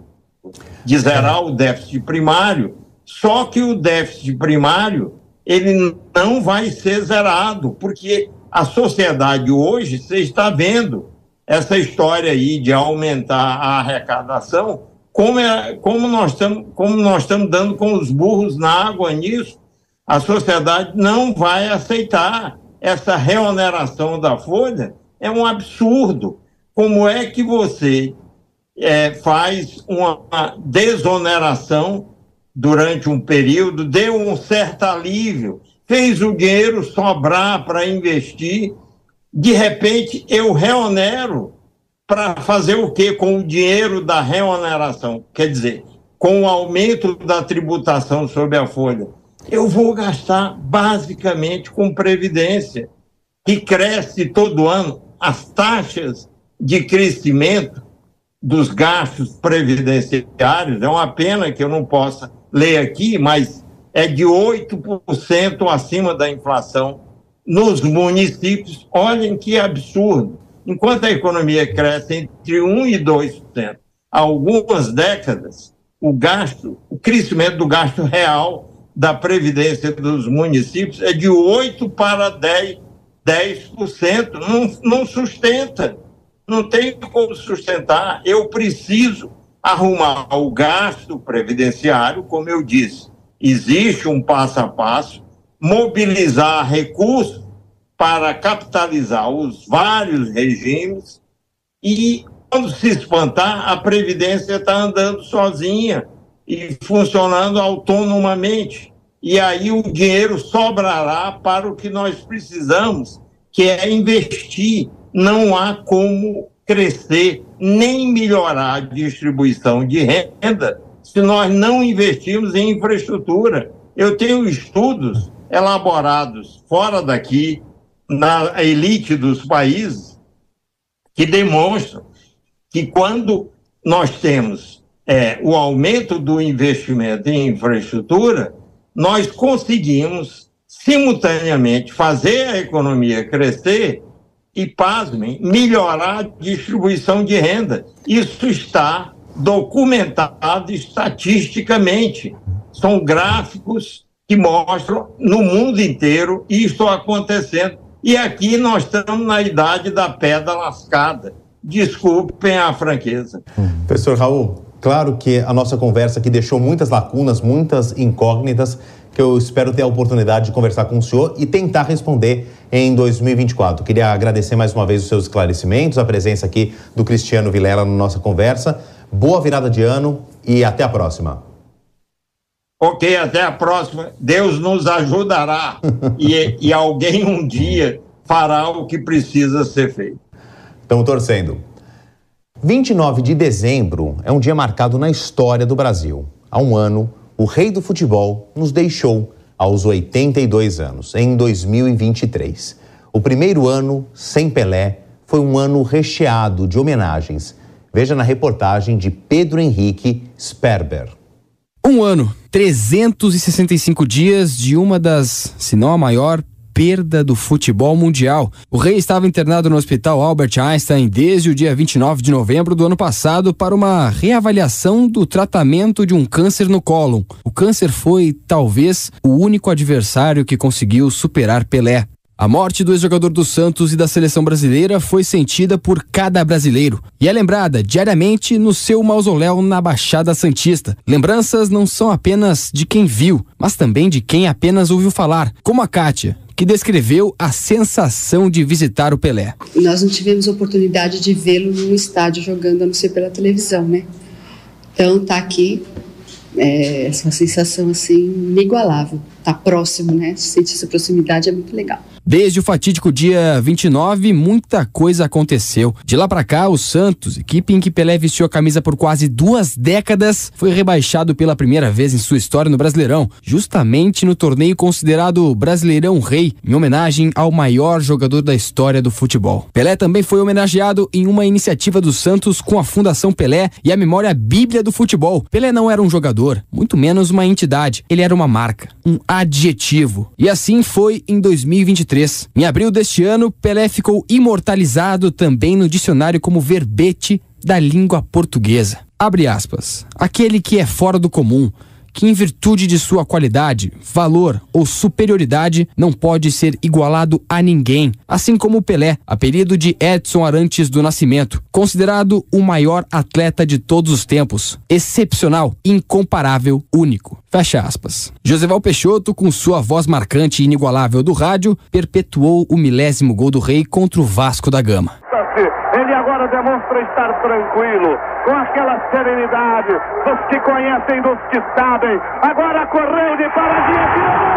de zerar o déficit primário, só que o déficit primário ele não vai ser zerado, porque a sociedade hoje, você está vendo essa história aí de aumentar a arrecadação, como, é, como, nós estamos, como nós estamos dando com os burros na água nisso, a sociedade não vai aceitar essa reoneração da folha, é um absurdo. Como é que você é, faz uma desoneração durante um período, deu um certo alívio, fez o dinheiro sobrar para investir, de repente eu reonero para fazer o quê com o dinheiro da reoneração? Quer dizer, com o aumento da tributação sobre a folha, eu vou gastar basicamente com previdência, que cresce todo ano. As taxas de crescimento dos gastos previdenciários, é uma pena que eu não possa ler aqui, mas é de 8% acima da inflação nos municípios. Olhem que absurdo. Enquanto a economia cresce entre 1% e 2%, há algumas décadas, o gasto, o crescimento do gasto real da Previdência dos municípios é de 8% para 10%. 10%. Não, não sustenta não tem como sustentar. Eu preciso arrumar o gasto previdenciário, como eu disse. Existe um passo a passo, mobilizar recursos para capitalizar os vários regimes e, quando se espantar, a Previdência está andando sozinha e funcionando autonomamente. E aí o dinheiro sobrará para o que nós precisamos, que é investir não há como crescer nem melhorar a distribuição de renda se nós não investirmos em infraestrutura. Eu tenho estudos elaborados fora daqui, na elite dos países, que demonstram que quando nós temos é, o aumento do investimento em infraestrutura, nós conseguimos simultaneamente fazer a economia crescer e, pasmem, melhorar a distribuição de renda. Isso está documentado estatisticamente. São gráficos que mostram no mundo inteiro isso acontecendo. E aqui nós estamos na idade da pedra lascada. Desculpem a franqueza. Professor Raul, claro que a nossa conversa aqui deixou muitas lacunas, muitas incógnitas que eu espero ter a oportunidade de conversar com o senhor e tentar responder em 2024. Queria agradecer mais uma vez os seus esclarecimentos, a presença aqui do Cristiano Vilela na nossa conversa. Boa virada de ano e até a próxima. Ok, até a próxima. Deus nos ajudará e, e alguém um dia fará o que precisa ser feito. Estamos torcendo. 29 de dezembro é um dia marcado na história do Brasil. Há um ano, o rei do futebol nos deixou aos 82 anos, em 2023. O primeiro ano sem Pelé foi um ano recheado de homenagens. Veja na reportagem de Pedro Henrique Sperber. Um ano, 365 dias de uma das, se não a maior, perda do futebol mundial. O rei estava internado no Hospital Albert Einstein desde o dia 29 de novembro do ano passado para uma reavaliação do tratamento de um câncer no cólon. O câncer foi, talvez, o único adversário que conseguiu superar Pelé. A morte do ex-jogador do Santos e da seleção brasileira foi sentida por cada brasileiro e é lembrada diariamente no seu mausoléu na Baixada Santista. Lembranças não são apenas de quem viu, mas também de quem apenas ouviu falar, como a Kátia, que descreveu a sensação de visitar o Pelé. Nós não tivemos oportunidade de vê-lo no estádio jogando, a não ser pela televisão, né? Então tá aqui é, essa sensação assim inigualável. Tá próximo, né? Sentir essa proximidade é muito legal. Desde o fatídico dia 29, muita coisa aconteceu. De lá para cá, o Santos, equipe em que Pelé vestiu a camisa por quase duas décadas, foi rebaixado pela primeira vez em sua história no Brasileirão, justamente no torneio considerado Brasileirão Rei, em homenagem ao maior jogador da história do futebol. Pelé também foi homenageado em uma iniciativa do Santos com a Fundação Pelé e a Memória Bíblia do Futebol. Pelé não era um jogador, muito menos uma entidade. Ele era uma marca, um adjetivo. E assim foi em 2023. Em abril deste ano, Pelé ficou imortalizado também no dicionário como verbete da língua portuguesa. Abre aspas. Aquele que é fora do comum, que, em virtude de sua qualidade, valor ou superioridade, não pode ser igualado a ninguém, assim como Pelé, apelido de Edson Arantes do Nascimento, considerado o maior atleta de todos os tempos, excepcional, incomparável, único. Fecha aspas. Joseval Peixoto, com sua voz marcante e inigualável do rádio, perpetuou o milésimo gol do Rei contra o Vasco da Gama. Ele agora demonstra estar tranquilo, com aquela serenidade dos que conhecem, dos que sabem. Agora correu de paradinha,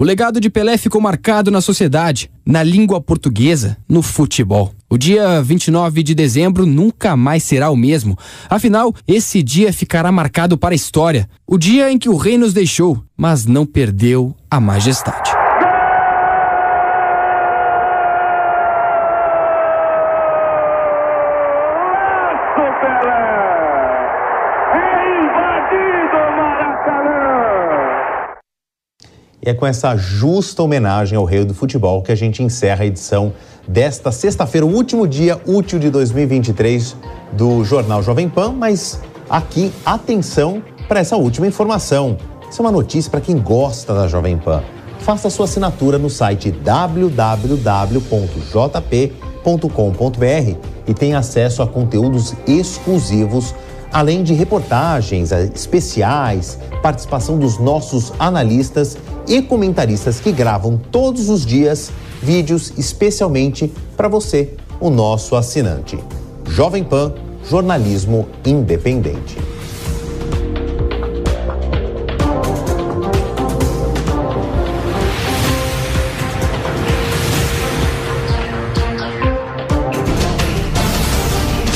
O legado de Pelé ficou marcado na sociedade, na língua portuguesa, no futebol. O dia 29 de dezembro nunca mais será o mesmo. Afinal, esse dia ficará marcado para a história. O dia em que o rei nos deixou, mas não perdeu a majestade. E é com essa justa homenagem ao rei do futebol que a gente encerra a edição desta sexta-feira, o último dia útil de 2023 do Jornal Jovem Pan. Mas aqui, atenção para essa última informação. Isso é uma notícia para quem gosta da Jovem Pan. Faça sua assinatura no site www.jp.com.br e tenha acesso a conteúdos exclusivos além de reportagens eh, especiais, participação dos nossos analistas e comentaristas que gravam todos os dias vídeos especialmente para você, o nosso assinante. Jovem Pan, jornalismo independente.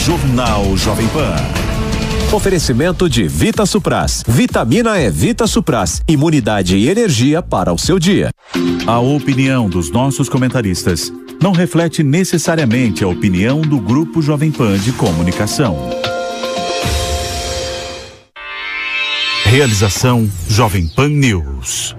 Jornal Jovem Pan. Oferecimento de Vita Supras. Vitamina é Vita Supras. Imunidade e energia para o seu dia. A opinião dos nossos comentaristas não reflete necessariamente a opinião do Grupo Jovem Pan de Comunicação. Realização Jovem Pan News.